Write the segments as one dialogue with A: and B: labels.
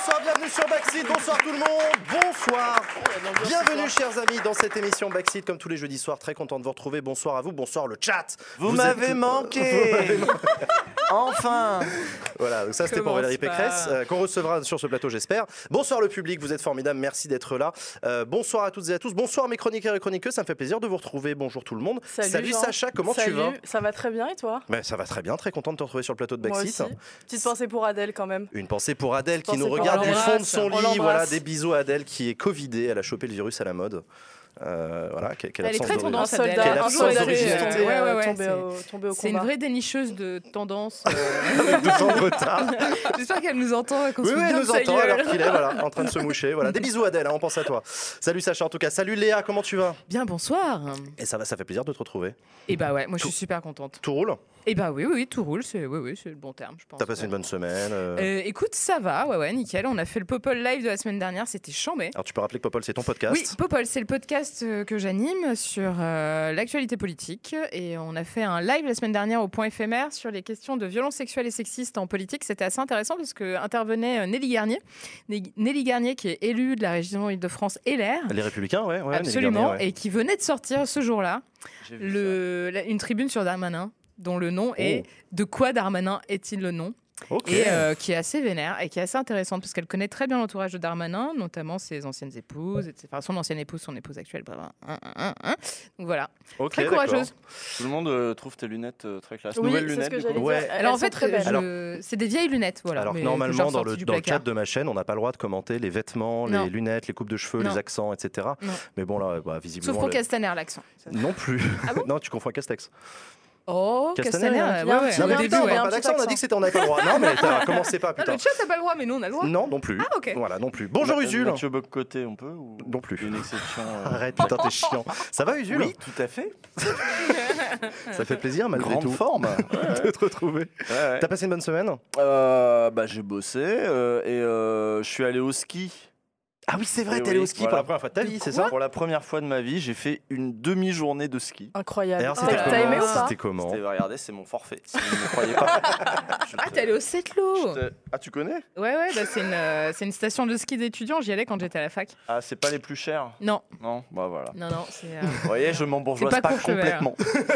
A: bonsoir, bienvenue sur Backseat, bonsoir tout le monde, bonsoir. Bienvenue chers amis dans cette émission Backseat comme tous les jeudis soirs, très content de vous retrouver. Bonsoir à vous, bonsoir le chat.
B: Vous, m'avez manqué Enfin
A: Voilà, donc ça c'était pour Valérie. Pécresse, euh, qu'on recevra sur ce plateau j'espère. Bonsoir le public, vous êtes formidable, merci d'être là. Euh, bonsoir à toutes et à tous, bonsoir mes chroniqueurs et chroniqueuses, ça me fait plaisir de vous retrouver. Bonjour tout le monde.
C: Salut.
A: Sacha, comment tu
C: Salut,
A: vas?
C: Ça va très bien et toi?
A: Ben, Ça va très bien, très content de te retrouver sur le plateau de Backseat.
C: Petite pensée pour Adèle quand même.
A: Une pensée pour Adèle qui nous regarde du fond de son
C: On
A: lit. Voilà, des bisous à Adèle qui est Covidée. Elle a chopé le virus à la mode. Euh, voilà, quelle, quelle
D: Elle est très tendance,
A: Quelle
C: un
A: absence
C: soldat
A: d'originalité.
D: Ouais, ouais, ouais,
C: tombé
D: c'est- une vraie dénicheuse de tendance. euh.
A: De retard.
D: J'espère qu'elle nous entend qu'on
A: Oui, oui, elle nous entend alors qu'il est voilà, en train de se moucher. Voilà. Des bisous Adèle, hein, on pense à toi. Salut Sacha en tout cas. Salut Léa, comment tu vas?
D: Bien, bonsoir.
A: Et ça va, ça fait plaisir de te retrouver.
D: Et bah ouais, moi je suis super contente.
A: Tout roule?
D: Et bah oui, oui, tout roule, c'est oui, oui, c'est le bon terme, je pense.
A: T'as passé une bonne semaine euh.
D: Euh, écoute, ça va, ouais, ouais, nickel. On a fait le Popol Live de la semaine dernière, c'était chambé.
A: Alors tu peux rappeler que Popol c'est ton podcast
D: Oui, Popol, c'est le podcast euh, que j'anime sur euh, l'actualité politique. Et on a fait un live la semaine dernière au point éphémère sur les questions de violences sexuelles et sexistes en politique. C'était assez intéressant parce que intervenait Nelly Garnier. Nelly Garnier, qui est élue de la région Île-de-France LR.
A: Les Républicains, ouais. ouais
D: Absolument,
A: Garnier, ouais.
D: et qui venait de sortir ce jour-là le, la- une tribune sur Darmanin, dont le nom est De quoi Darmanin est-il le nom et euh, qui est assez vénère et qui est assez intéressante parce qu'elle connaît très bien l'entourage de Darmanin, notamment ses anciennes épouses, etc. Enfin, son ancienne épouse, son épouse actuelle. Hein, hein, hein. Donc voilà,
A: Ok,
D: très courageuse.
B: Tout le monde euh, trouve tes lunettes euh, très classe.
C: Oui,
B: Nouvelles
C: c'est ce
B: lunettes,
C: que.
A: Ouais.
C: Elles
D: Alors en fait,
C: très belles.
D: je- c'est des vieilles lunettes, voilà.
A: Alors que
D: mais
A: normalement, dans le,
D: du
A: dans le cadre de ma chaîne, on n'a pas le droit de commenter les vêtements, les lunettes, les coupes de cheveux,
D: Non.
A: les accents, etc.
D: Non.
A: Mais bon, là, bah, visiblement.
D: Sauf pour
A: les-
D: Castaner, l'accent.
A: Non plus.
D: Ah bon
A: non, tu confonds Castex.
D: Oh,
A: Castaner,
D: Castaner, ouais, ouais.
A: Non,
D: Au
A: mais
D: début,
A: putain, on
D: ouais.
A: n'a a dit que c'était on n'avait pas le droit. Non, mais t'as- commencez pas,
D: Ah,
A: putain.
D: le chat, t'as pas le droit, mais nous, on a le droit.
A: Non, non plus.
D: Ah, ok.
A: Voilà, non plus. Bonjour
B: Ma-
A: Usul.
B: Mathieu Bock-Côté, on peut ou...
A: Non plus.
B: Une exception. euh,
A: Arrête, putain, t'es chiant. Ça va, Usul
B: Oui, tout à fait.
A: Ça fait plaisir, malgré
B: Grande
A: tout,
B: forme.
A: de te retrouver.
B: Ouais, ouais.
A: T'as passé une bonne semaine
B: Euh, bah, j'ai bossé euh, et euh, je suis allé au ski.
A: Ah oui, c'est vrai,
B: Oui,
A: t'es allé au ski pour la première fois de ta vie, c'est ça
B: Pour la première fois de ma vie, j'ai fait une demi-journée de ski.
C: Incroyable.
A: D'ailleurs,
C: T'as
A: c'était
C: t'as aimé ou
A: comment
C: pas
A: C'était comment
B: C'était- regardez, c'est mon forfait. Si vous ne me croyez pas.
D: Ah,
B: te-
D: t'es allé au Setlo
B: Ah, tu connais
D: Ouais, ouais, bah, c'est une, euh, c'est une station de ski d'étudiants. J'y allais quand j'étais à la fac.
B: Ah, c'est pas les plus chers
D: Non,
B: Non Bah voilà.
D: non, non, c'est. euh,
B: Vous voyez, je m'embourgeoise
D: C'est
B: pas,
D: Courchevel.
B: complètement.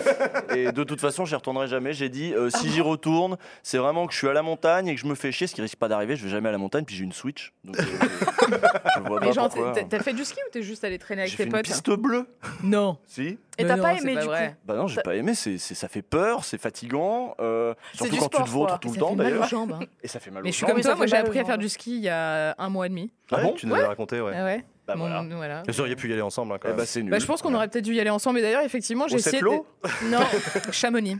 B: Et de toute façon, j'y retournerai jamais. J'ai dit, euh, si j'y retourne, c'est vraiment que je suis à la montagne et que je me fais chier, ce qui risque pas d'arriver. Je vais jamais à la montagne, puis j'ai une Switch. Donc, euh, je, je vois
D: Mais
B: pas
D: genre,
B: pourquoi.
D: t'as- t'as fait du ski ou t'es juste allé traîner avec
B: J'ai
D: tes
B: fait une
D: potes
B: piste bleue.
D: Non.
B: Si
C: Et
D: Mais
C: t'as
D: non,
C: pas
D: c'est
C: aimé du
D: vrai.
C: coup
B: Bah non, j'ai pas aimé. C'est, c'est- ça fait peur, c'est fatigant. euh,
C: C'est
B: surtout
C: du
B: quand
C: sport,
B: tu te vautres
C: quoi.
B: tout le temps d'ailleurs.
D: jambes. hein.
B: Et ça fait mal
D: Mais
B: aux
D: je suis
B: jambes.
D: comme toi, moi j'ai
C: mal aux
D: appris à faire
C: jambes.
D: du ski il y a un mois et demi.
B: Ah
A: Ouais,
B: bon
A: Tu nous avais raconté, ouais.
D: Ah ouais.
B: Bah
D: Mon-
B: voilà.
D: voilà.
A: Vous auriez pu y aller ensemble, hein, quand
B: Eh
A: même.
B: bah c'est nul.
D: Bah, je pense qu'on aurait peut-être dû y aller ensemble. Et d'ailleurs, effectivement, j'ai
B: Au
D: essayé. Non, Chamonix.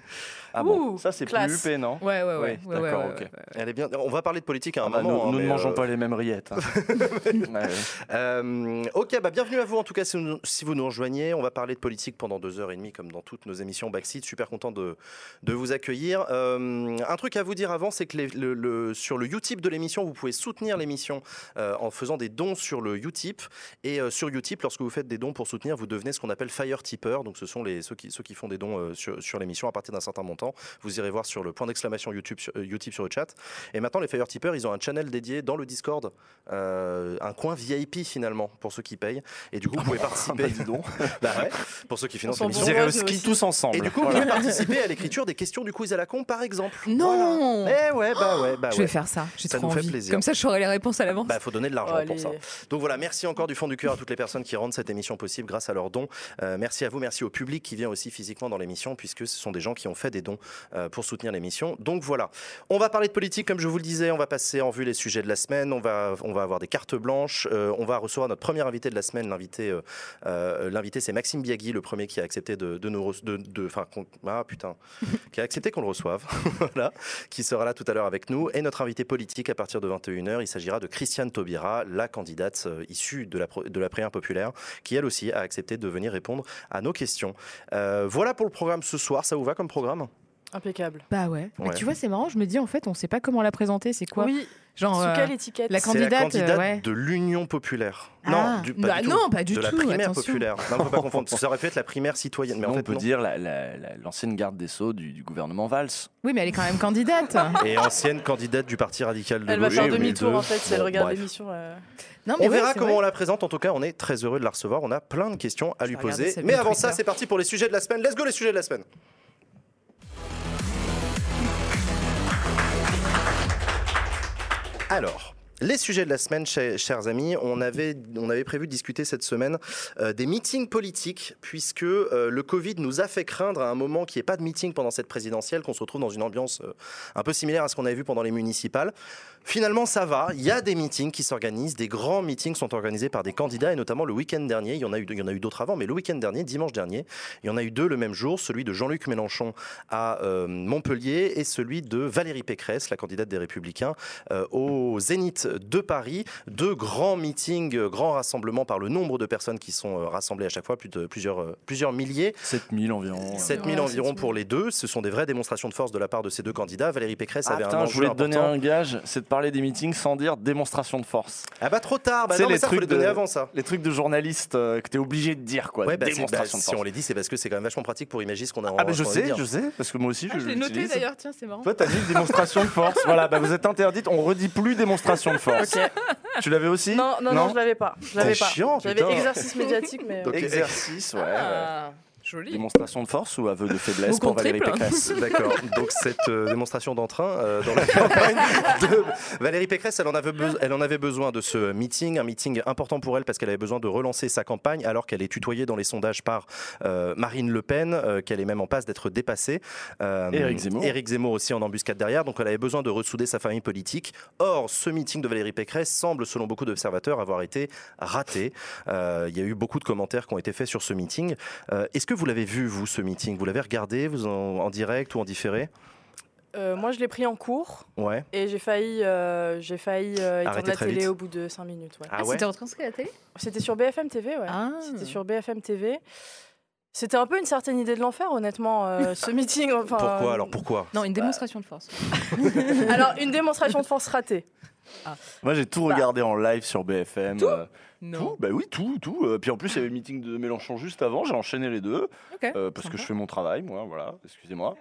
B: Ah bon,
C: Ouh,
B: ça c'est
C: classe.
B: plus huppé, non
D: Ouais, ouais, ouais.
B: Oui,
D: ouais, ouais,
B: d'accord,
D: ouais,
B: ok.
D: ouais, ouais.
A: Elle est bien. On va parler de politique à un
B: Ah bah,
A: moment.
B: nous,
A: hein,
B: nous ne
A: mais,
B: mangeons
A: euh,
B: pas les mêmes rillettes. hein. Ouais, ouais.
A: Euh, ok, bah bienvenue à vous en tout cas si, nous- si vous nous rejoignez. On va parler de politique pendant deux heures et demie comme dans toutes nos émissions Backseat. Super content de, de vous accueillir. Euh, un truc à vous dire avant, c'est que les- le, le- sur le Utip de l'émission, vous pouvez soutenir l'émission euh, en faisant des dons sur le Utip. Et euh, sur Utip, lorsque vous faites des dons pour soutenir, vous devenez ce qu'on appelle Fire Tipper. Donc ce sont les, ceux, qui, ceux qui font des dons euh, sur, sur l'émission à partir d'un certain montant. Vous irez voir sur le point d'exclamation YouTube sur, euh, Utip sur le chat. Et maintenant, les Fire Tippers, ils ont un channel dédié dans le Discord, euh, un coin VIP finalement pour ceux qui payent. Et du coup, vous pouvez participer.
B: Bah, dis donc.
A: Bah ouais, pour ceux qui financent l'émission.
C: Bon,
B: dirait au ski
C: aussi.
B: tous ensemble.
A: Et du coup, vous pouvez participer à l'écriture des questions du quiz à la con, par exemple.
D: Non
A: Eh ouais, bah ouais, bah
D: Je
A: ouais.
D: vais faire ça. J'ai
A: Ça
D: trop
A: nous fait plaisir.
D: Comme ça, je saurai les réponses à l'avance.
A: Bah, faut donner de l'argent
C: Oh,
A: pour ça. Donc voilà, merci encore du fond du cœur à toutes les personnes qui rendent cette émission possible grâce à leurs dons. Euh, merci à vous, merci au public qui vient aussi physiquement dans l'émission, puisque ce sont des gens qui ont fait des dons euh, pour soutenir l'émission. Donc voilà, on va parler de politique, comme je vous le disais, on va passer en vue les sujets de la semaine, on va, on va avoir des cartes blanches, euh, on va recevoir notre premier invité de la semaine. L'invité, euh, l'invité c'est Maxime Biagui, le premier qui a accepté de, de nous, de, de- ah putain, qui a accepté qu'on le reçoive, voilà, qui sera là tout à l'heure avec nous. Et notre invité politique à partir de 21h, il s'agira de Christiane Taubira, la candidate issue de la, de la prière populaire, qui elle aussi a accepté de venir répondre à nos questions. Euh, voilà pour le programme ce soir, ça vous va comme programme?
C: Impeccable.
D: Bah ouais. Mais
A: Ouais.
D: tu vois, c'est marrant, je me dis en fait, on sait pas comment la présenter, c'est quoi
C: Oui,
D: Genre.
C: sous
D: euh,
C: quelle étiquette
D: la
A: C'est la
D: candidate,
A: candidate
D: euh, ouais.
A: de l'Union populaire.
D: Ah.
A: Non, du, pas
D: Bah
A: du tout.
D: non, pas du
A: de la primaire
D: attention.
A: populaire. Non, faut pas confondre. Ça aurait pu être la primaire citoyenne, mais
B: Non,
A: en
B: on peut
A: non.
B: dire la- la- la- l'ancienne garde des Sceaux du, du gouvernement Valls.
D: Oui, mais elle est quand même candidate.
A: Et ancienne candidate du Parti radical de
C: Elle va
A: gauche.
C: faire demi-tour en fait si elle regarde l'émission. euh.
A: On
D: ouais,
A: verra comment
D: vrai.
A: on la présente. En tout cas, on est très heureux de la recevoir. On a plein de questions à lui poser. Mais avant ça, c'est parti pour les sujets de la semaine. Let's go les sujets de la semaine. Alors. Les sujets de la semaine, chers, amis, on avait, prévu de discuter cette semaine euh, des meetings politiques, puisque euh, le Covid nous a fait craindre à un moment qu'il n'y ait pas de meeting pendant cette présidentielle, qu'on se retrouve dans une ambiance euh, un peu similaire à ce qu'on avait vu pendant les municipales. Finalement, ça va. Il y a des meetings qui s'organisent, des grands meetings sont organisés par des candidats, et notamment le week-end dernier. Il y en a eu, d'autres avant, mais le week-end dernier, dimanche dernier, il y en a eu deux le même jour, celui de Jean-Luc Mélenchon à Montpellier et celui de Valérie Pécresse, la candidate des Républicains, au Zénith de Paris. Deux grands meetings, euh, grands rassemblements par le nombre de personnes qui sont euh, rassemblées à chaque fois, plus de plusieurs, euh, plusieurs milliers.
B: 7000 environ.
A: 7000
C: Ouais,
A: environ
C: 7000.
A: pour les deux. Ce sont des vraies démonstrations de force de la part de ces deux candidats. Valérie Pécresse
B: Ah,
A: avait
B: putain,
A: un
B: je voulais te donner un gage, c'est de parler des meetings sans dire démonstration de force.
A: Ah bah trop tard, bah
B: C'est
A: non, mais
B: les
A: ça faut
B: trucs
A: les donner
B: de-
A: avant ça.
B: Les trucs de journalistes euh, que t'es obligé de dire, quoi.
A: Ouais, bah, c'est- bah,
B: démonstration de
A: si on
B: force.
A: les dit, c'est parce que c'est quand même vachement pratique pour imaginer ce qu'on a
B: Ah, bah je sais, je sais, parce que moi aussi
D: Ah,
B: je
D: je l'ai noté d'ailleurs, tiens, c'est marrant.
B: Toi, t'as dit démonstration de force. Voilà, bah vous êtes interdite, on redit plus démonstration de force.
C: Ok.
B: Tu l'avais aussi
C: Non, non, non, je l'avais pas. Je l'avais pas.
A: chiant,
C: J'avais
A: putain.
C: exercice médiatique, mais.
A: Donc,
B: Exercice, ouais. ouais.
D: Ah, joli.
B: Démonstration de force ou aveu de faiblesse
D: Ou
B: pour Valérie
D: triple.
B: Pécresse?
A: D'accord. Donc cette euh, démonstration d'entrain euh, dans la campagne de Valérie Pécresse, elle en, avait besoin, elle en avait besoin de ce meeting, un meeting important pour elle parce qu'elle avait besoin de relancer sa campagne alors qu'elle est tutoyée dans les sondages par euh, Marine Le Pen, euh, qu'elle est même en passe d'être dépassée. Euh,
B: Éric Zemmour.
A: Éric Zemmour aussi en embuscade derrière, donc elle avait besoin de ressouder sa famille politique. Or, ce meeting de Valérie Pécresse semble, selon beaucoup d'observateurs, avoir été raté. Euh, Il y a eu beaucoup de commentaires qui ont été faits sur ce meeting. Euh, Est-ce que vous l'avez vu, vous, ce meeting? Vous l'avez regardé vous en, en direct ou en différé?
C: Euh, moi, je l'ai pris en cours
A: Ouais.
C: et j'ai failli, euh, j'ai failli euh, éteindre la télé
A: vite.
C: au bout de 5 minutes. ouais.
A: Ah
D: Ah,
A: ouais?
D: c'était retranscrit à la télé?
C: C'était sur BFM TV, ouais.
D: Ah.
C: C'était sur BFM TV. C'était un peu une certaine idée de l'enfer, honnêtement, euh, ce meeting. Enfin,
A: Pourquoi? alors Pourquoi?
D: Non, une démonstration de force.
C: Alors, une démonstration de force ratée.
B: Moi j'ai tout
C: Bah.
B: regardé en live sur BFM. euh,
D: Non.
B: Tout, bah oui, tout, tout. Euh, puis en plus, il y avait le meeting de Mélenchon juste avant. J'ai enchaîné les deux euh, parce que je fais mon travail, moi. Voilà, excusez-moi.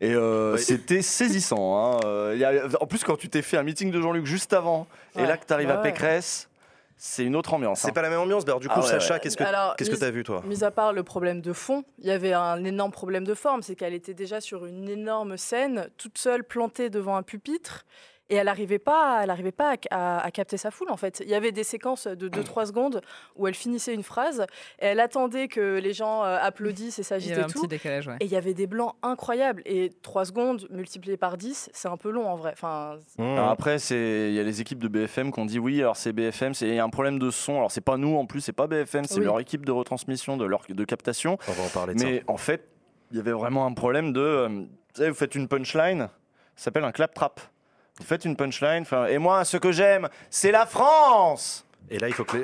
B: Et euh,
A: Ouais.
B: c'était saisissant. hein. Euh, il y a- en plus, quand tu t'es fait un meeting de Jean-Luc juste avant, et là que tu arrives
C: Bah
B: à
C: ouais.
B: Pécresse, c'est une autre ambiance.
A: C'est
B: hein.
A: pas la même ambiance. alors, du coup,
B: Ah ouais,
A: Sacha,
B: ouais.
A: qu'est-ce que qu'est-ce que t'as vu toi?
C: Mis à part le problème de fond, il y avait un énorme problème de forme, c'est qu'elle était déjà sur une énorme scène, toute seule, plantée devant un pupitre, et elle n'arrivait pas, elle arrivait pas à, à- à capter sa foule en fait. Il y avait des séquences de 2-3 secondes où elle finissait une phrase, et elle attendait que les gens euh, applaudissent et
D: Il y
C: s'agitent
D: avait
C: et
D: un
C: tout.
D: petit décalage, ouais.
C: Et il y avait des blancs incroyables. Et 3 secondes multipliées par 10, c'est un peu long en vrai. Enfin,
A: Mmh.
B: Alors après, c'est il y a les équipes de BFM qui ont dit oui. Alors c'est BFM, c'est il y a un problème de son. Alors c'est pas nous en plus, c'est pas BFM, c'est
C: Oui.
B: leur équipe de retransmission, de leur de captation.
A: On va en parler de ça.
B: Mais en fait, il y avait vraiment un problème de. euh, vous savez, vous faites une punchline, ça s'appelle un clap-trap. Vous faites une punchline, enfin, et moi, ce que j'aime, c'est la France
A: Et là, il faut que.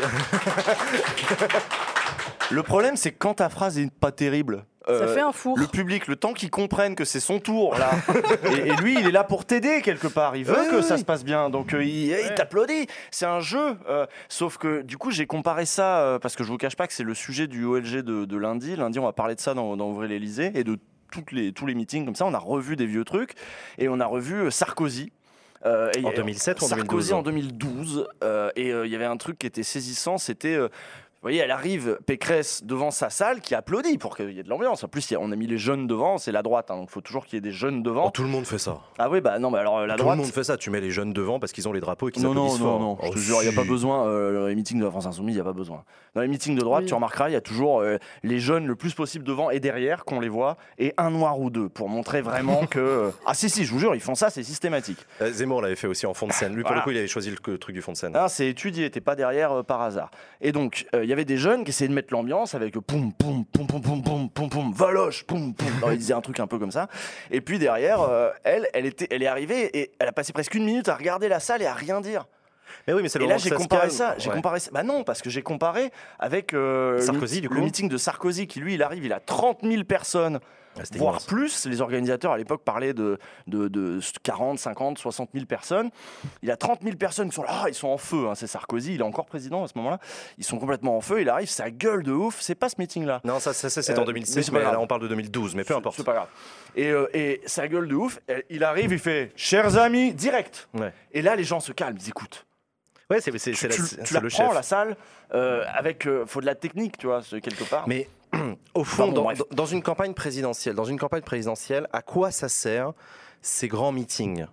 B: Le problème, c'est quand ta phrase est pas terrible,
C: ça
B: euh,
C: fait un four.
B: le public, le temps qu'il comprenne que c'est son tour, là, et, et lui, il est là pour t'aider quelque part. Il veut
A: Oui,
B: que
A: oui,
B: ça se passe bien, donc euh, il, t'applaudit. C'est un jeu. euh, sauf que du coup, j'ai comparé ça euh, parce que je vous cache pas que c'est le sujet du OLG de, de lundi. Lundi, on va parler de ça dans, dans Ouvrez l'Elysée et de toutes les, tous les meetings comme ça. On a revu des vieux trucs et on a revu euh, Sarkozy. Euh, et-
A: En 2007 ou en
B: Sarkozy
A: 2012
B: en 2012. euh, et euh, il y avait un truc qui était saisissant, c'était. Euh, vous voyez, elle arrive, Pécresse, devant sa salle, qui applaudit pour qu'il y ait de l'ambiance. En plus, on a mis les jeunes devant, c'est la droite, hein, donc il faut toujours qu'il y ait des jeunes devant.
A: Oh, tout le monde fait ça.
B: Ah oui, bah non, bah alors la
A: tout
B: droite.
A: le monde fait ça. Tu mets les jeunes devant parce qu'ils ont les drapeaux et qu'ils
B: Non, non,
A: applaudissent
B: non,
A: fort.
B: non, je
A: Oh,
B: te jure, il n'y a pas besoin. euh, dans les meetings de la France Insoumise, il n'y a pas besoin. Dans les meetings de droite,
C: Oui.
B: tu remarqueras, il y a toujours euh, les jeunes le plus possible devant et derrière, qu'on les voit, et un noir ou deux, pour montrer vraiment que. euh, Ah si, si, je vous jure, ils font ça, c'est systématique.
A: Euh, Zemmour l'avait fait aussi en fond de scène. Lui, pour
B: Voilà.
A: le coup, il avait choisi le le truc du fond de scène.
B: Ah, c'est étudié, t'es pas derrière euh, par hasard. Et donc, euh, y avait des jeunes qui essayaient de mettre l'ambiance avec le poum, poum, poum, poum, poum, poum, poum, poum, valoche, poum, poum. Non, ils disaient un truc un peu comme ça. Et puis derrière, euh, elle, elle, était, elle est arrivée et elle a passé presque une minute à regarder la salle et à rien dire.
A: Mais oui, mais c'est le
B: Et là, j'ai comparé ça. J'ai
A: Ouais.
B: comparé ça. Bah non, parce que j'ai comparé avec euh, le
A: Sarkozy,
B: meeting-
A: du coup.
B: le meeting de Sarkozy qui, lui, il arrive, il a 30 000 personnes
A: Ah,
B: voire
A: immense.
B: plus. Les organisateurs à l'époque parlaient de, de, de 40, 50, 60 000 personnes. Il y a 30 000 personnes qui sont là, Ah, ils sont en feu. hein. C'est Sarkozy, il est encore président à ce moment-là. Ils sont complètement en feu. Il arrive, ça gueule de ouf. C'est pas ce meeting-là.
A: Non, ça, ça, ça, c'est
B: Euh,
A: en
B: mais
A: 2006,
B: c'est
A: mais, là on parle de 2012, mais peu importe.
B: C'est pas grave. Et, euh, et ça gueule de ouf. Il arrive, il fait Chers amis, direct.
A: Ouais.
B: Et là, les gens se calment, ils écoutent.
A: Ouais, c'est
B: Tu,
A: la-
B: tu- la
A: le
B: prends,
A: chef.
B: la salle, euh, avec. euh, faut de la technique, tu vois, quelque part.
A: Mais au fond, dans, une campagne présidentielle, dans une campagne présidentielle, à quoi ça sert ces grands meetings?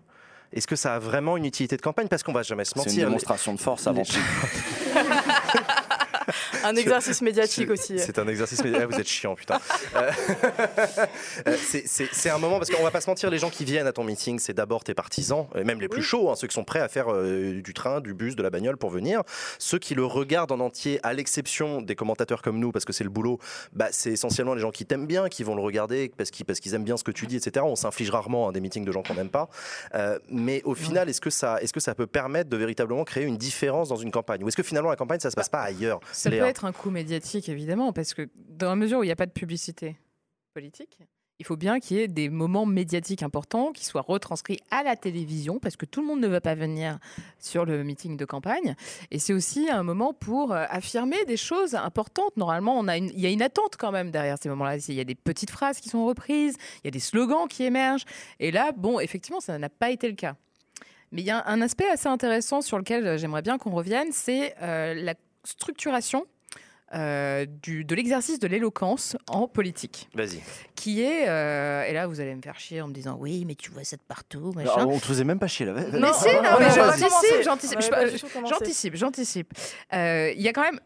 A: Est-ce que ça a vraiment une utilité de campagne? Parce qu'on va jamais se
B: c'est une
A: mentir.
B: démonstration de force avant tout.
C: Un exercice médiatique aussi.
A: C'est un exercice médiatique. Ah, vous êtes chiant, putain. Euh, euh, c'est- un moment, parce qu'on va pas se mentir, les gens qui viennent à ton meeting, c'est d'abord tes partisans, et même les plus
C: Oui.
A: chauds, hein, ceux qui sont prêts à faire euh, du train, du bus, de la bagnole pour venir. Ceux qui le regardent en entier, à l'exception des commentateurs comme nous, parce que c'est le boulot, bah, c'est essentiellement les gens qui t'aiment bien, qui vont le regarder parce qu'ils parce qu'ils aiment bien ce que tu dis, etc. On s'inflige rarement hein, des meetings de gens qu'on n'aime pas. Euh, mais au final, est-ce que, ça, est que ça peut permettre de véritablement créer une différence dans une campagne? Ou est-ce que finalement la campagne, ça se passe pas ailleurs?
D: Ça peut être un coup médiatique, évidemment, parce que dans la mesure où il n'y a pas de publicité politique, il faut bien qu'il y ait des moments médiatiques importants qui soient retranscrits à la télévision, parce que tout le monde ne va pas venir sur le meeting de campagne. Et c'est aussi un moment pour euh, affirmer des choses importantes. Normalement, on a une- il y a une attente quand même derrière ces moments-là. Il y a des petites phrases qui sont reprises, il y a des slogans qui émergent. Et là, bon, effectivement, ça n'a pas été le cas. Mais il y a un aspect assez intéressant sur lequel euh, j'aimerais bien qu'on revienne, c'est euh, la structuration euh, du, de l'exercice de l'éloquence en politique,
A: Vas-y.
D: qui est, euh, et là vous allez me faire chier en me disant oui, mais tu vois ça de partout, machin.
B: Alors, on te faisait même pas chier la veille.
D: Mais si, non, mais j'anticipe, j'anticipe, j'anticipe. Euh, Il y a quand même,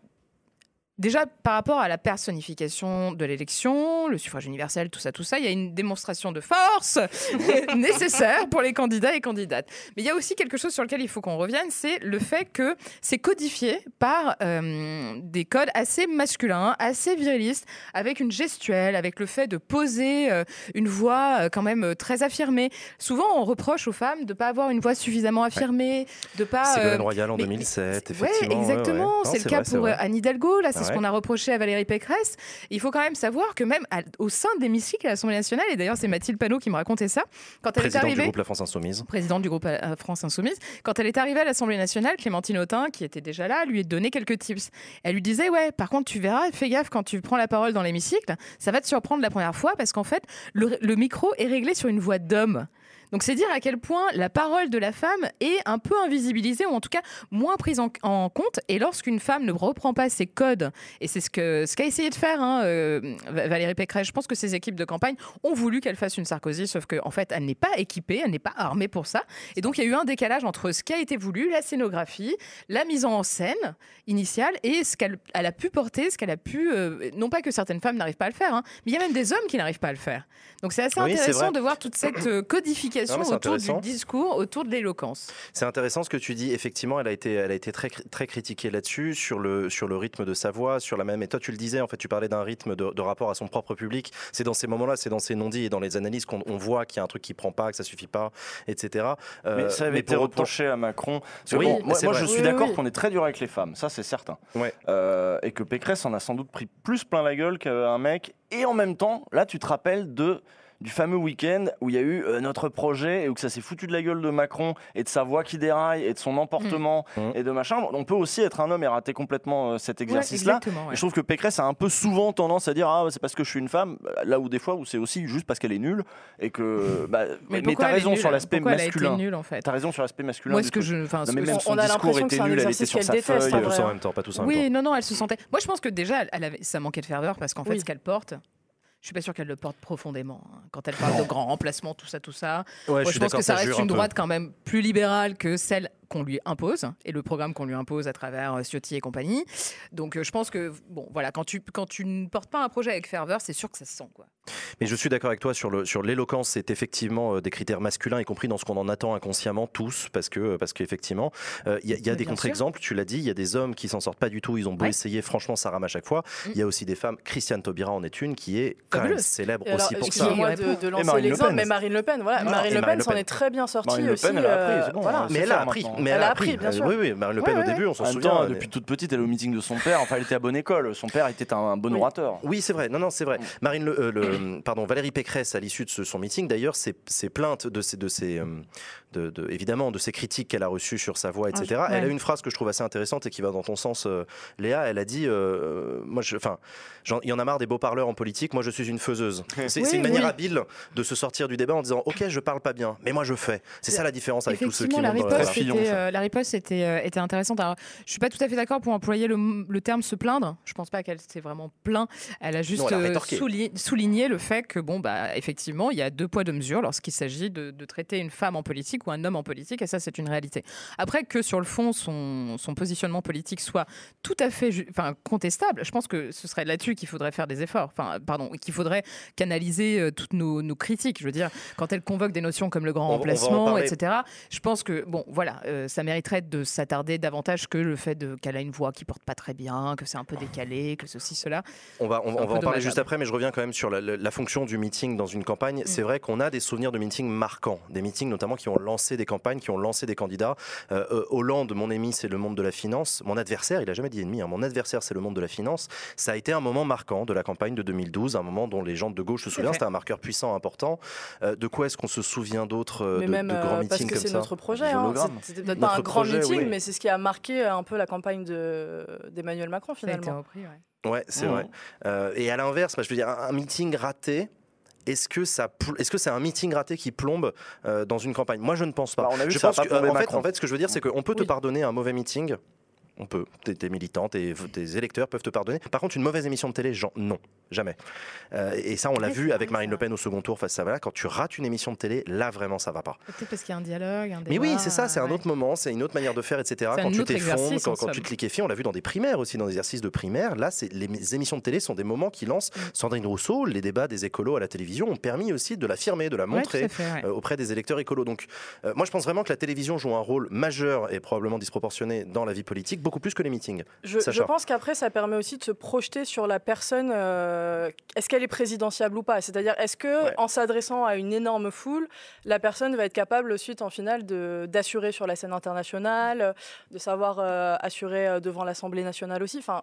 D: déjà par rapport à la personnification de l'élection, le suffrage universel, tout ça, tout ça, il y a une démonstration de force nécessaire pour les candidats et candidates. Mais il y a aussi quelque chose sur lequel il faut qu'on revienne, c'est le fait que c'est codifié par euh, des codes assez masculins, assez virilistes, avec une gestuelle, avec le fait de poser euh, une voix euh, quand même très affirmée. Souvent, on reproche aux femmes de ne pas avoir une voix suffisamment affirmée, de pas. Euh,
A: Royal en
D: mais-
A: 2007,
D: Ouais,
A: effectivement. ouais,
D: exactement.
A: ouais.
D: C'est le cas
A: c'est
D: pour Anne Hidalgo. Là, c'est ce qu'on a reproché à Valérie Pécresse. Il faut quand même savoir que même à- au sein de l'hémicycle à l'Assemblée nationale, et d'ailleurs c'est Mathilde Panot qui me racontait ça, quand elle est
A: Président du
D: arrivée,
A: groupe La France Insoumise.
D: présidente du groupe euh, France Insoumise, quand elle est arrivée à l'Assemblée nationale, Clémentine Autain, qui était déjà là, lui a donné quelques tips. Elle lui disait ouais, par contre tu verras, fais gaffe quand tu prends la parole dans l'hémicycle, ça va te surprendre la première fois parce qu'en fait le, le micro est réglé sur une voix d'homme. Donc c'est dire à quel point la parole de la femme est un peu invisibilisée ou en tout cas moins prise en, en compte. Et lorsqu'une femme ne reprend pas ses codes, et c'est ce que ce qu'a essayé de faire hein, euh, Valérie Pécresse, je pense que ses équipes de campagne ont voulu qu'elle fasse une Sarkozy, sauf qu'en en fait elle n'est pas équipée, elle n'est pas armée pour ça. Et donc il y a eu un décalage entre ce qui a été voulu, la scénographie, la mise en scène initiale et ce qu'elle elle a pu porter, ce qu'elle a pu. euh, non pas que certaines femmes n'arrivent pas à le faire, hein, mais il y a même des hommes qui n'arrivent pas à le faire. Donc c'est assez
A: Oui,
D: intéressant de voir toute cette euh, codification
A: Non,
D: autour du
A: intéressant.
D: discours, autour de l'éloquence.
A: C'est intéressant ce que tu dis. Effectivement, elle a été, elle a été très, très critiquée là-dessus, sur le, sur le rythme de sa voix, sur la même. Et toi, tu le disais, en fait, tu parlais d'un rythme de, de rapport à son propre public. C'est dans ces moments-là, c'est dans ces non-dits et dans les analyses qu'on on voit qu'il y a un truc qui prend pas, que ça suffit pas, etc. Euh,
B: Mais ça avait été
A: autant-
B: reproché à Macron. Parce que
A: Oui,
B: bon, moi, je suis
C: Oui,
B: d'accord
C: oui.
B: qu'on est très dur avec les femmes, ça c'est certain.
A: Ouais.
B: Euh, et que Pécresse en a sans doute pris plus plein la gueule qu'un mec. Et en même temps, là, tu te rappelles de du fameux week-end où il y a eu euh, notre projet et où que ça s'est foutu de la gueule de Macron et de sa voix qui déraille et de son emportement
A: Mhm.
B: et de machin. On peut aussi être un homme et rater complètement euh, cet exercice-là.
D: Ouais, ouais.
B: Je trouve que Pécresse a un peu souvent tendance à dire ah c'est parce que je suis une femme là où des fois où c'est aussi juste parce qu'elle est nulle et que bah, mais,
D: pourquoi
B: t'as raison sur l'aspect
D: Pourquoi elle a été
B: masculin.
D: nulle en fait
B: T'as raison sur l'aspect masculin.
D: Moi, ce que je, enfin,
B: mais
C: On- a
B: discours
C: l'impression que
B: était
C: c'est un
B: nul, elle était
C: exercice
B: sur
C: qu'elle
B: sa
C: déteste,
B: feuille.
C: en
A: Pas tous en même temps, pas tous en même
D: Oui,
A: temps.
D: non, non, elle se sentait. Moi, je pense que déjà, elle avait... ça manquait de ferveur parce qu'en fait, ce qu'elle porte. Je suis pas sûre qu'elle le porte profondément. hein. Quand elle parle de grands remplacements, tout ça, tout ça.
A: Ouais,
D: Moi, je, pense que ça reste
A: un
D: une
A: peu.
D: droite quand même plus libérale que celle qu'on lui impose et le programme qu'on lui impose à travers euh, Ciotti et compagnie. Donc, euh, je pense que bon, voilà, quand tu quand tu ne portes pas un projet avec ferveur, c'est sûr que ça se sent quoi.
A: Mais je suis d'accord avec toi sur le sur l'éloquence, c'est effectivement euh, des critères masculins, y compris dans ce qu'on en attend inconsciemment tous, parce que parce qu'effectivement, euh, il y a, y a des contre-exemples. Tu l'as dit, il y a des hommes qui s'en sortent pas du tout. Ils ont beau
D: Ouais.
A: essayer, franchement, ça rame à chaque fois.
D: Mm.
A: Il y a aussi des femmes. Christiane Taubira en est une qui est quand même célèbre
C: alors,
A: aussi pour ça.
C: excusez-moi
D: ça.
C: de, de lancer
B: Marine Le
C: l'exemple,
B: Pen.
C: mais Marine Le Pen, voilà. Marine Le Pen
A: Le
C: s'en est très bien sortie
B: Marine Le
C: aussi.
B: Pen, elle a appris,
C: euh,
B: bon,
C: voilà.
B: hein,
A: Mais elle a appris. Mais
C: Elle a appris, bien sûr.
A: Oui, oui, Marine Le Pen
D: Ouais,
A: au début, on s'en souvient.
B: depuis toute petite, elle est au meeting de son père. Enfin, elle était à bonne école. Son père était un, bon orateur.
A: Oui, c'est vrai. Non, non, c'est vrai.
B: Mm.
A: Marine, le, euh, pardon, Valérie Pécresse, à l'issue de ce- son meeting, d'ailleurs, ses, ses plaintes de ses, de ses, euh, de, de- évidemment, de ces critiques qu'elle a reçues sur sa voix, etc.
D: Ah, je-
A: Elle a une phrase que je trouve assez intéressante et qui va dans ton sens, euh, Léa. Elle a dit, euh, moi, je, enfin, j'en- il y en a marre des beaux parleurs en politique. Moi, je suis une faiseuse. C'est
D: Oui,
A: une manière
D: oui.
A: habile de se sortir du débat en disant, ok, je parle pas bien, mais moi, je fais. C'est ça la différence avec tous ceux qui
D: Effectivement, la
A: montent dans la
D: riposte, était, euh, la riposte était, euh, était intéressante. Alors, je suis pas tout à fait d'accord pour employer le, le terme se plaindre. Je pense pas qu'elle s'est vraiment plaint. Elle a juste
A: elle a
D: euh, le fait que, bon, bah, effectivement, il y a deux poids, deux mesures lorsqu'il s'agit de, de traiter une femme en politique ou un homme en politique, et ça, c'est une réalité. Après, que sur le fond, son, son positionnement politique soit tout à fait enfin, contestable, je pense que ce serait là-dessus qu'il faudrait faire des efforts. Enfin, pardon, qu'il faudrait canaliser euh, toutes nos, nos critiques. Je veux dire, quand elle convoque des notions comme le grand
A: On on
D: remplacement, etc., je pense que, bon, voilà, euh, ça mériterait de s'attarder davantage que le fait qu'elle a une voix qui porte pas très bien, que c'est un peu décalé, que ceci, cela.
A: On va, on, on va en parler juste après, mais je reviens quand même sur la, la- la fonction du meeting dans une campagne. C'est vrai qu'on a des souvenirs de meetings marquants, des meetings notamment qui ont lancé des campagnes, qui ont lancé des candidats. Euh, euh, Hollande, mon ami, c'est le monde de la finance. Mon adversaire, il a jamais dit ennemi, hein, mon adversaire, c'est le monde de la finance. Ça a été un moment marquant de la campagne de 2012, un moment dont les gens de gauche se souviennent. C'était un marqueur puissant, important. Euh, de quoi est-ce qu'on se souvient d'autres
C: Mais
A: de, grands
C: parce
A: meetings
C: que
A: comme
C: c'est
A: ça?
C: notre projet. Hein. C'était peut-être
A: Notre
C: pas un grand
A: projet,
C: meeting,
A: oui.
C: mais c'est ce qui a marqué un peu la campagne de- d'Emmanuel Macron
D: Ça a été
C: finalement.
D: repris, ouais.
A: Ouais, c'est
B: Mhm.
A: vrai. Euh, et à l'inverse, moi, je veux dire, un, un meeting raté. Est-ce que ça, est-ce que c'est un meeting raté qui plombe euh, dans une campagne? Moi, je ne pense pas.
B: Bah, on a vu
A: je
B: que ça a
A: pense
B: pas
A: que,
B: plombé
A: en, fait,
B: Macron.
A: en fait, ce que je veux dire, c'est qu'on peut te pardonner un mauvais meeting. On peut. Tes, tes militants, tes, tes électeurs peuvent te pardonner. Par contre, une mauvaise émission de télé, genre, non, jamais. Euh, et ça, on l'a vu avec Marine
D: ça.
A: Le Pen au second tour face à Voilà. Quand tu rates une émission de télé, là, vraiment, ça va pas.
D: Peut-être parce qu'il y a un dialogue, un débat.
A: Mais oui, c'est ça, c'est un
D: ouais.
A: autre moment, c'est une autre manière de faire, etc.
D: C'est
A: Quand
D: un
A: tu t'effondres, quand, tu te liquéfies, on l'a vu dans des primaires aussi, dans des exercices de primaire. Là, c'est les émissions de télé sont des moments qui lancent.
D: Mm.
A: Sandrine Rousseau, les débats des écolos à la télévision ont permis aussi de l'affirmer, de la montrer.
D: fait, ouais.
A: euh, auprès des électeurs écolos. Donc, euh, moi, je pense vraiment que la télévision joue un rôle majeur et probablement disproportionné dans la vie politique, beaucoup plus que les meetings.
C: Je, pense qu'après, ça permet aussi de se projeter sur la personne. euh, est-ce qu'elle est présidentiable ou pas? C'est-à-dire, est-ce que,
A: Ouais.
C: en s'adressant à une énorme foule, la personne va être capable ensuite, en finale, de- d'assurer sur la scène internationale, de savoir euh, assurer euh, devant l'Assemblée nationale aussi? Enfin,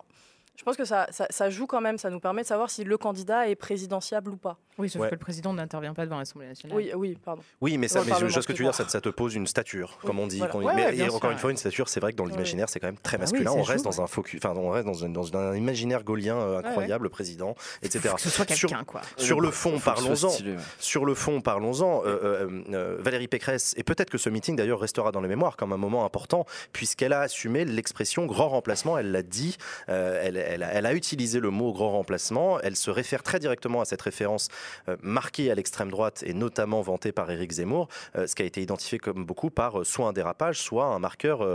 C: je pense que ça, ça, ça joue quand même. Ça nous permet de savoir si le candidat est présidentiable ou pas.
D: Oui, sauf
A: Ouais.
D: que le président n'intervient pas devant l'Assemblée nationale.
C: Oui, oui, pardon.
A: Oui, mais, ça, mais je, vois ce que tu veux dire, ça, te pose une stature, comme on dit.
C: voilà.
A: qu'on-
D: Ouais,
A: mais et
D: sûr,
A: encore une fois, une stature, c'est vrai que dans
C: Ouais.
A: l'imaginaire, c'est quand même très
D: Ah oui,
A: masculin. on
D: joue,
A: reste dans un focus, enfin, on reste dans, une- dans un imaginaire gaulien euh, incroyable, le président, etc.
D: Faut que ce soit
A: Sur-
D: quelqu'un, quoi.
A: Sur le fond, parlons-en. Sur le fond, parlons-en. Euh, euh, Valérie Pécresse, et peut-être que ce meeting d'ailleurs restera dans les mémoires comme un moment important, puisqu'elle a assumé l'expression grand remplacement. Elle l'a dit, euh, elle, elle a, elle a utilisé le mot grand remplacement. Elle se réfère très directement à cette référence euh, marquée à l'extrême droite et notamment vantée par Éric Zemmour, euh, ce qui a été identifié comme beaucoup par euh, soit un dérapage, soit un marqueur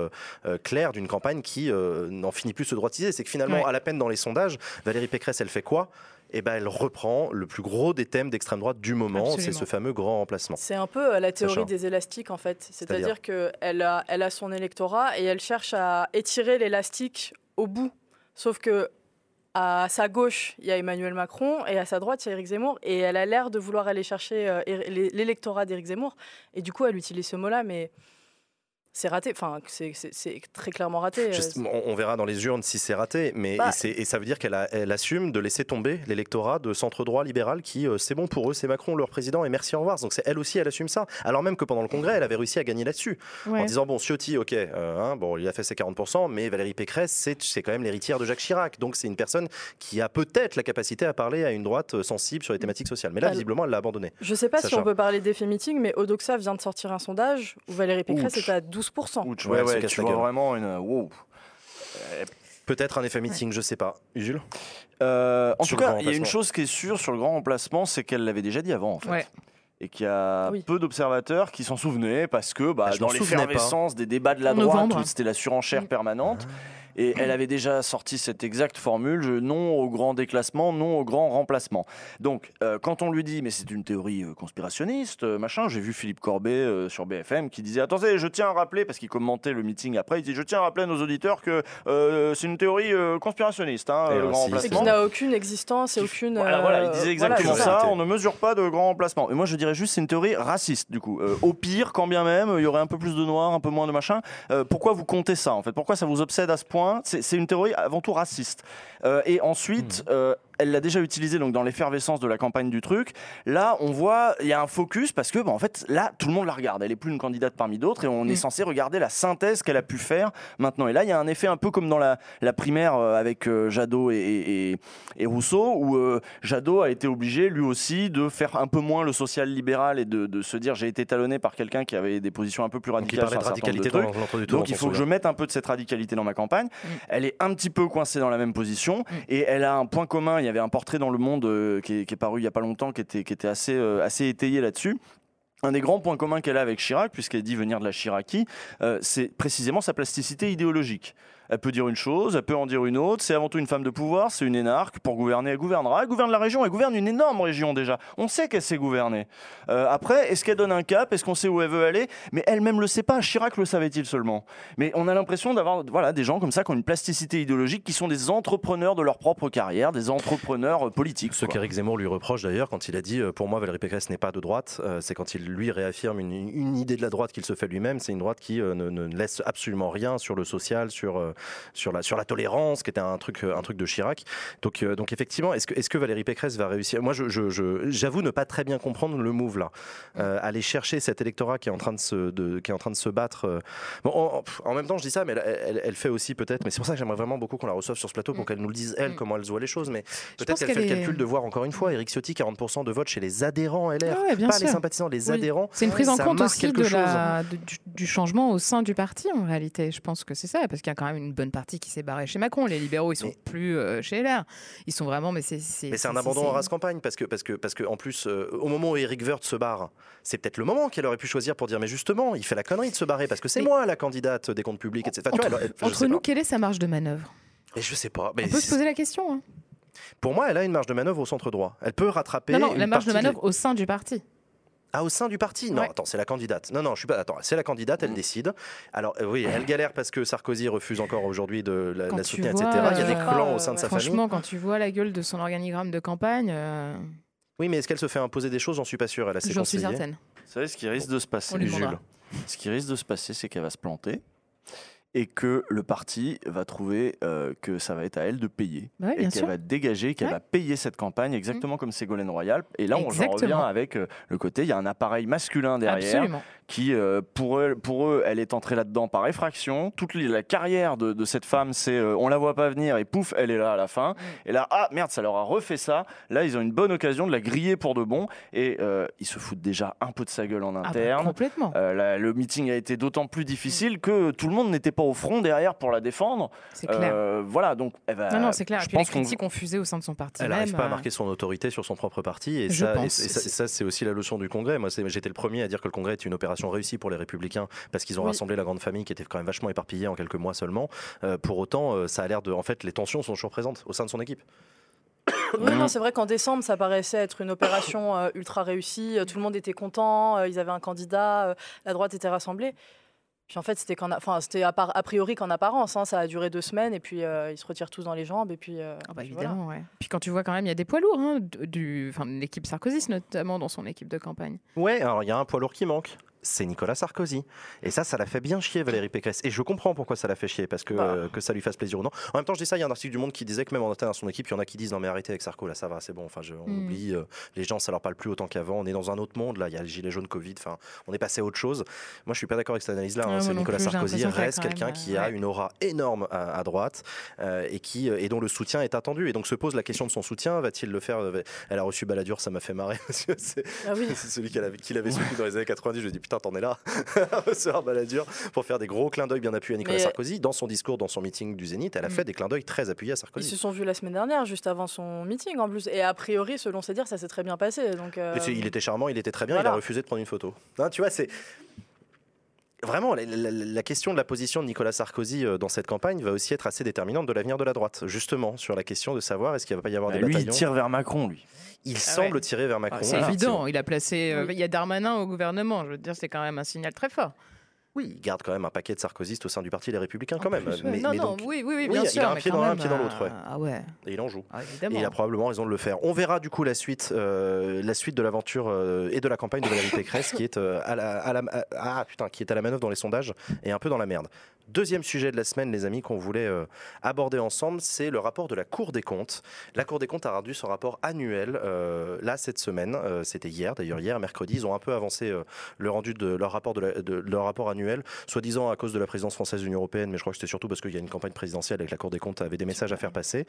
A: clair d'une campagne qui n'en finit plus de se droitiser. C'est que finalement,
D: Ouais.
A: à la peine dans les sondages, Valérie Pécresse, elle fait quoi? Eh ben, elle reprend le plus gros des thèmes d'extrême droite du moment, c'est ce fameux grand remplacement.
C: C'est un peu la théorie
A: Sacha.
C: des élastiques en fait.
A: C'est-à-dire
C: C'est-à-dire qu'elle a, elle a son électorat et elle cherche à étirer l'élastique au bout. Sauf que à sa gauche, il y a Emmanuel Macron et à sa droite, il y a Éric Zemmour. Et elle a l'air de vouloir aller chercher euh, l'électorat d'Éric Zemmour. Et du coup, elle utilise ce mot-là, mais c'est raté. Enfin, c'est- très clairement raté. Euh,
A: sais- on, on verra dans les urnes si c'est raté, mais
C: Bah-
A: et, ça veut dire qu'elle elle assume de laisser tomber l'électorat de centre droit libéral qui euh, c'est bon pour eux, c'est Macron leur président et merci au revoir. Donc c'est elle aussi elle assume ça. Alors même que pendant le congrès elle avait réussi à gagner là-dessus en disant bon Ciotti ok euh, hein, bon il a fait ses 40%, mais Valérie Pécresse c'est quand même l'héritière de Jacques Chirac, donc c'est une personne qui a peut-être la capacité à parler à une droite sensible sur les thématiques sociales. Mais là
C: Elle-
A: visiblement elle l'a abandonné.
C: Je sais pas si on peut parler d'effet meeting, mais Odoxa vient de sortir un sondage où Valérie Pécresse
B: Ouch.
C: est à 12%.
B: Ouch,
A: Ouais,
B: ouais, tu vois
A: gueule.
B: vraiment une. Wow.
A: Peut-être un effet meeting, je sais pas. Usul
B: Euh, en
A: Sur
B: tout cas, il y a une chose qui est sûre sur le grand remplacement, c'est qu'elle l'avait déjà dit avant, en fait.
D: Ouais.
B: Et qu'il y a
C: Oui.
B: peu d'observateurs qui s'en souvenaient parce que bah,
A: Ah, je
B: dans l'effervescence des débats de la droite, c'était la surenchère permanente. Et elle avait déjà sorti cette exacte formule je- non au grand déclassement, non au grand remplacement. Donc, euh, quand on lui dit mais c'est une théorie euh, conspirationniste, euh, machin, j'ai vu Philippe Corbet euh, sur BFM qui disait attendez, je tiens à rappeler, parce qu'il commentait le meeting après, il dit je tiens à rappeler à nos auditeurs que euh, c'est une théorie euh, conspirationniste, hein,
A: Et
B: le grand remplacement.
C: qui n'a aucune existence et aucune.
B: Voilà, voilà, il disait exactement ça.
A: ça.
B: On ne mesure pas de grand remplacement. Et moi, je dirais juste, c'est une théorie raciste, du coup. Euh, au pire, quand bien même, il y aurait un peu plus de noirs, un peu moins de machin. Euh, pourquoi vous comptez ça, en fait? Pourquoi ça vous obsède à ce point? C'est c'est une théorie avant tout raciste. Euh, et ensuite, euh, elle l'a déjà utilisé donc dans l'effervescence de la campagne du truc. Là, on voit, il y a un focus parce que, bah, en fait, là, tout le monde la regarde. Elle est plus une candidate parmi d'autres et on est
D: Mm.
B: censé regarder la synthèse qu'elle a pu faire maintenant. Et là, il y a un effet un peu comme dans la, la primaire euh, avec euh, Jadot et, et- et- et Rousseau, où euh, Jadot a été obligé, lui aussi, de faire un peu moins le social-libéral et de, de se dire j'ai été talonné par quelqu'un qui avait des positions un peu plus
A: Donc, il
B: radicales.
A: de radicalité
B: de trucs.
A: du.
B: Donc il faut que je mette un peu de cette radicalité dans ma campagne.
D: Mm.
B: Elle est un petit peu coincée dans la même position
D: Mm.
B: et elle a un point commun. Il y avait un portrait dans Le Monde euh, qui, est, paru il y a pas longtemps qui était, qui était assez, euh, assez étayé là-dessus. Un des grands points communs qu'elle a avec Chirac, puisqu'elle dit venir de la Chiraki, euh, c'est précisément sa plasticité idéologique. Elle peut dire une chose, elle peut en dire une autre. C'est avant tout une femme de pouvoir, c'est une énarque. Pour gouverner, elle gouvernera. Elle gouverne la région, elle gouverne une énorme région déjà. On sait qu'elle sait gouverner. Euh, après, est-ce qu'elle donne un cap? Est-ce qu'on sait où elle veut aller? Mais elle-même le sait pas. Chirac le savait-il seulement? Mais on a l'impression d'avoir voilà, des gens comme ça qui ont une plasticité idéologique, qui sont des entrepreneurs de leur propre carrière, des entrepreneurs euh, politiques.
A: Ce qu'Éric Zemmour lui reproche d'ailleurs quand il a dit euh, pour moi Valérie Pécresse n'est pas de droite, euh, c'est quand il lui réaffirme une, une idée de la droite qu'il se fait lui-même. C'est une droite qui euh, ne, ne laisse absolument rien sur le social, sur, sur, la, sur la tolérance, qui était un truc, euh, un truc de Chirac. Donc, euh, donc effectivement, est-ce que, est que Valérie Pécresse va réussir? Moi, je, je- je- j'avoue ne pas très bien comprendre le move là. Euh, aller chercher cet électorat qui est en train de se, de- qui est en train de se battre. Bon, en, même temps, je dis ça, mais elle, elle- elle fait aussi peut-être. Mais c'est pour ça que j'aimerais vraiment beaucoup qu'on la reçoive sur ce plateau pour
D: Mm.
A: qu'elle nous le dise elle
D: Mm.
A: comment elle voit les choses. Mais peut-être qu'elle
D: qu'elle
A: fait le calcul de voir encore une fois Eric Ciotti 40% de vote chez les adhérents LR,
D: ouais, bien
A: pas les sympathisants, les
C: Oui.
A: adhérents.
D: C'est une prise en compte aussi de la, du, du changement au sein du parti, en réalité. Je pense que c'est ça, parce qu'il y a quand même une bonne partie qui s'est barrée chez Macron. Les libéraux, ils sont
A: Mais-
D: plus euh, chez LR. Ils sont vraiment, mais c'est.
A: Mais c'est un abandon en race campagne parce que parce que parce que en plus euh, au moment où Eric Woerth se barre, c'est peut-être le moment qu'elle aurait pu choisir pour dire mais justement il fait la connerie de se barrer parce que c'est
D: Mais-
A: moi la candidate des comptes publics etc.
D: Entre,
A: vois, elle- elle- je
D: entre
A: sais
D: nous,
A: pas.
D: quelle est sa marge de manœuvre?
A: Et je sais pas. Mais
D: On peut se poser la question. hein.
A: pour moi elle a une marge de manœuvre au centre droit. Elle peut rattraper.
D: Non, non,
A: une
D: la marge de manœuvre au sein du parti.
A: Ah, au sein du parti Non,
D: Ouais.
A: attends, c'est la candidate. Non, non, je suis pas. Attends, c'est la candidate, elle
D: Mm.
A: décide. Alors, euh, oui, elle galère parce que Sarkozy refuse encore aujourd'hui de la, la soutenir,
D: vois,
A: etc. Il y a des
D: euh,
A: clans au sein de sa famille.
D: Franchement, quand tu vois la gueule de son organigramme de campagne, euh,
A: Oui, mais est-ce qu'elle se fait imposer des choses? J'en suis pas sûr. Elle a ses
D: j'en suis certaine.
B: Vous savez ce qui risque de se passer, Jules. Ce qui risque de se passer, c'est qu'elle va se planter et que le parti va trouver euh, que ça va être à elle de payer
D: Bah
B: et qu'elle va dégager, qu'elle
D: Ouais.
B: va payer cette campagne exactement comme Ségolène Royal. Et là, on revient avec euh, le côté, il y a un appareil masculin derrière
D: Absolument.
B: Qui, euh, pour, eux, pour eux, elle est entrée là-dedans par effraction. Toute les- la carrière de, de cette femme, c'est euh, on la voit pas venir et pouf, elle est là à la fin. Et là, ah merde, ça leur a refait ça. Là, ils ont une bonne occasion de la griller pour de bon. Et euh, ils se foutent déjà un peu de sa gueule en
D: Ah bah,
B: interne.
D: complètement.
B: Euh, la- le meeting a été d'autant plus difficile que tout le monde n'était pas au front derrière pour la défendre.
D: C'est clair.
B: Euh, voilà, donc elle va.
D: non, non, c'est clair.
B: Je
D: Et puis les
B: pense qu'on
D: critiques ont fusé au sein de son parti.
A: Elle n'arrive pas à marquer son autorité sur son propre parti. Et
D: Je
A: ça, ça, ça, c'est aussi la leçon du Congrès. Moi, j'étais le premier à dire que le Congrès est une opération réussie pour les Républicains parce qu'ils ont
C: Oui.
A: rassemblé la grande famille qui était quand même vachement éparpillée en quelques mois seulement. Euh, pour autant, euh, ça a l'air de. En fait, les tensions sont toujours présentes au sein de son équipe.
C: Oui, non, c'est vrai qu'en décembre, ça paraissait être une opération euh, ultra réussie. Tout le monde était content. euh, ils avaient un candidat. euh, la droite était rassemblée. Puis en fait, c'était qu'en enfin, c'était a, par- a priori qu'en apparence. hein, ça a duré deux semaines et puis euh, ils se retirent tous dans les jambes. Et puis, euh,
D: Ah bah,
C: voilà.
D: évidemment, ouais. Puis quand tu vois quand même, il y a des poids lourds, hein, du, l'équipe Sarkozy notamment dans son équipe de campagne.
A: Ouais, alors il y a un poids lourd qui manque. C'est Nicolas Sarkozy. Et ça, ça l'a fait bien chier Valérie Pécresse. Et je comprends pourquoi ça l'a fait chier, parce que,
C: Bah.
A: euh, que ça lui fasse plaisir ou non. En même temps, je dis ça, il y a un article du Monde qui disait que même en interne à son équipe, il y en a qui disent non mais arrêtez avec Sarko, là ça va, c'est bon. Enfin, je- on
D: Mm.
A: oublie, euh, les gens, ça leur parle plus autant qu'avant. On est dans un autre monde, là, il y a le gilet jaune Covid, enfin, on est passé à autre chose. Moi, je suis pas d'accord avec cette analyse-là. hein. C'est Nicolas
D: plus,
A: Sarkozy reste quelqu'un qui
D: euh,
A: a une aura énorme à, à droite euh, et, qui, et dont le soutien est attendu. Et donc se pose la question de son soutien. Va-t-il le faire? Elle a reçu Balladur, ça m'a fait marrer. c'est-
C: Ah oui.
A: c'est celui qui l'avait, soutenu dans les années 90. Je lui ai dit putain, t'en es là recevoir Balladur pour faire des gros clins d'œil bien appuyés à Nicolas
C: Mais-
A: Sarkozy. Dans son discours, dans son meeting du Zénith, elle a
D: Mm.
A: fait des clins d'œil très appuyés à
C: Ils
A: Sarkozy.
C: se sont vus la semaine dernière, juste avant son meeting en plus. Et a priori, selon ses dires, ça s'est très bien passé. Donc, euh,
A: Il était charmant, il était très bien, il a refusé de prendre une photo. Hein, tu vois, c'est. Vraiment, la, la- la question de la position de Nicolas Sarkozy euh, dans cette campagne va aussi être assez déterminante de l'avenir de la droite, justement, sur la question de savoir est-ce qu'il va pas y avoir des
B: Lui, il
A: bataillons.
B: tire vers Macron, lui.
A: Il semble tirer vers Macron.
D: Ah C'est évident, il a placé. euh, Il y a Darmanin au gouvernement. Je veux dire, c'est quand même un signal très fort.
A: Oui, il garde quand même un paquet de sarkozystes au sein du parti Les Républicains, quand même. Mais-
D: non,
A: mais
D: non,
A: donc-
D: oui, oui, oui,
A: oui,
D: bien
A: il a
D: sûr.
A: un pied dans l'un, un pied dans l'autre, ouais.
D: Ah ouais,
A: Et il en joue.
D: ah,
A: Et il a probablement raison de le faire. On verra du coup la suite, euh, la suite de l'aventure euh, et de la campagne de Valérie Pécresse qui est, euh, à la, à la- à- ah, putain, qui est à la manœuvre dans les sondages et un peu dans la merde. Deuxième sujet de la semaine, les amis, qu'on voulait euh, aborder ensemble, c'est le rapport de la Cour des comptes. La Cour des comptes a rendu son rapport annuel euh, là cette semaine. Euh, C'était hier, d'ailleurs hier, mercredi. Ils ont un peu avancé le rendu de leur rapport, de leur rapport annuel, soi-disant à cause de la présidence française de l'Union européenne, mais je crois que c'était surtout parce qu'il y a une campagne présidentielle et que la Cour des comptes avait des messages à faire passer.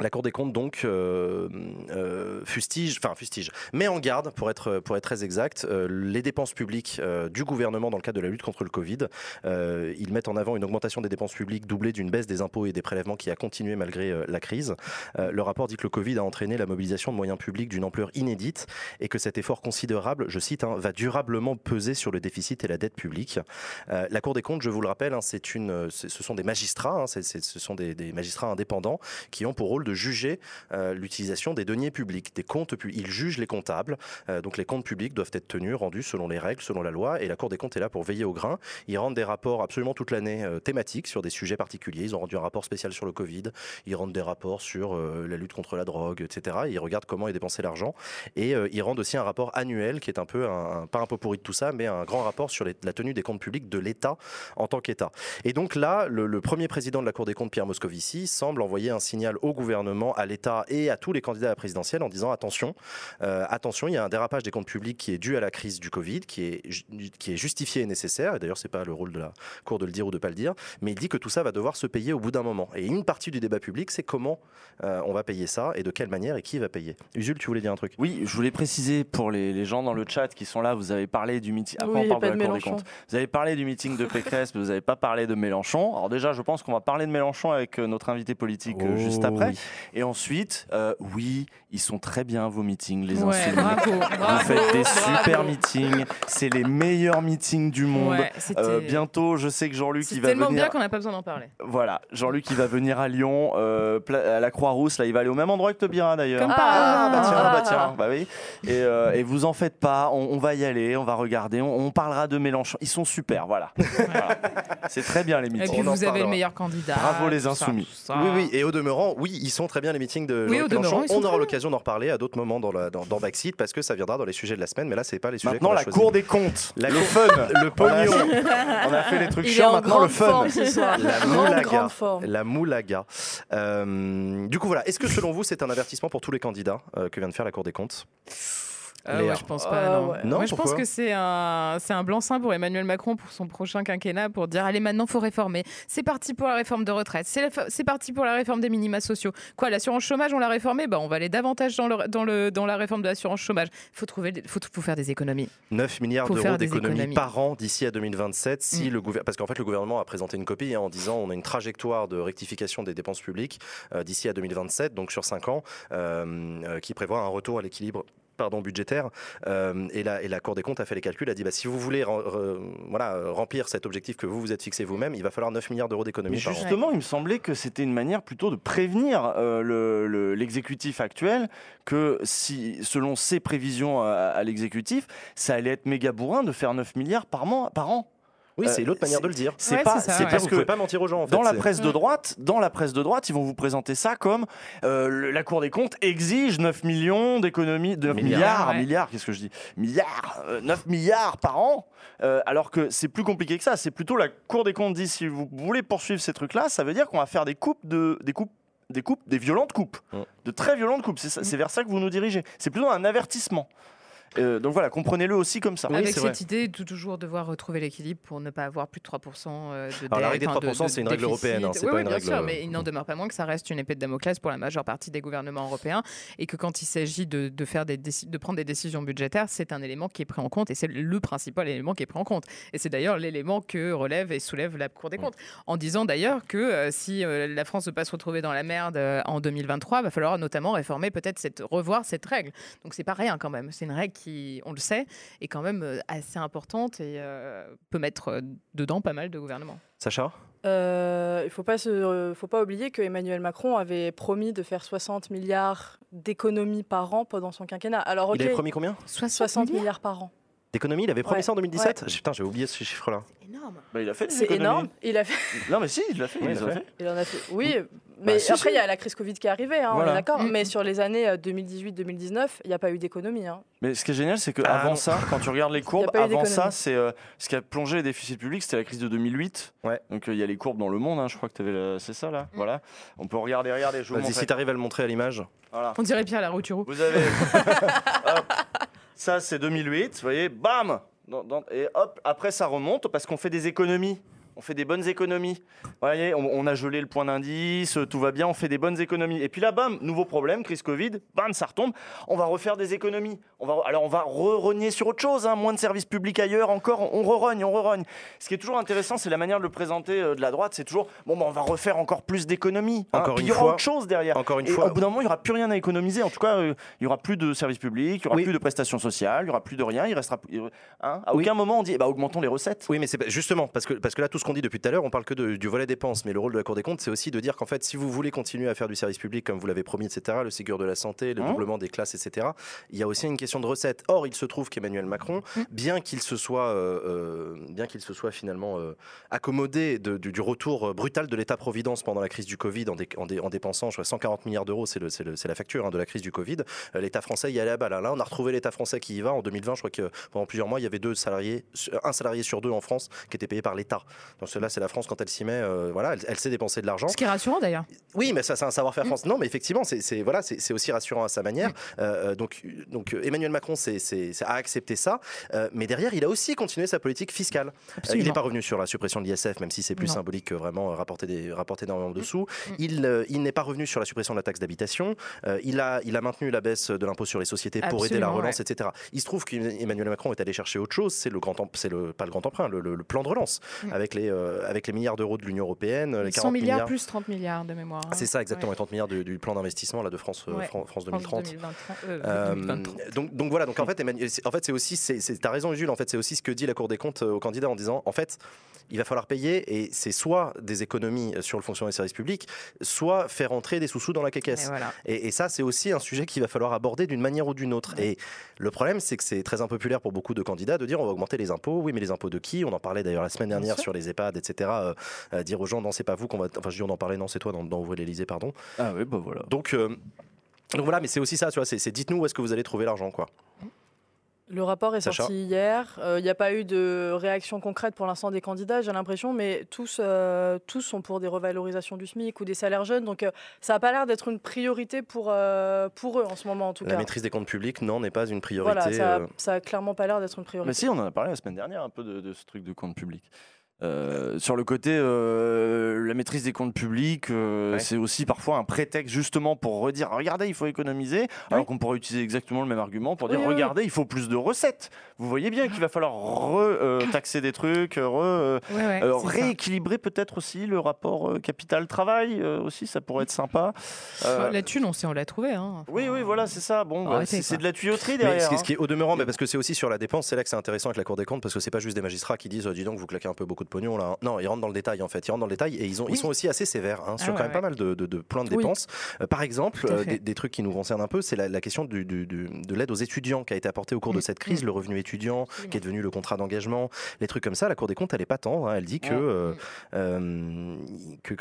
A: La Cour des comptes donc euh, euh, fustige, enfin fustige, met en garde pour être pour être très exact euh, les dépenses publiques du gouvernement dans le cadre de la lutte contre le Covid. Ils mettent en avant une augmentation des dépenses publiques doublée d'une baisse des impôts et des prélèvements qui a continué malgré la crise. Le rapport dit que le Covid a entraîné la mobilisation de moyens publics d'une ampleur inédite et que cet effort considérable, je cite, hein, va durablement peser sur le déficit et la dette publique. La Cour des comptes, je vous le rappelle, hein, c'est une, ce sont des magistrats, hein, ce sont des magistrats indépendants qui ont pour rôle de juger euh, l'utilisation des deniers publics, des comptes publics. Ils jugent les comptables, euh, donc les comptes publics doivent être tenus, rendus selon les règles, selon la loi, et la Cour des comptes est là pour veiller au grain. Ils rendent des rapports absolument toute l'année euh, thématiques sur des sujets particuliers. Ils ont rendu un rapport spécial sur le Covid, ils rendent des rapports sur la lutte contre la drogue, etc. Ils regardent comment est dépensé l'argent, et ils rendent aussi un rapport annuel qui est un peu, pas un pot pourri de tout ça, mais un grand rapport sur la tenue des comptes publics de l'État en tant qu'État. Et donc là, le premier président de la Cour des comptes, Pierre Moscovici, semble envoyer un signal au gouvernement, à l'État et à tous les candidats à la présidentielle en disant attention, euh, attention, il y a un dérapage des comptes publics qui est dû à la crise du Covid, qui est, ju- qui est justifié et nécessaire. Et d'ailleurs, c'est pas le rôle de la Cour de le dire ou de pas le dire, mais il dit que tout ça va devoir se payer au bout d'un moment. Et une partie du débat public, c'est comment euh, on va payer ça et de quelle manière et qui va payer. Usul, tu voulais dire un truc?
B: Oui, je voulais préciser pour les, les gens dans le chat qui sont là, vous avez parlé du meeting. Après,
C: Oui,
B: on parle
C: pas
B: de
C: de
B: la Cour des
C: Mélenchon.
B: comptes? Vous avez parlé du meeting de Pécresse, mais vous n'avez pas parlé de Mélenchon. Alors déjà, je pense qu'on va parler de Mélenchon avec euh, notre invité politique juste
A: Oh,
B: après.
A: oui.
B: Et ensuite, euh, oui, ils sont très bien vos meetings, les
D: Ouais,
B: insoumis.
D: bravo,
B: Vous
D: bravo,
B: faites des
D: bravo.
B: super meetings, c'est les meilleurs meetings du monde.
D: Ouais,
B: Euh, bientôt, je sais que Jean-Luc
D: c'est
B: il va
D: tellement
B: venir.
D: bien qu'on n'a pas besoin d'en parler.
B: Voilà, Jean-Luc il va venir à Lyon, euh, à la Croix-Rousse. Là, il va aller au même endroit que Tobira d'ailleurs.
D: Comme par
B: Ah, bah tiens, bah tiens, bah oui. Et, euh, et vous en faites pas, on, on va y aller, on va regarder, on, on parlera de Mélenchon. Ils sont super, voilà. Voilà. C'est très bien les
D: Et
B: meetings.
D: puis
A: On en
D: vous avez le meilleur candidat.
B: Bravo les
D: ça,
B: insoumis.
D: ça.
A: Oui, oui, et au demeurant, oui, ils sont très bien les meetings de
D: Oui,
A: Mélenchon. On aura l'occasion d'en reparler à d'autres moments dans, la, dans, dans Backseat parce que ça viendra dans les sujets de la semaine, mais là, c'est pas les sujets
B: Maintenant la cour des comptes,
A: La
B: le fun,
A: le pognon,
B: On a fait les trucs chiants,
C: en
B: maintenant le fun.
C: forme ce soir.
A: la moulaga. La moulaga. Euh, du coup, voilà. Est-ce que selon vous, c'est un avertissement pour tous les candidats euh, que vient de faire la Cour des comptes?
D: Euh,
A: Léa.
D: ouais, je pense pas.
C: Euh,
D: non.
C: ouais.
A: Non,
D: Moi, je pense que c'est un, c'est un blanc-seing pour Emmanuel Macron pour son prochain quinquennat pour dire allez, maintenant, faut réformer. C'est parti pour la réforme de retraite. C'est, la fa- c'est parti pour la réforme des minima sociaux. Quoi, l'assurance chômage, on l'a réformée? Bah, On va aller davantage dans, le, dans, le, dans la réforme de l'assurance chômage. Il faut, trouver, faut, faut faire des économies.
A: 9 milliards
D: Faut
A: d'euros d'économies
D: économies.
A: par an d'ici à 2027 si
D: Mm.
A: le gouvernement parce qu'en fait le gouvernement a présenté une copie hein, en disant on a une trajectoire de rectification des dépenses publiques euh, d'ici à 2027 donc sur 5 ans euh, euh, qui prévoit un retour à l'équilibre pardon, budgétaire Euh, et, la, et la Cour des comptes a fait les calculs a dit bah, si vous voulez ren- re- voilà, remplir cet objectif que vous vous êtes fixé vous-même il va falloir 9 milliards d'euros d'économies par an
B: justement, il me semblait que c'était une manière plutôt de prévenir euh, le- le- l'exécutif actuel que si, selon ses prévisions à, à l'exécutif, ça allait être méga bourrin de faire 9 milliards par, mois, par an.
A: Oui c'est
B: Euh,
A: l'autre manière
B: c'est-
A: de le dire
B: C'est
D: Ouais,
B: pas,
D: c'est ça,
B: c'est
D: ouais.
B: parce
A: vous
B: que
A: pouvez pas mentir aux gens en fait
B: dans la
A: c'est-
B: presse de
D: Mm.
B: droite, dans la presse de droite, ils vont vous présenter ça comme euh, le- la Cour des comptes exige 9 millions d'économies, de 9
A: Milliards.
B: milliards,
D: Ouais.
B: milliards, qu'est-ce que je dis? Milliards, euh, 9 milliards par an. Euh, alors que c'est plus compliqué que ça. C'est plutôt la Cour des comptes dit si vous voulez poursuivre ces trucs-là, ça veut dire qu'on va faire des coupes de des coupes des coupes, des violentes coupes,
A: Mm.
B: de très violentes coupes. C'est c'est vers ça que vous nous dirigez. C'est plutôt un avertissement. Euh, donc voilà, comprenez-le aussi comme ça.
A: Oui,
D: Avec cette
A: vrai.
D: idée de toujours devoir retrouver l'équilibre pour ne pas avoir plus de 3% de dette.
A: Alors, la règle des
D: enfin, de-
A: 3%,
D: de
A: c'est une règle européenne, hein, c'est
D: Oui,
A: pas
D: oui,
A: une
D: bien
A: règle,
D: sûr,
A: euh,
D: mais il n'en demeure pas moins que ça reste une épée de Damoclès pour la majeure partie des gouvernements européens et que quand il s'agit de, de faire des déci- de prendre des décisions budgétaires, c'est un élément qui est pris en compte et c'est le principal élément qui est pris en compte. Et c'est d'ailleurs l'élément que relève et soulève la Cour des comptes, en disant d'ailleurs que euh, si euh, la France ne veut pas se retrouver dans la merde euh, en 2023, il va falloir notamment réformer peut-être cette revoir cette règle. Donc c'est pas rien quand même. C'est une règle qui, on le sait, est quand même euh, assez importante et euh, peut mettre euh, dedans pas mal de gouvernements.
A: Sacha?
C: Euh, il ne faut, faut pas oublier que Emmanuel Macron avait promis de faire 60 milliards d'économies par an pendant son quinquennat. Alors,
A: Il avait promis combien?
C: 60 milliards par an.
A: D'économie Il avait promis
C: Ouais.
A: ça en 2017 Putain, j'ai oublié ce chiffre-là.
D: Énorme.
B: Bah, il a fait des
C: C'est
B: économies.
C: énorme. Il, a fait,
B: Non, mais si, il l'a fait.
A: Oui,
B: il
A: il
B: les
A: l'a
B: a
A: fait.
B: fait.
C: il en a fait. Oui, mais
B: Bah,
C: après,
B: si.
C: il y a la crise Covid qui est arrivée, hein, on
B: Voilà.
C: est d'accord.
D: Mm.
C: Mais sur les années euh, 2018-2019, il n'y a pas eu d'économie. hein.
B: Mais ce qui est génial, c'est
A: Ah,
B: qu'avant
A: non.
B: ça, quand tu regardes les courbes, avant ça, c'est euh, ce qui a plongé les déficits publics, c'était la crise de 2008.
A: Ouais.
B: Donc euh, il y a les courbes dans le monde, hein, je crois que tu avais. C'est ça là?
D: Mm.
B: Voilà. On peut regarder, vous
A: Vas-y,
B: montre.
A: si t'arrives à le montrer à l'image.
B: Voilà.
D: On dirait Pierre Larouturou.
B: Vous avez. Hop. Ça, c'est 2008. Vous voyez, bam Dans- dans- Et hop, après, ça remonte parce qu'on fait des économies. On fait des bonnes économies. Vous voyez, on, on a gelé le point d'indice, tout va bien, on fait des bonnes économies. Et puis là, bam, nouveau problème, crise Covid, bam, ça retombe. On va refaire des économies. On va, alors, on va re-rogner sur autre chose, hein, moins de services publics ailleurs, encore, on re-rogne, on re-rogne. Ce qui est toujours intéressant, c'est la manière de le présenter euh, de la droite. C'est toujours, bon, bah, on va refaire encore plus d'économies. hein.
A: Encore une
B: il y aura
A: fois-
B: autre chose derrière.
A: Encore une
B: Et
A: fois.
B: au bout d'un moment, il n'y aura plus rien à économiser. En tout cas, euh, il n'y aura plus de services publics, il n'y aura
A: Oui.
B: plus de prestations sociales, il n'y aura plus de rien. Il restera. il- hein, à
A: Oui.
B: aucun moment, on dit eh ben, augmentons les recettes.
A: Oui, mais c'est justement parce que, parce que là, tout ce qu'on dit depuis tout à l'heure, on parle que de- du volet dépenses. Mais le rôle de la Cour des comptes, c'est aussi de dire qu'en fait, si vous voulez continuer à faire du service public comme vous l'avez promis, etc., le Ségur de la santé, le
B: Hein
A: doublement des classes, etc., il y a aussi une question de recettes. Or, il se trouve qu'Emmanuel Macron,
D: Mm.
A: bien qu'il se soit, euh, euh, bien qu'il se soit finalement euh, accommodé de- du, du retour brutal de l'État-providence pendant la crise du Covid en, dé- en dé- en dépensant je crois, 140 milliards d'euros, c'est la facture hein, de la crise du Covid, l'État français y allait à balle. Là, on a retrouvé l'État français qui y va. En 2020, je crois que pendant plusieurs mois, il y avait deux salariés, un salarié sur deux en France qui était payé par l'État. Donc cela, c'est la France quand elle s'y met. euh, voilà, elle, elle sait dépenser de l'argent.
D: Ce qui est rassurant d'ailleurs.
A: Oui, mais ça, c'est un savoir-faire français. Non, mais effectivement, c'est voilà, c'est aussi rassurant à sa manière. Euh, euh, donc, donc, Emmanuel Macron a accepté ça, euh, mais derrière, il a aussi continué sa politique fiscale. Il n'est pas revenu sur la suppression de l'ISF, même si c'est plus
D: Non.
A: symbolique que vraiment rapporter, des, rapporter énormément de sous.
D: Mm.
A: Il, il n'est pas revenu sur la suppression de la taxe d'habitation. Il, a, il a maintenu la baisse de l'impôt sur les sociétés pour aider la relance, etc. Il se trouve qu'Emmanuel Macron est allé chercher autre chose. C'est le grand, c'est le pas le grand emprunt, le, le- le plan de relance
D: Mm.
A: avec les euh, avec les milliards d'euros de l'Union européenne, les
D: 100
A: 40
D: milliards,
A: milliards.
D: plus 30 milliards de mémoire. hein.
A: C'est ça exactement,
D: Ouais.
A: les 30 milliards du, du plan d'investissement là de France, euh,
D: Ouais.
A: Fran- France
D: France
A: 2030.
D: 2023, euh,
A: Euh,
D: 2023.
A: donc, donc voilà, donc en fait, Emmanuel- c'est- en fait, c'est aussi, c'est, c'est- t'as raison, Jules. En fait, c'est aussi ce que dit la Cour des comptes euh, aux candidats en disant, en fait, il va falloir payer et c'est soit des économies sur le fonctionnement des services publics, soit faire entrer des sous-sous dans la
D: Et
A: caisse.
D: voilà.
A: Et, et ça, c'est aussi un sujet qu'il va falloir aborder d'une manière ou d'une autre. Et le problème, c'est que c'est très impopulaire pour beaucoup de candidats de dire on va augmenter les impôts. Oui, mais les impôts de qui? On en parlait d'ailleurs la semaine dernière sur les EHPAD, etc. Euh, euh, dire aux gens non, c'est pas vous qu'on va. Enfin, je dis on en parlait, non, c'est toi dans, dans Ouvrir l'Elysée, pardon.
B: Ah oui, bah voilà.
A: Donc, euh, donc voilà, mais c'est aussi ça, tu vois. C'est, dites-nous où est-ce que vous allez trouver l'argent, quoi.
C: Le rapport est
A: Sacha
C: sorti hier. Euh, Il n'y a pas eu de réaction concrète pour l'instant des candidats, j'ai l'impression, mais tous, euh, tous sont pour des revalorisations du SMIC ou des salaires jeunes. Donc euh, ça n'a pas l'air d'être une priorité pour, euh, pour eux en ce moment, en tout
A: La
C: cas.
A: maîtrise des comptes publics, non, n'est pas une priorité.
C: Voilà, ça,
A: euh,
C: ça a clairement pas l'air d'être une priorité.
B: Mais si, on en a parlé la semaine dernière un peu de, de ce truc de compte public. Euh, sur le côté, euh, la maîtrise des comptes publics, euh,
A: Ouais.
B: c'est aussi parfois un prétexte justement pour redire regardez, il faut économiser, alors qu'on pourrait utiliser exactement le même argument pour dire
C: Oui, oui, oui.
B: regardez, il faut plus de recettes. Vous voyez bien qu'il va falloir re-taxer des trucs, re, euh,
D: Ouais, ouais,
B: euh,
D: c'est ça.
B: rééquilibrer peut-être aussi le rapport euh, capital-travail euh, aussi, ça pourrait être sympa. Euh,
D: La thune, on sait, on l'a trouvé. Hein.
B: oui, oui, voilà, c'est ça. Bon, bah, c'est de la tuyauterie
A: Mais
B: derrière.
A: ce qui,
B: hein.
A: ce qui est au demeurant, mais parce que c'est aussi sur la dépense, c'est là que c'est intéressant avec la Cour des comptes, parce que c'est pas juste des magistrats qui disent, dis donc, vous claquez un peu beaucoup de pognon là. Non, ils rentrent dans le détail en fait. Ils rentrent dans le détail et ils, ont, ils
D: Oui.
A: sont aussi assez sévères hein, sur
D: Ah
A: quand
D: ouais,
A: même pas mal de, de- de plans de
C: Oui.
A: dépenses. Euh, par exemple, euh, des, des trucs qui nous concernent un peu, c'est la, la question du, du- du- de l'aide aux étudiants qui a été apportée au cours de
D: Mm.
A: cette crise,
D: Mm.
A: le revenu étudiant, qui est devenu le contrat d'engagement, les trucs comme ça. La Cour des comptes, elle est pas tendre. hein. Elle dit que,
B: Mm.
A: euh, euh, que,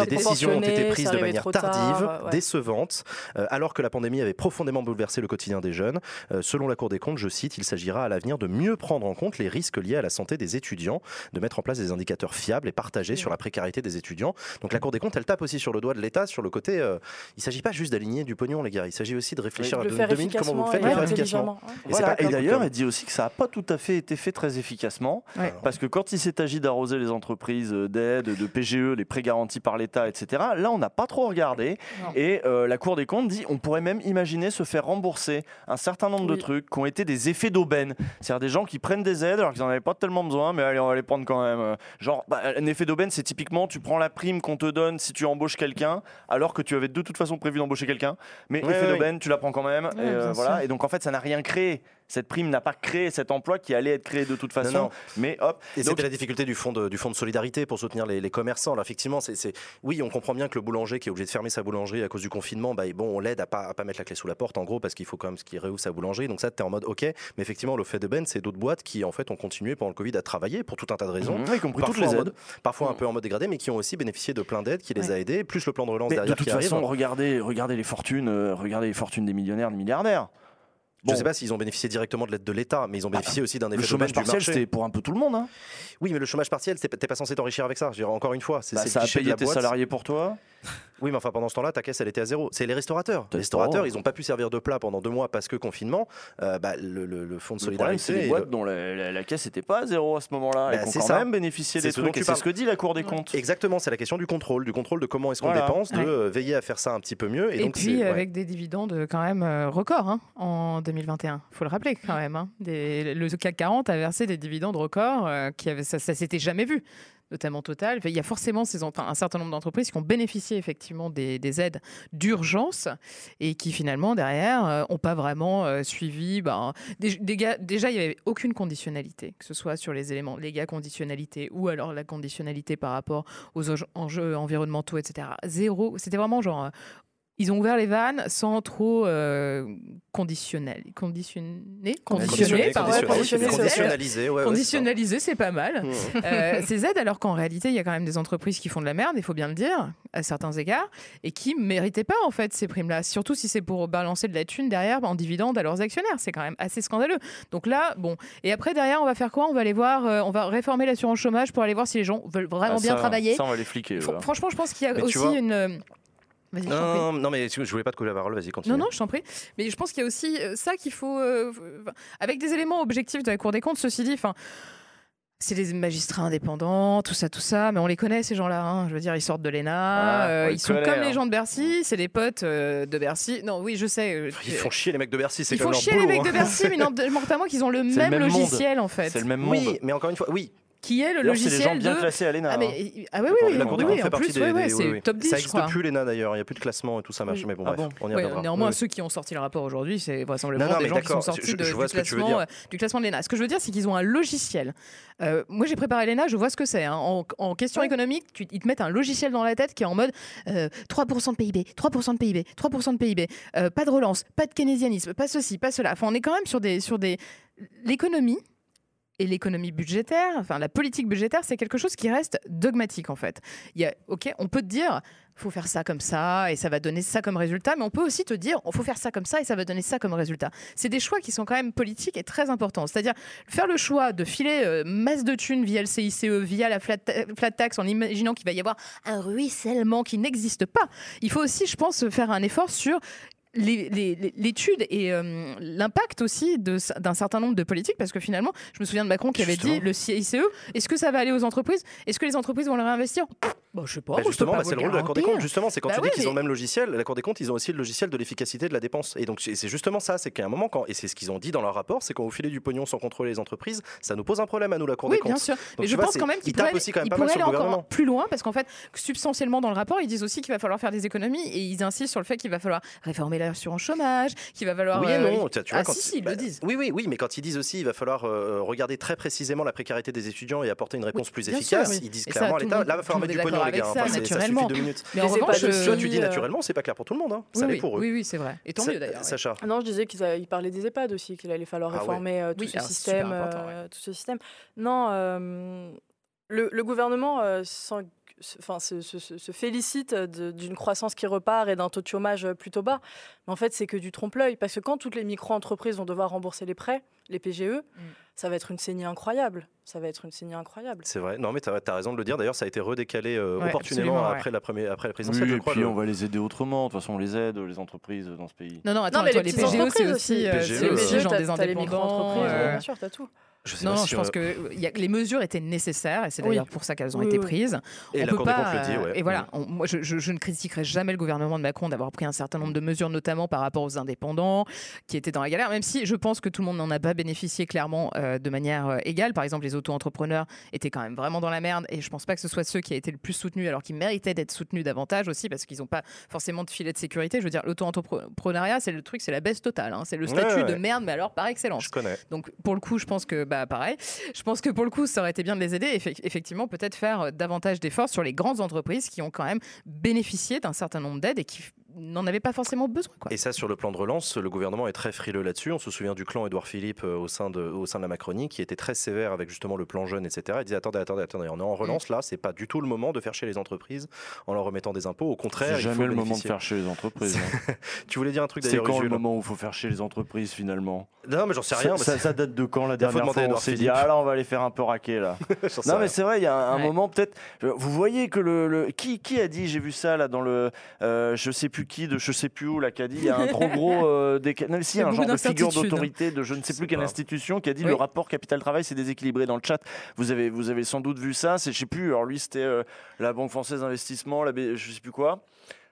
A: les décisions ont été prises de manière
C: tard,
A: tardive,
C: ouais.
A: décevante, alors que la pandémie avait profondément bouleversé le quotidien des jeunes. Selon la Cour des comptes, je cite, il s'agira à l'avenir de mieux prendre en compte les risques liés à la santé des étudiants, de mettre en place des indicateurs fiables et partagés sur la précarité des étudiants. Donc la Cour des comptes, elle tape aussi sur le doigt de l'État, sur le côté, euh, il ne s'agit pas juste d'aligner du pognon, les gars, il s'agit aussi de réfléchir
C: de
A: à deux minutes comment vous le faites,
C: et
A: de le faire efficacement.
C: intelligemment. ouais.
A: Et c'est
B: Voilà.
A: pas
B: Et
A: comme-
B: d'ailleurs, elle dit aussi que ça n'a pas tout à fait été fait très efficacement.
D: Ouais.
B: Parce que quand il s'est agi d'arroser les entreprises d'aide, de PGE, les prêts garantis par l'État, etc., là, on n'a pas trop regardé.
D: Non.
B: Et euh, la Cour des comptes dit on pourrait même imaginer se faire rembourser un certain nombre de trucs qui ont été des effets d'aubaine. C'est-à-dire des gens qui prennent des aides alors qu'ils n'en avaient pas tellement besoin, mais allez, on va les prendre quand même. Euh, Genre, bah, un effet d'aubaine, c'est typiquement, tu prends la prime qu'on te donne si tu embauches quelqu'un, alors que tu avais de toute façon prévu d'embaucher quelqu'un. Mais
A: Ouais,
B: effet
A: ouais,
B: d'aubaine, tu la prends quand même. et, euh, voilà. Et donc, en fait, ça n'a rien créé. Cette prime n'a pas créé cet emploi qui allait être créé de toute façon.
A: non.
B: Mais hop.
A: Et
B: Donc,
A: c'était la difficulté du fonds de, du fonds de solidarité pour soutenir les, les commerçants. Alors effectivement, c'est, oui, on comprend bien que le boulanger qui est obligé de fermer sa boulangerie à cause du confinement, bah, bon, on l'aide à pas, à pas mettre la clé sous la porte, en gros, parce qu'il faut quand même qu'il réouvre sa boulangerie. Donc ça, tu es en mode OK. Mais effectivement, le fait de Ben, c'est d'autres boîtes qui, en fait, ont continué pendant le Covid à travailler pour tout un tas de raisons.
B: Y compris toutes
A: Parfois,
B: les aides.
A: mode, parfois un peu en mode dégradé, mais qui ont aussi bénéficié de plein d'aides qui les a aidés, plus le plan de relance
B: Mais de
A: derrière
B: toute
A: qui
B: façon,
A: arrive.
B: regardez, regardez les fortunes, euh, regardez les fortunes des millionnaires, des milliardaires.
A: Je
B: Bon.
A: sais pas s'ils ont bénéficié directement de l'aide de l'État, mais ils ont bénéficié aussi d'un effet
B: Le chômage partiel, c'était pour un peu tout le monde. Hein.
A: Oui, mais le chômage partiel, t'es pas censé t'enrichir avec ça. Je encore une fois, c'est
B: Bah, ça a payé tes
A: boîte.
B: salariés pour toi.
A: Oui, mais enfin, pendant ce temps-là, ta caisse, elle était à zéro. C'est les restaurateurs. Les restaurateurs, ils n'ont pas pu servir de plat pendant deux mois parce que confinement. Euh, bah, le, le- le fonds de
B: Le problème,
A: solidarité.
B: c'est les boîtes
A: le-
B: dont la, la- la caisse n'était pas à zéro à ce moment-là.
A: Bah,
B: et
A: c'est
B: quand
A: ça.
B: même bénéficié
A: C'est
B: des trucs. c'est ce que dit la Cour des comptes.
A: Exactement, c'est la question du contrôle, du contrôle de comment est-ce qu'on
B: Voilà.
A: dépense, de
D: Ouais.
A: euh, veiller à faire ça un petit peu mieux. Et,
D: Et,
A: donc,
D: puis
A: ouais.
D: avec des dividendes quand même euh, records hein, en 2021. faut le rappeler quand même. hein. Des- le CAC 40 a versé des dividendes records euh, qui avaient, ça, ça s'était jamais vu. Notamment Total. Il y a forcément un certain nombre d'entreprises qui ont bénéficié effectivement des, des aides d'urgence et qui finalement derrière n'ont pas vraiment euh, suivi. ben, déjà, il n'y avait aucune conditionnalité, que ce soit sur les éléments, gars conditionnalité ou alors la conditionnalité par rapport aux enjeux environnementaux, etc. Zéro. C'était vraiment genre. Euh, ils ont ouvert les vannes sans trop euh, conditionnel, conditionner, conditionner, pardon,
C: ouais,
A: conditionner,
C: conditionner, c'est
A: conditionnaliser, c'est ça.
D: conditionnaliser, c'est pas mal. Euh, ces aides, alors qu'en réalité, il y a quand même des entreprises qui font de la merde, il faut bien le dire, à certains égards, et qui ne méritaient pas en fait ces primes-là. Surtout si c'est pour balancer de la thune derrière en dividende à leurs actionnaires, c'est quand même assez scandaleux. Donc là, bon. Et après, derrière, on va faire quoi? On va aller voir, euh, on va réformer l'assurance chômage pour aller voir si les gens veulent vraiment
B: Ah,
D: bien travailler.
B: Ça, on va les fliquer.
D: Fr-
B: là.
D: Franchement, je pense qu'il y a
A: Mais
D: aussi
A: vois-
D: une.
A: Non, non, mais je voulais pas te couper la parole, vas-y, continue.
D: Non, non, je t'en prie. Mais je pense qu'il y a aussi euh, ça qu'il faut. euh, avec des éléments objectifs de la Cour des comptes, ceci dit, enfin. C'est des magistrats indépendants, tout ça, tout ça, mais on les connaît ces gens-là. hein. Je veux dire, ils sortent de l'ENA,
B: Voilà,
D: euh,
B: les
D: ils sont
B: connaît,
D: comme
B: hein.
D: les gens de Bercy, c'est des potes euh, de Bercy. Non, oui, je sais. euh,
A: Ils font chier les mecs de Bercy, c'est
D: ils
A: comme
D: font
A: leur
D: chier
A: boulot,
D: les mecs
A: hein.
D: de Bercy, mais non, manque pas moi qu'ils ont le même,
B: monde.
D: logiciel en fait,
B: C'est le même monde.
A: Oui, mais encore une fois, oui.
D: Qui est le
B: D'ailleurs, c'est des gens
D: logiciel
B: bien
D: de.
B: classés à l'ENA.
D: Ah,
B: hein.
D: mais, ah ouais,
B: La
D: oui, oui,
B: la
A: Cour des
D: oui,
A: comptes fait partie
D: plus,
A: des.
D: ouais, ouais,
A: des-
D: c'est
A: oui, oui.
D: top 10,
A: Ça
D: je
A: existe
D: crois.
A: plus l'ENA d'ailleurs, il n'y a plus de classement et tout ça, machin, mais bon,
B: Ah
A: bref,
B: bon
A: on y
D: Ouais,
A: reviendra.
D: néanmoins,
A: Oui,
D: ceux qui ont sorti le rapport aujourd'hui, c'est vraisemblablement
A: Non, non,
D: des gens qui sont sortis
A: je-
D: de-
A: je
D: du, classement,
A: dire.
D: euh, du classement de l'ENA. Ce que je veux dire, c'est qu'ils ont un logiciel. Euh, moi, j'ai préparé l'ENA, je vois ce que c'est. hein. En, en question économique, tu- ils te mettent un logiciel dans la tête qui est en mode euh, 3% de PIB, 3% de PIB, 3% de PIB, euh, pas de relance, pas de keynésianisme, pas ceci, pas cela. Enfin, on est quand même sur des. Sur des... L'économie et l'économie budgétaire, enfin la politique budgétaire, c'est quelque chose qui reste dogmatique en fait. Il y a, ok, on peut te dire, faut faire ça comme ça et ça va donner ça comme résultat, mais on peut aussi te dire, faut faire ça comme ça et ça va donner ça comme résultat. C'est des choix qui sont quand même politiques et très importants. C'est-à-dire faire le choix de filer euh, masse de thunes via le CICE, via la flat, ta- flat tax, en imaginant qu'il va y avoir un ruissellement qui n'existe pas. Il faut aussi, je pense, faire un effort sur l'étude et euh, l'impact aussi d'un certain nombre de politiques, parce que finalement, je me souviens de Macron qui avait dit le CICE, est-ce que ça va aller aux entreprises? Est-ce que les entreprises vont le réinvestir? Bon, je sais pas.
A: Bah, justement, bah, c'est le rôle de la Cour des comptes. Justement, c'est quand
D: Bah
A: tu
D: ouais,
A: dis qu'ils ont le même logiciel, la Cour des comptes, ils ont aussi le logiciel de l'efficacité de la dépense. Et donc, c'est justement ça, c'est qu'à un moment, quand, et c'est ce qu'ils ont dit dans leur rapport, c'est quand vous filez du pognon sans contrôler les entreprises, ça nous pose un problème à nous, la Cour
D: Oui,
A: des comptes.
D: bien sûr. mais je
A: vois,
D: pense quand même
A: ils
D: qu'il
A: tapent
D: pourrait,
A: aussi quand même pas mal sur
D: aller
A: le
D: encore plus loin, parce qu'en fait, substantiellement dans le rapport, ils disent aussi qu'il va falloir faire des économies et ils insistent sur le fait qu'il va falloir réformer l'assurance chômage, qu'il va falloir.
A: Oui et
D: euh,
A: non, tu vois,
D: ah,
A: quand
D: si, si, ils
A: bah,
D: le disent.
A: Oui, oui, oui, mais quand ils disent aussi, il va falloir euh, regarder très précisément la précarité des étudiants et apporter une réponse plus efficace.
D: sûr, oui.
A: Ils disent
D: Et ça,
A: clairement à l'État, là, va falloir
D: le
A: mettre du pognon, les gars.
D: avec
A: Enfin,
D: ça,
A: c'est- ça suffit
D: naturellement.
A: deux minutes.
D: Mais en
C: Mais pas
D: revanche,
C: de-
D: euh,
A: Tu dis
C: euh,
A: naturellement, c'est pas clair pour tout le monde. hein.
D: oui,
A: Ça l'est pour eux.
D: Oui, oui, c'est vrai. Et tant
A: Ça-
D: mieux d'ailleurs.
A: Sacha.
C: Ah Non, je disais qu'ils parlaient des EHPAD aussi, qu'il allait falloir
A: Ah
C: réformer tout, ce système, tout ce système. Non, le, le gouvernement euh, s'en- se- enfin, se, se- se- se félicite de- d'une croissance qui repart et d'un taux de chômage euh, plutôt bas. Mais en fait, c'est que du trompe-l'œil. Parce que quand toutes les micro-entreprises vont devoir rembourser les prêts, les PGE, ça va être une saignée incroyable. Ça va être une saignée incroyable.
A: C'est vrai. Non, mais tu as, raison de le dire. D'ailleurs, ça a été redécalé euh,
D: Ouais,
A: opportunément
D: ouais.
A: après, la première, après la présidentielle,
B: Oui,
A: je
B: et
A: crois.
B: puis
A: le-
B: on va les aider autrement. De toute façon, on les aide, les entreprises dans ce pays.
D: Non, non, attends,
C: mais
D: attends,
C: les
D: les
C: petites
D: PGE, c'est aussi,
C: aussi.
D: euh,
A: PGE,
D: c'est aussi
A: euh,
D: genre des
C: les
D: indépendants.
C: micro-entreprises,
D: euh,
C: ouais, bien sûr, t'as tout.
A: Je sais
D: Non,
A: pas
D: non,
A: si,
D: je pense
A: euh,
D: que y a- les mesures étaient nécessaires et c'est
C: Oui.
D: d'ailleurs pour ça qu'elles ont
C: Oui,
D: été prises.
A: Et
D: On
A: la
D: peut
A: Cour des
D: pas,
A: comptes le dit,
D: euh,
A: ouais.
D: Et voilà, on- moi je, je- je ne critiquerai jamais le gouvernement de Macron d'avoir pris un certain nombre de mesures, notamment par rapport aux indépendants qui étaient dans la galère, même si je pense que tout le monde n'en a pas bénéficié clairement euh, de manière euh, égale. Par exemple, les auto-entrepreneurs étaient quand même vraiment dans la merde et je pense pas que ce soit ceux qui a été le plus soutenus alors qu'ils méritaient d'être soutenus davantage aussi parce qu'ils n'ont pas forcément de filet de sécurité. Je veux dire, l'auto-entrepreneuriat, c'est le truc, c'est la baisse totale. hein. C'est le
A: Ouais,
D: statut
A: ouais.
D: de merde, mais alors par excellence.
A: Je connais.
D: Donc pour le coup, je pense que bah pareil, je pense que pour le coup, ça aurait été bien de les aider. Effe- effectivement, peut-être faire euh, davantage d'efforts sur les grandes entreprises qui ont quand même bénéficié d'un certain nombre d'aides et qui n'en avaient pas forcément besoin. Quoi.
A: Et ça, sur le plan de relance, le gouvernement est très frileux là-dessus. On se souvient du clan Édouard Philippe euh, au sein, de, au sein de la Macronie, qui était très sévère avec justement le plan jeune, etc. Il disait attendez, attendez, attendez, on est en relance là, c'est pas du tout le moment de faire chier les entreprises en leur remettant des impôts. Au contraire,
B: C'est
A: il faut
B: jamais le moment de faire chier les entreprises. hein.
A: Tu voulais dire un truc
B: C'est
A: d'ailleurs,
B: quand le moment où il faut faire chier les entreprises finalement?
A: Non, mais j'en sais rien.
B: ça, ça- date de quand la dernière fois on s'est dit ah là on va les faire un peu raquer là. Non mais c'est vrai, il y a un, un
D: Ouais.
B: moment peut-être. Vous voyez que le, le- qui qui a dit j'ai vu ça là dans le euh, je sais plus qui de je sais plus où là qui a dit il y a un trop gros euh, déca- non, mais si
D: Il y a
B: un genre de figure
D: d'incertitudes.
B: d'autorité de je ne sais plus quelle
A: pas.
B: institution qui a dit
D: Oui.
B: le rapport capital travail c'est déséquilibré dans le chat. Vous avez vous avez sans doute vu ça, c'est je sais plus. Alors lui c'était euh, la Banque française d'investissement, la B- je sais plus quoi.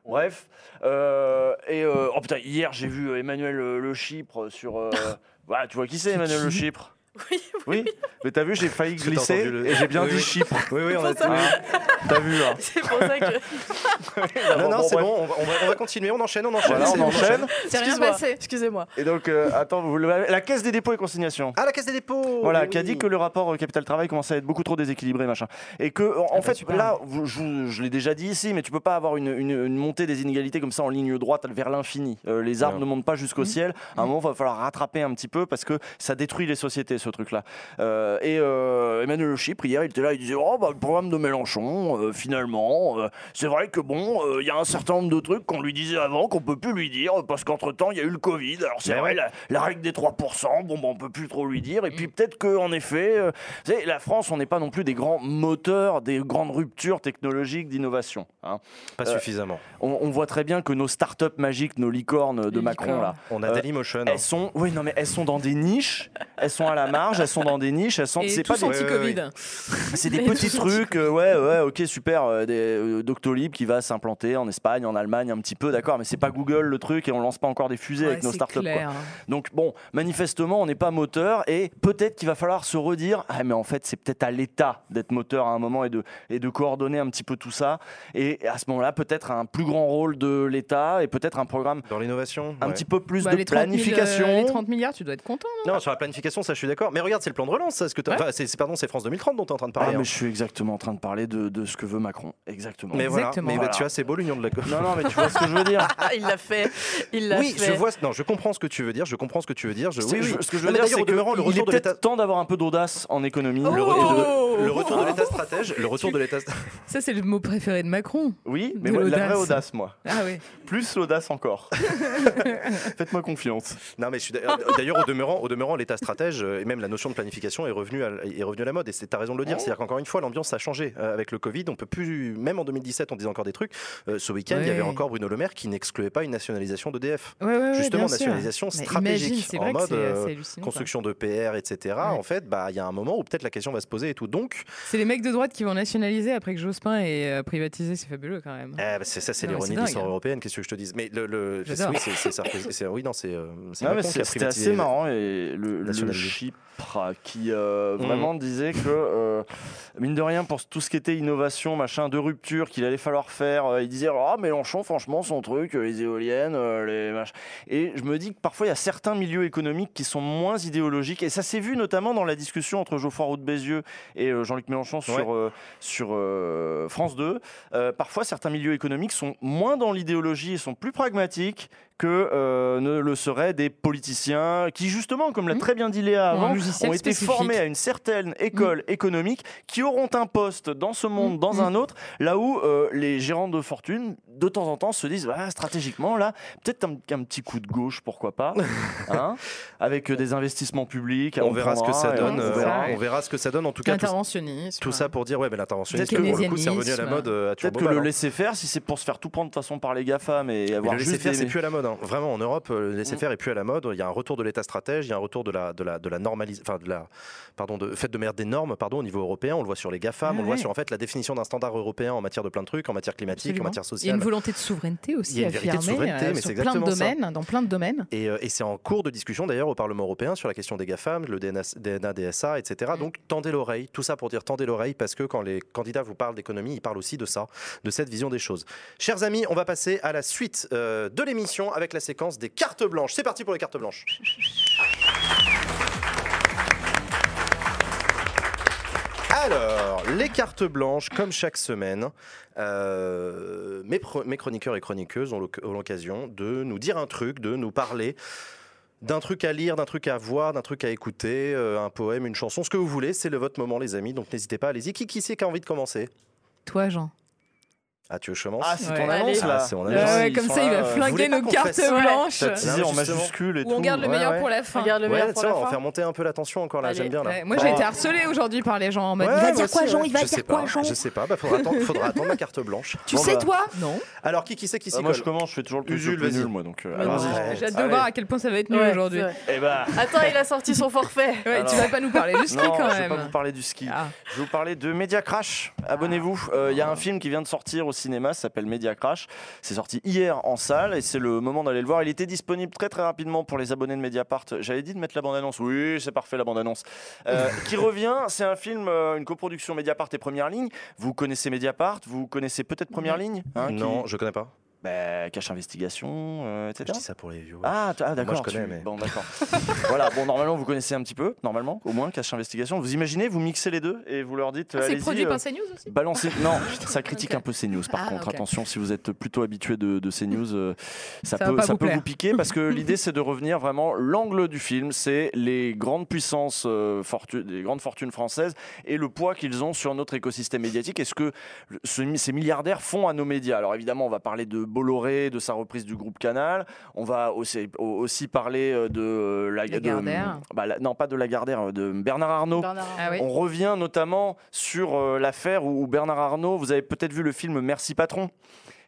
B: Bref, euh, et euh, oh putain, hier j'ai vu Emmanuel euh, Le Chypre sur. euh, voilà, tu vois qui c'est Emmanuel Le Chypre?
C: Oui,
B: Oui, mais t'as vu, j'ai failli glisser
A: le-
B: et j'ai bien
A: Oui,
B: dit
A: oui.
B: Chypre.
A: Oui, oui, on a
C: ça.
B: Ah, t'as vu là
C: C'est pour ça que.
A: Non, non, c'est bon, on va, on va- on va continuer, on enchaîne, on enchaîne.
B: Voilà,
A: c'est
B: on enchaîne.
D: C'est rien
C: Excuse-moi.
D: passé.
C: Excusez-moi.
B: Et donc, euh, attends, vous le- la Caisse des dépôts et consignations.
A: Ah, la Caisse des dépôts
B: Voilà,
A: oui,
B: qui a dit que le rapport euh, capital travail commençait à être beaucoup trop déséquilibré, machin. Et que, en, en
D: bah,
B: fait, là, vous- je, l'ai déjà dit ici, mais tu peux pas avoir une, une- une montée des inégalités comme ça en ligne droite vers l'infini. Euh, les arbres
A: Ouais.
B: ne montent pas jusqu'au
D: Mmh.
B: ciel. À un moment, il va falloir rattraper un petit peu parce que ça détruit les sociétés, ce truc-là. Euh, et euh, Emmanuel Le Chypre, hier, il était là, il disait Oh, bah, le programme de Mélenchon, euh, finalement, c'est vrai que bon, il y a un certain nombre de trucs qu'on lui disait avant qu'on peut plus lui dire parce qu'entre-temps, il y a eu le Covid. Alors, c'est
A: Mais
B: vrai, la, la règle des 3%, bon, bah, on peut plus trop lui dire. Et puis, peut-être qu'en effet, vous savez, la France, on n'est pas non plus des grands moteurs, des grandes ruptures technologiques d'innovation. hein.
A: Pas suffisamment.
B: On, on voit très bien que nos startups magiques, nos licornes de
D: Les
B: Macron,
D: licornes.
B: là,
A: On a Dailymotion.
B: elles sont, oui, non, mais elles sont dans des niches, elles sont à la marge, elles sont dans des niches, elles sont,
D: Et
B: c'est pas des,
D: anti-Covid.
B: c'est des
C: Et
B: petits trucs, euh, ouais, ouais, ok, super, euh, des, euh, Doctolib qui va s'implanter en Espagne, en Allemagne, un petit peu, d'accord, mais c'est pas Google le truc et on lance pas encore des fusées
D: Ouais,
B: avec nos startups. quoi. Donc bon, manifestement, on n'est pas moteur et peut-être qu'il va falloir se redire, ah mais en fait c'est peut-être à l'État d'être moteur à un moment et de, et de coordonner un petit peu tout ça. Et à ce moment-là, peut-être un plus grand rôle de l'État et peut-être un programme
A: Dans l'innovation
B: un
A: ouais.
B: petit peu plus
D: Bah,
B: de
D: les 30 000,
B: planification.
D: euh, les 30 milliards, tu dois être content.
A: Non, sur la planification, ça je suis d'accord. Mais regarde, c'est le plan de relance, ça. ce que
D: Ouais.
A: enfin, c'est, c'est- pardon, c'est France 2030 dont tu es en train de
B: Ah,
A: parler. hein.
B: mais je suis exactement en train de parler de, de ce que veut Macron. Exactement.
A: Mais voilà, mais bah, tu vois, c'est beau l'union de la
B: Non, non, mais tu vois ce que je veux dire.
C: Ah, il l'a fait. Il l'a
A: Oui,
C: fait.
A: je vois. Non, je comprends ce que tu veux dire. Je comprends ce que tu veux dire. Je, oui,
B: C'est-
A: oui.
B: je- ce que je veux
A: mais
B: dire,
A: d'ailleurs,
B: c'est
A: au demeurant, le
B: est
A: de l'État.
B: peut-être temps d'avoir un peu d'audace en économie.
A: Le
C: Oh
A: retour,
C: Oh
A: de, le retour de l'État stratège, le retour de l'État.
D: Ça, c'est le mot préféré de Macron.
B: Oui, mais moi, la vraie
D: l'audace.
B: audace, moi.
D: Ah oui.
B: Plus l'audace encore. Faites-moi confiance.
A: Non, mais je suis d'ailleurs, au demeurant, au demeurant, l'État stratège et même la notion de planification est revenue à, est revenue à la mode. Et c'est t'as raison de le dire. C'est-à-dire qu'encore une fois, l'ambiance a changé euh, avec le Covid. On peut plus, même en 2017, on disait encore des trucs. Euh, ce week-end, il y avait encore Bruno Le Maire qui n'excluait pas une nationalisation d'EDF.
D: Ouais, ouais, ouais,
A: Justement,
D: sûr.
A: nationalisation
D: Mais
A: stratégique
D: imagine, c'est
A: en mode euh, construction de PR, etc.
D: Ouais.
A: En fait, bah, il y a un moment où peut-être la question va se poser et tout. Donc,
D: C'est les mecs de droite qui vont nationaliser après que Jospin ait euh, privatisé. C'est fabuleux quand même.
A: eh, bah, c'est ça, c'est l'ironie de l'histoire européenne. Qu'est-ce que je te dise? Mais le, le oui, c'est, oui, non, c'est, c'est
B: Non, mais
A: Macron qui a
B: c'est- C'était
A: privatisé.
B: assez marrant et le, le
A: nationalisé.
B: Qui euh,
A: Mm.
B: vraiment disait que euh, mine de rien pour tout ce qui était innovation machin de rupture qu'il allait falloir faire euh, il disait ah Mélenchon franchement son truc les éoliennes les mach- et je me dis que parfois il y a certains milieux économiques qui sont moins idéologiques et ça s'est vu notamment dans la discussion entre Geoffroy Roux de Bézieux et Jean-Luc Mélenchon sur
A: Ouais.
B: sur France 2 Euh, parfois certains milieux économiques sont moins dans l'idéologie et sont plus pragmatiques que euh, ne le seraient des politiciens qui justement comme l'a
D: Mhm.
B: très bien dit Léa avant ont été formés à une certaine école économique qui auront un poste dans ce monde,
D: Mm,
B: dans un autre, là où euh, les gérants de fortune, de temps en temps, se disent ah, stratégiquement, là, peut-être un, un petit coup de gauche, pourquoi pas, hein, avec euh, des investissements publics.
A: On verra ce que ça
B: et
A: donne.
B: on
A: euh,
B: verra.
A: On verra ce que ça donne. En tout cas, tout,
D: L'interventionnisme.
A: tout ça pour dire, ouais, mais l'interventionnisme,
B: Peut-être
A: pour le coup, c'est revenu à la mode euh, à
B: Peut-être que le
A: hein.
B: laisser faire, si c'est pour se faire tout prendre de toute façon par les GAFA, mais
A: Mais
B: avoir
A: le
B: juste
A: laisser faire,
B: des-
A: c'est plus à la mode. hein. Vraiment, en Europe, le laisser faire est plus à la mode. Il y a un retour de l'État stratège, il y a un retour de la, de la, de la normalise, enfin de la, pardon, de fait de merde des normes, pardon, au niveau européen. On le voit sur les GAFAM,
D: Ah
A: on le voit
D: ouais.
A: sur en fait la définition d'un standard européen en matière de plein de trucs, en matière climatique,
D: Absolument.
A: en matière sociale.
D: Volonté de souveraineté aussi affirmée euh, sur plein de
A: exactement ça.
D: domaines, dans plein de domaines.
A: Et, euh, et c'est en cours de discussion d'ailleurs au Parlement européen sur la question des GAFAM, le DNA, DNA DSA, etc. Donc tendez l'oreille, tout ça pour dire tendez l'oreille parce que quand les candidats vous parlent d'économie, ils parlent aussi de ça, de cette vision des choses. Chers amis, on va passer à la suite euh, de l'émission avec la séquence des cartes blanches. C'est parti pour les cartes blanches. Alors, les cartes blanches, comme chaque semaine, euh, mes, chroniqueurs et chroniqueuses ont l'occasion de nous dire un truc, de nous parler d'un truc à lire, d'un truc à voir, d'un truc à écouter, euh, un poème, une chanson, ce que vous voulez. C'est le votre moment, les amis. Donc n'hésitez pas, allez-y. Qui, qui c'est qui a envie de commencer?
D: Toi, Jean.
A: Ah, tu veux que je commence
B: Ah, c'est
D: Ouais.
B: ton
C: Allez.
B: annonce là
A: Ah, c'est mon annonce.
D: ouais, comme ça, il va
B: euh,
D: flinguer nos cartes blanches.
A: Non,
B: en majuscule et
D: Ou
B: tout.
D: on garde le meilleur
A: ouais.
D: pour la fin.
C: Regarde le
A: Ouais,
C: meilleur pour la
A: on va
C: fin.
A: faire monter un peu la tension encore là. J'aime bien là.
D: Ouais, moi, j'ai été harcelée aujourd'hui par les gens en mode
A: Ouais,
D: il va dire
A: aussi,
D: quoi, Jean. Il va dire quoi,
A: pas,
D: Jean
A: Je sais pas. Bah, faudra attendre, faudra attendre la carte blanche.
D: Tu sais,
B: bah.
D: toi Non.
A: Alors qui qui c'est qui s'y
B: Ah, moi je commence, je fais toujours le le plus nul moi donc.
D: J'ai hâte de voir à quel point ça va être nul aujourd'hui.
C: c'est.
B: Eh bah.
C: Attends, il a sorti son forfait.
D: Tu vas pas nous parler du ski
B: Non,
D: quand
B: je vais pas vous
D: même.
B: parler du ski.
D: Ah.
B: Je vais vous parler de Media Crash. Abonnez-vous. Il y a un film qui vient de sortir au cinéma, ça s'appelle Media Crash. C'est sorti hier en salle et c'est le moment d'aller le voir. Il était disponible très très rapidement pour les abonnés de Mediapart. J'avais dit de mettre la bande-annonce. Oui, c'est parfait la bande-annonce. Euh, qui revient, c'est un film, euh, une coproduction Mediapart et Première Ligne. Vous connaissez Mediapart, vous connaissez peut-être Première Ligne hein, qui-
A: Non, je connais pas.
B: Bah, Cache Investigation, euh,
A: Je
B: etc.
A: dis ça pour les viewers.
B: Ah, ah, d'accord.
A: je connais,
B: tu-
A: mais-
B: Bon, d'accord. voilà, bon, normalement, vous connaissez un petit peu, normalement, au moins, Cache Investigation. Vous imaginez, vous mixez les deux et vous leur dites.
D: Ah, C'est produit
B: euh,
D: par CNews aussi
B: Balancez. Non, ça critique un peu CNews. Par
D: Ah,
B: contre, attention, si vous êtes plutôt habitué de, de CNews, euh, ça, peut, ça
D: vous
B: peut vous piquer parce que l'idée, c'est de revenir vraiment. L'angle du film, c'est les grandes puissances, euh, fortu- les grandes fortunes françaises et le poids qu'ils ont sur notre écosystème médiatique. Est-ce que ce- ces milliardaires font à nos médias? Alors évidemment, on va parler de Bolloré, de sa reprise du groupe Canal. On va aussi, au- aussi parler euh, de euh, la, de-
D: Lagardère.
B: bah, la- non, pas de Lagardère, euh, de Bernard Arnault.
C: Bernard
D: Ah oui.
B: On revient notamment sur l'affaire où, où Bernard Arnault, vous avez peut-être vu le film Merci Patron.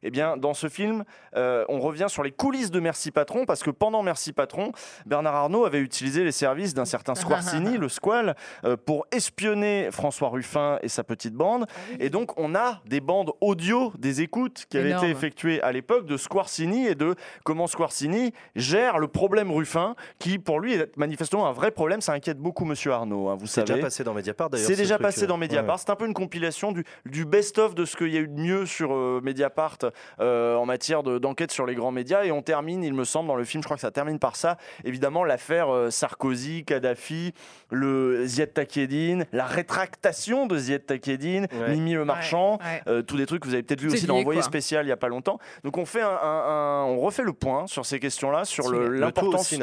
B: Eh bien, dans ce film, euh, on revient sur les coulisses de Merci Patron, parce que pendant Merci Patron, Bernard Arnault avait utilisé les services d'un certain Squarcini, le Squal, euh, pour espionner François Ruffin et sa petite bande. Et donc, on a des bandes audio des écoutes qui avaient
D: Énorme.
B: été effectuées à l'époque de Squarcini et de comment Squarcini gère le problème Ruffin, qui pour lui est manifestement un vrai problème. Ça inquiète beaucoup Monsieur Arnault, hein, vous
A: C'est
B: savez.
A: déjà passé dans Mediapart d'ailleurs.
B: C'est
A: ce
B: déjà
A: truc,
B: passé
A: euh,
B: dans Mediapart.
A: ouais.
B: C'est un peu une compilation du, du best-of de ce qu'il y a eu de mieux sur euh, Mediapart en matière de- d'enquête sur les grands médias. Et on termine, il me semble, dans le film, je crois que ça termine par ça. Évidemment, l'affaire euh, Sarkozy, Kadhafi, le Ziad Takedine, la rétractation de Ziad Takedine,
A: Ouais.
B: Mimi le Marchand.
D: Ouais.
B: euh, tous des trucs que vous avez peut-être vu aussi dans Envoyé spécial il y a pas longtemps. Donc on fait un, un- un- on refait le point sur ces questions-là, sur le-
A: Le tout au
B: l'importance.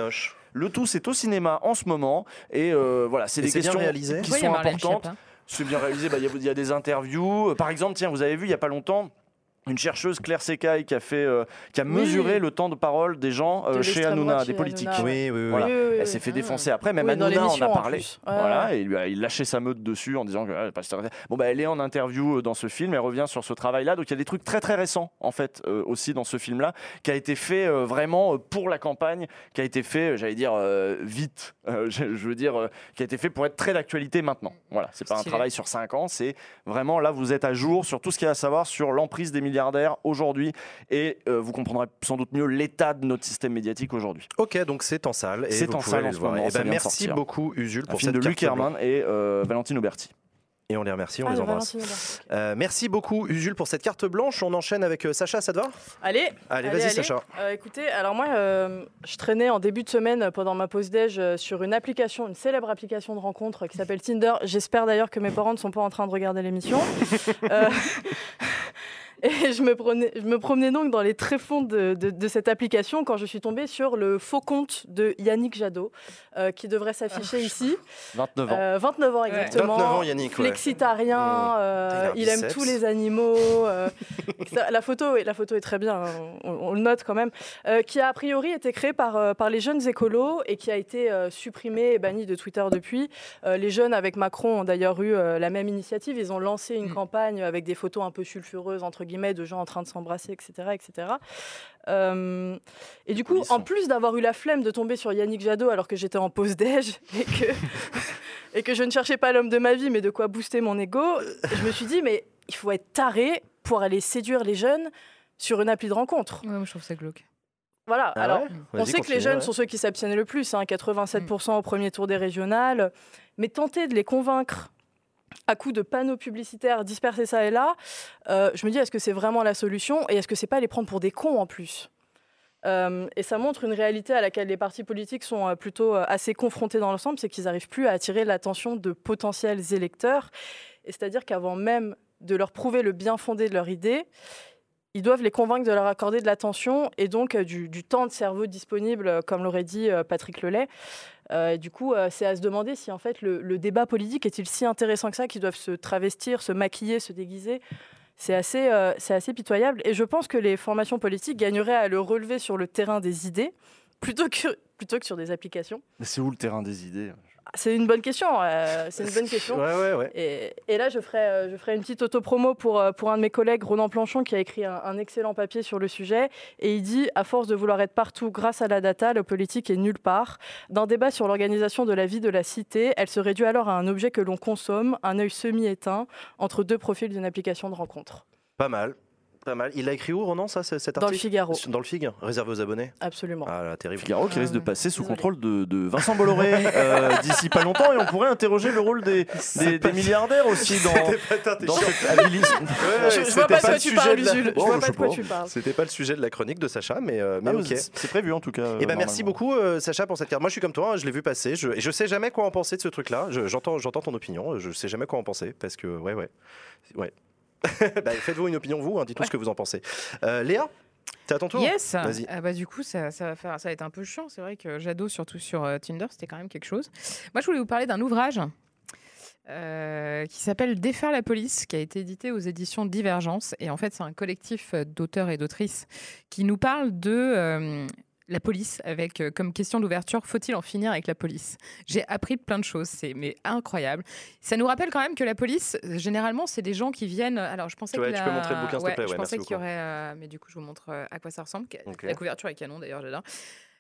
B: Le tout, c'est au cinéma en ce moment, et euh, voilà, c'est des questions qui
D: a
B: sont importantes. C'est bien réalisé. bah, Il y, y a des interviews. Euh, Par exemple, tiens, vous avez vu il y a pas longtemps. Une chercheuse Claire Secaille qui a fait, euh, qui a
C: Oui.
B: mesuré le temps de parole des gens euh,
C: De
B: chez Hanouna, des politiques.
C: Hanouna,
A: Oui, oui, oui.
B: Voilà.
C: Oui, oui, oui.
B: Elle s'est fait
C: Ah.
B: défoncer après, même Hanouna en a
C: en
B: parlé.
C: Ouais,
B: Voilà,
C: ouais.
B: et il, lui a- il lâchait sa meute dessus en disant que ah, bon bah elle est en interview euh, dans ce film, elle revient sur ce travail-là, donc il y a des trucs très très récents en fait euh, aussi dans ce film-là, qui a été fait euh, vraiment pour la campagne, qui a été fait, j'allais dire euh, vite, euh, je, je veux dire, euh, qui a été fait pour être très d'actualité maintenant. Voilà, c'est pas un travail sur 5 ans, c'est vraiment là vous êtes à jour sur tout ce qu'il y a à savoir sur l'emprise des milliardaires aujourd'hui, et euh, vous comprendrez sans doute mieux l'état de notre système médiatique aujourd'hui.
A: Ok, donc c'est en salle.
B: C'est en salle en ce moment,
A: Eh ben, merci
B: sortir.
A: beaucoup, Usul,
B: Un
A: pour
B: film
A: cette
B: de Luc
A: carte blanche.
B: Herman et euh, Valentine Auberti.
A: Et on les remercie, on
C: Ah,
A: les
C: de
A: embrasse. Euh, merci beaucoup, Usul, pour cette carte blanche. On enchaîne avec euh, Sacha, ça te va?
C: Allez,
A: Allez,
C: Allez,
A: vas-y. Sacha.
C: Euh, écoutez, alors moi, euh, je traînais en début de semaine pendant ma pause déj euh, sur une application, une célèbre application de rencontre qui s'appelle Tinder. J'espère d'ailleurs que mes parents ne sont pas en train de regarder l'émission. Et je me, prenais, je me promenais donc dans les tréfonds de, de- de cette application quand je suis tombée sur le faux compte de Yannick Jadot, euh, qui devrait s'afficher ici.
B: 29 ans.
C: Euh, 29 ans exactement.
A: 29 ans, Yannick, ouais.
C: Flexitarien,
A: Mmh.
C: euh,
A: il
C: aime tous les animaux. euh, la, photo, est- la photo est très bien, hein, on, on le note quand même. Euh, qui a a priori été créé par, par les jeunes écolos et qui a été euh, supprimé et banni de Twitter depuis. Euh, les jeunes avec Macron ont d'ailleurs eu euh, la même initiative. Ils ont lancé une
D: Mmh.
C: campagne avec des photos un peu sulfureuses, entre guillemets guillemets, de gens en train de s'embrasser, etc. etc. Euh, et du coup, en plus d'avoir eu la flemme de tomber sur Yannick Jadot alors que j'étais en pause déj et que, et que je ne cherchais pas l'homme de ma vie, mais de quoi booster mon ego, je me suis dit, mais il faut être taré pour aller séduire les jeunes sur une appli de rencontre.
D: Ouais, moi, je trouve ça glauque.
C: Voilà,
A: Ah
C: alors
A: ouais
C: on sait que
A: continue,
C: les jeunes
A: ouais.
C: sont ceux qui s'abstiennent le plus, hein, 87% au premier tour des régionales, mais tenter de les convaincre à coup de panneaux publicitaires dispersés ça et là, euh, je me dis est-ce que c'est vraiment la solution et est-ce que c'est pas les prendre pour des cons en plus? Euh, et ça montre une réalité à laquelle les partis politiques sont euh, plutôt assez confrontés dans l'ensemble, c'est qu'ils n'arrivent plus à attirer l'attention de potentiels électeurs. Et c'est-à-dire qu'avant même de leur prouver le bien fondé de leur idée, ils doivent les convaincre de leur accorder de l'attention et donc du, du temps de cerveau disponible, comme l'aurait dit Patrick Lelay. Euh, du coup, euh, c'est à se demander si en fait le, débat politique est-il si intéressant que ça qu'ils doivent se travestir, se maquiller, se déguiser? C'est assez, euh, assez pitoyable. Et je pense que les formations politiques gagneraient à le relever sur le terrain des idées plutôt que, plutôt que sur des applications.
B: Mais c'est où le terrain des idées?
C: C'est une bonne question. euh, c'est une bonne question.
A: Ouais, ouais, ouais.
C: Et, et là, je ferai, euh, je ferai une petite autopromo pour, euh, pour un de mes collègues, Ronan Planchon, qui a écrit un, un excellent papier sur le sujet. Et il dit À force de vouloir être partout grâce à la data, le politique est nulle part. D'un débat sur l'organisation de la vie de la cité, elle se réduit alors à un objet que l'on consomme, un œil semi-éteint, entre deux profils d'une application de rencontre.
A: Pas mal. Pas mal. Il l'a écrit où, Ronan, ça, cet
C: Dans le
A: article
C: Figaro,
A: Dans le FIG, réservé aux abonnés.
C: absolument.
A: Ah là, terrible.
B: Figaro qui
C: Ah
B: risque de
C: ouais.
B: passer sous contrôle de, de Vincent Bolloré euh, d'ici pas longtemps et on pourrait interroger le rôle des, des, des milliardaires aussi dans, dans cet habilisme.
C: je, je vois pas de quoi tu parles, Usul. Je
B: Bon,
C: vois pas de quoi tu parles.
A: C'était pas le sujet de la chronique de Sacha, mais, euh, mais
B: Ah,
A: ok.
B: c'est- prévu en tout cas.
A: Eh
B: euh,
A: ben merci beaucoup euh, Sacha pour cette carte. Moi je suis comme toi, hein, je l'ai vu passer. Je, et je sais jamais quoi en penser de ce truc-là. Je- J'entends, j'entends ton opinion. Je sais jamais quoi en penser parce que ouais ouais ouais. Bah, Faites-vous une opinion vous. hein, Dites-nous ce que vous en pensez. Euh, Léa, t'es à ton tour.
D: Yes. Ah bah, Du coup, ça, ça, va faire, ça va être un peu chiant. C'est vrai que Jadot, surtout sur euh, Tinder, c'était quand même quelque chose. Moi, je voulais vous parler d'un ouvrage euh, qui s'appelle Défaire la police, qui a été édité aux éditions Divergence. Et en fait, c'est un collectif d'auteurs et d'autrices qui nous parle de la police avec euh, comme question d'ouverture faut-il en finir avec la police? J'ai appris plein de choses, c'est mais incroyable. Ça nous rappelle quand même que la police, euh, généralement, c'est des gens qui viennent. Alors, je pensais
A: Ouais,
D: qu'il
A: tu peux montrer le bouquin, s'il te plaît,
D: Je pensais qu'il y aurait, euh, mais du coup, je vous montre euh, à quoi ça ressemble. La couverture est canon d'ailleurs, j'adore.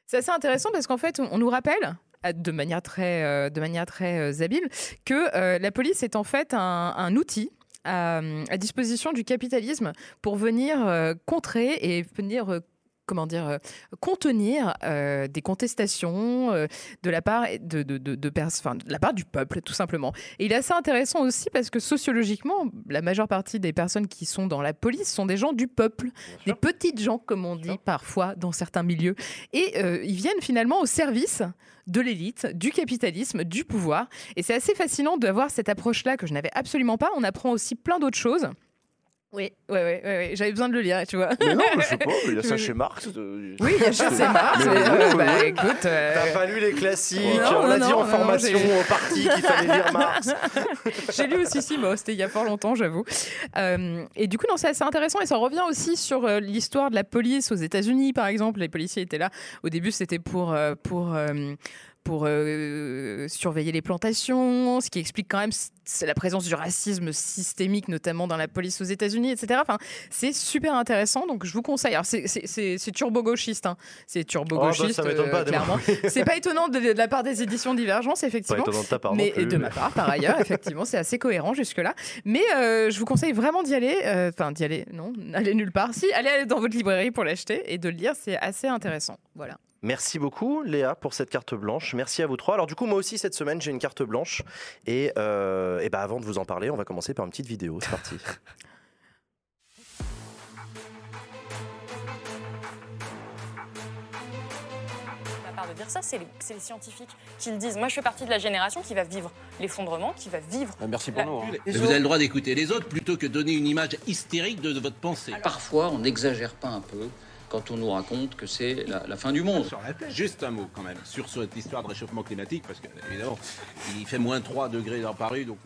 D: C'est assez intéressant parce qu'en fait, on, nous rappelle de manière très, euh, de manière très euh, habile que euh, la police est en fait un, un outil. À, à disposition du capitalisme pour venir euh, contrer et venir euh, comment dire euh, contenir euh, des contestations euh, de la part de, de, de, de pers- enfin, de la part du peuple tout simplement et il est assez intéressant aussi parce que sociologiquement la majeure partie des personnes qui sont dans la police sont des gens du peuple des petites gens, comme on dit parfois dans certains milieux. Et euh, ils viennent finalement au service de l'élite, du capitalisme, du pouvoir. Et c'est assez fascinant d'avoir cette approche-là que je n'avais absolument pas. On apprend aussi plein d'autres choses. Oui, ouais, ouais, ouais, j'avais besoin de le lire, tu vois.
B: Mais non, mais je sais pas, il y a ça chez Marx. euh,
D: Oui, il y a chez Marx.
B: Mais oui,
D: euh,
B: oui,
D: bah,
B: oui.
D: écoute, euh,
A: T'as pas lu les classiques.
D: Non,
A: on l'a
D: non,
A: dit en
D: non,
A: formation
D: j'ai-
A: au parti qu'il fallait lire Marx.
D: J'ai lu aussi Simo, c'était il y a fort longtemps, j'avoue. Euh, et du coup, non, c'est assez intéressant et ça revient aussi sur euh, l'histoire de la police aux États-Unis, par exemple. Les policiers étaient là. Au début, c'était pour. euh, pour euh, pour euh, surveiller les plantations, ce qui explique quand même la présence du racisme systémique, notamment dans la police aux États-Unis, etc. Enfin, c'est super intéressant, donc je vous conseille. Alors, c'est- turbo-gauchiste, hein. c'est turbo-gauchiste,
A: Oh, bah, pas,
D: euh, clairement. C'est pas étonnant de, de la part des éditions Divergence,
A: Pas
D: effectivement.
A: étonnant de ta part non
D: Mais
A: plus,
D: de
A: mais-
D: ma part, par ailleurs, effectivement, c'est assez cohérent jusque-là. Mais euh, je vous conseille vraiment d'y aller. euh, Enfin, d'y aller, non, allez nulle part. Si, allez, allez dans votre librairie pour l'acheter et de le lire, c'est assez intéressant. Voilà.
A: Merci beaucoup Léa pour cette carte blanche. Merci à vous trois. Alors du coup moi aussi cette semaine j'ai une carte blanche et, euh, et bah, avant de vous en parler on va commencer par une petite vidéo. C'est parti.
E: de dire ça, c'est les, scientifiques qui le disent. Moi, je fais partie de la génération qui va vivre l'effondrement, qui va vivre.
F: Merci pour
E: La-
F: nous. hein.
G: Vous avez le droit d'écouter les autres plutôt que donner une image hystérique de votre pensée.
H: Parfois, on n'exagère pas un peu quand on nous raconte que c'est la, la fin du monde.
G: Juste un mot quand même sur cette histoire de réchauffement climatique, parce que évidemment, il fait moins 3 degrés dans Paris, donc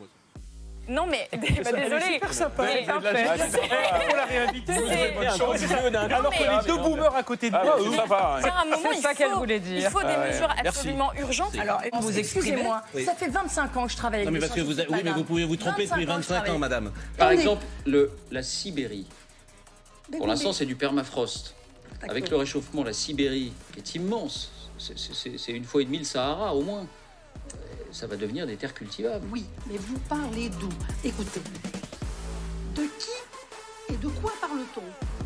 E: Non, mais bah, désolé. Mais-
F: Faut la réinviter.
E: C'est-
F: Alors qu'on est deux boomers à côté de moi.
E: mais-
F: ça va.
E: C'est un moment,
I: C'est
E: il
I: ça qu'elle
E: faut-
I: voulait
E: Il
I: dire.
E: faut des
F: Ah ouais,
E: mesures
F: merci.
E: absolument urgentes.
I: Alors,
H: vous
I: excusez-moi,
G: Oui.
I: ça fait 25 ans que je travaille avec
G: Non mais
I: des
G: parce que vous, oui, mais vous pouvez vous tromper
I: 25
G: depuis
I: ans que je
G: 25 ans, madame.
H: Par
I: On
H: exemple, le, la Sibérie Pour l'instant, c'est du permafrost. Avec le réchauffement, la Sibérie, est immense, c'est une fois et demie le Sahara au moins, euh, ça va devenir des terres cultivables.
I: Oui, mais vous parlez d'où? Écoutez, de qui et de quoi parle-t-on?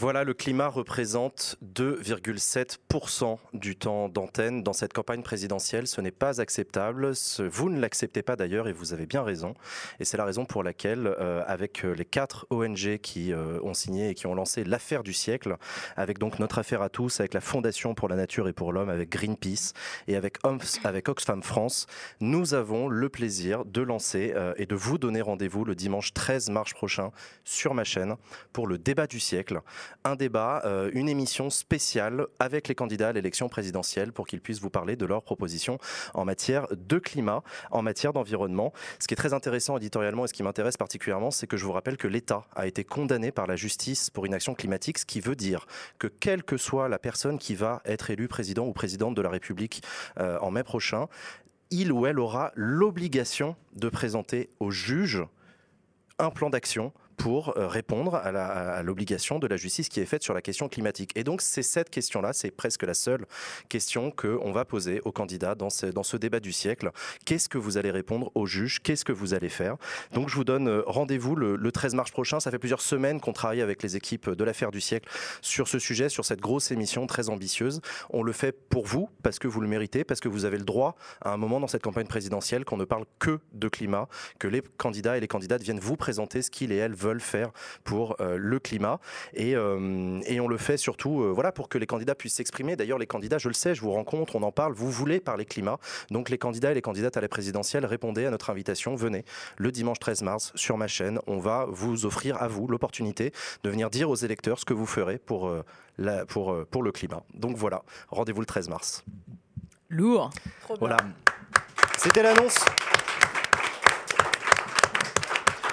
A: Voilà, le climat représente 2,7% du temps d'antenne dans cette campagne présidentielle. Ce n'est pas acceptable. Ce- vous ne l'acceptez pas d'ailleurs et vous avez bien raison. Et c'est la raison pour laquelle, euh, avec euh, les quatre ONG qui euh, ont signé et qui ont lancé l'affaire du siècle, avec donc notre affaire à tous, avec la Fondation pour la nature et pour l'homme, avec Greenpeace et avec, Oxfam France, nous avons le plaisir de lancer et de vous donner rendez-vous le dimanche 13 mars prochain sur ma chaîne pour le débat du siècle un débat, euh, une émission spéciale avec les candidats à l'élection présidentielle pour qu'ils puissent vous parler de leurs propositions en matière de climat, en matière d'environnement. Ce qui est très intéressant éditorialement et ce qui m'intéresse particulièrement, c'est que je vous rappelle que l'État a été condamné par la justice pour inaction climatique, ce qui veut dire que quelle que soit la personne qui va être élue président ou présidente de la République euh, en mai prochain, il ou elle aura l'obligation de présenter au juge un plan d'action pour euh, répondre à l'obligation de la justice qui est faite sur la question climatique. Et donc, c'est cette question-là, c'est presque la seule question qu'on va poser aux candidats dans ce, débat du siècle. Qu'est-ce que vous allez répondre aux juges Qu'est-ce que vous allez faire? Donc, je vous donne euh, rendez-vous le 13 mars prochain. Ça fait plusieurs semaines qu'on travaille avec les équipes de l'affaire du siècle sur ce sujet, sur cette grosse émission très ambitieuse. On le fait pour vous, parce que vous le méritez, parce que vous avez le droit, à un moment dans cette campagne présidentielle, qu'on ne parle que de climat, que les candidats et les candidates viennent vous présenter ce qu'ils et elles veulent faire pour euh, le climat. Et, euh, et on le fait surtout euh, voilà, pour que les candidats puissent s'exprimer. D'ailleurs, les candidats, je le sais, je vous rencontre, on en parle, vous voulez parler climat. Donc les candidats et les candidates à la présidentielle, répondez à notre invitation. Venez le dimanche 13 mars sur ma chaîne. On va vous offrir à vous l'opportunité de venir dire aux électeurs ce que vous ferez pour, euh, la- pour, euh, pour le climat. Donc voilà, rendez-vous le 13 mars.
D: Lourd.
C: Trop bien.
A: Voilà. C'était l'annonce.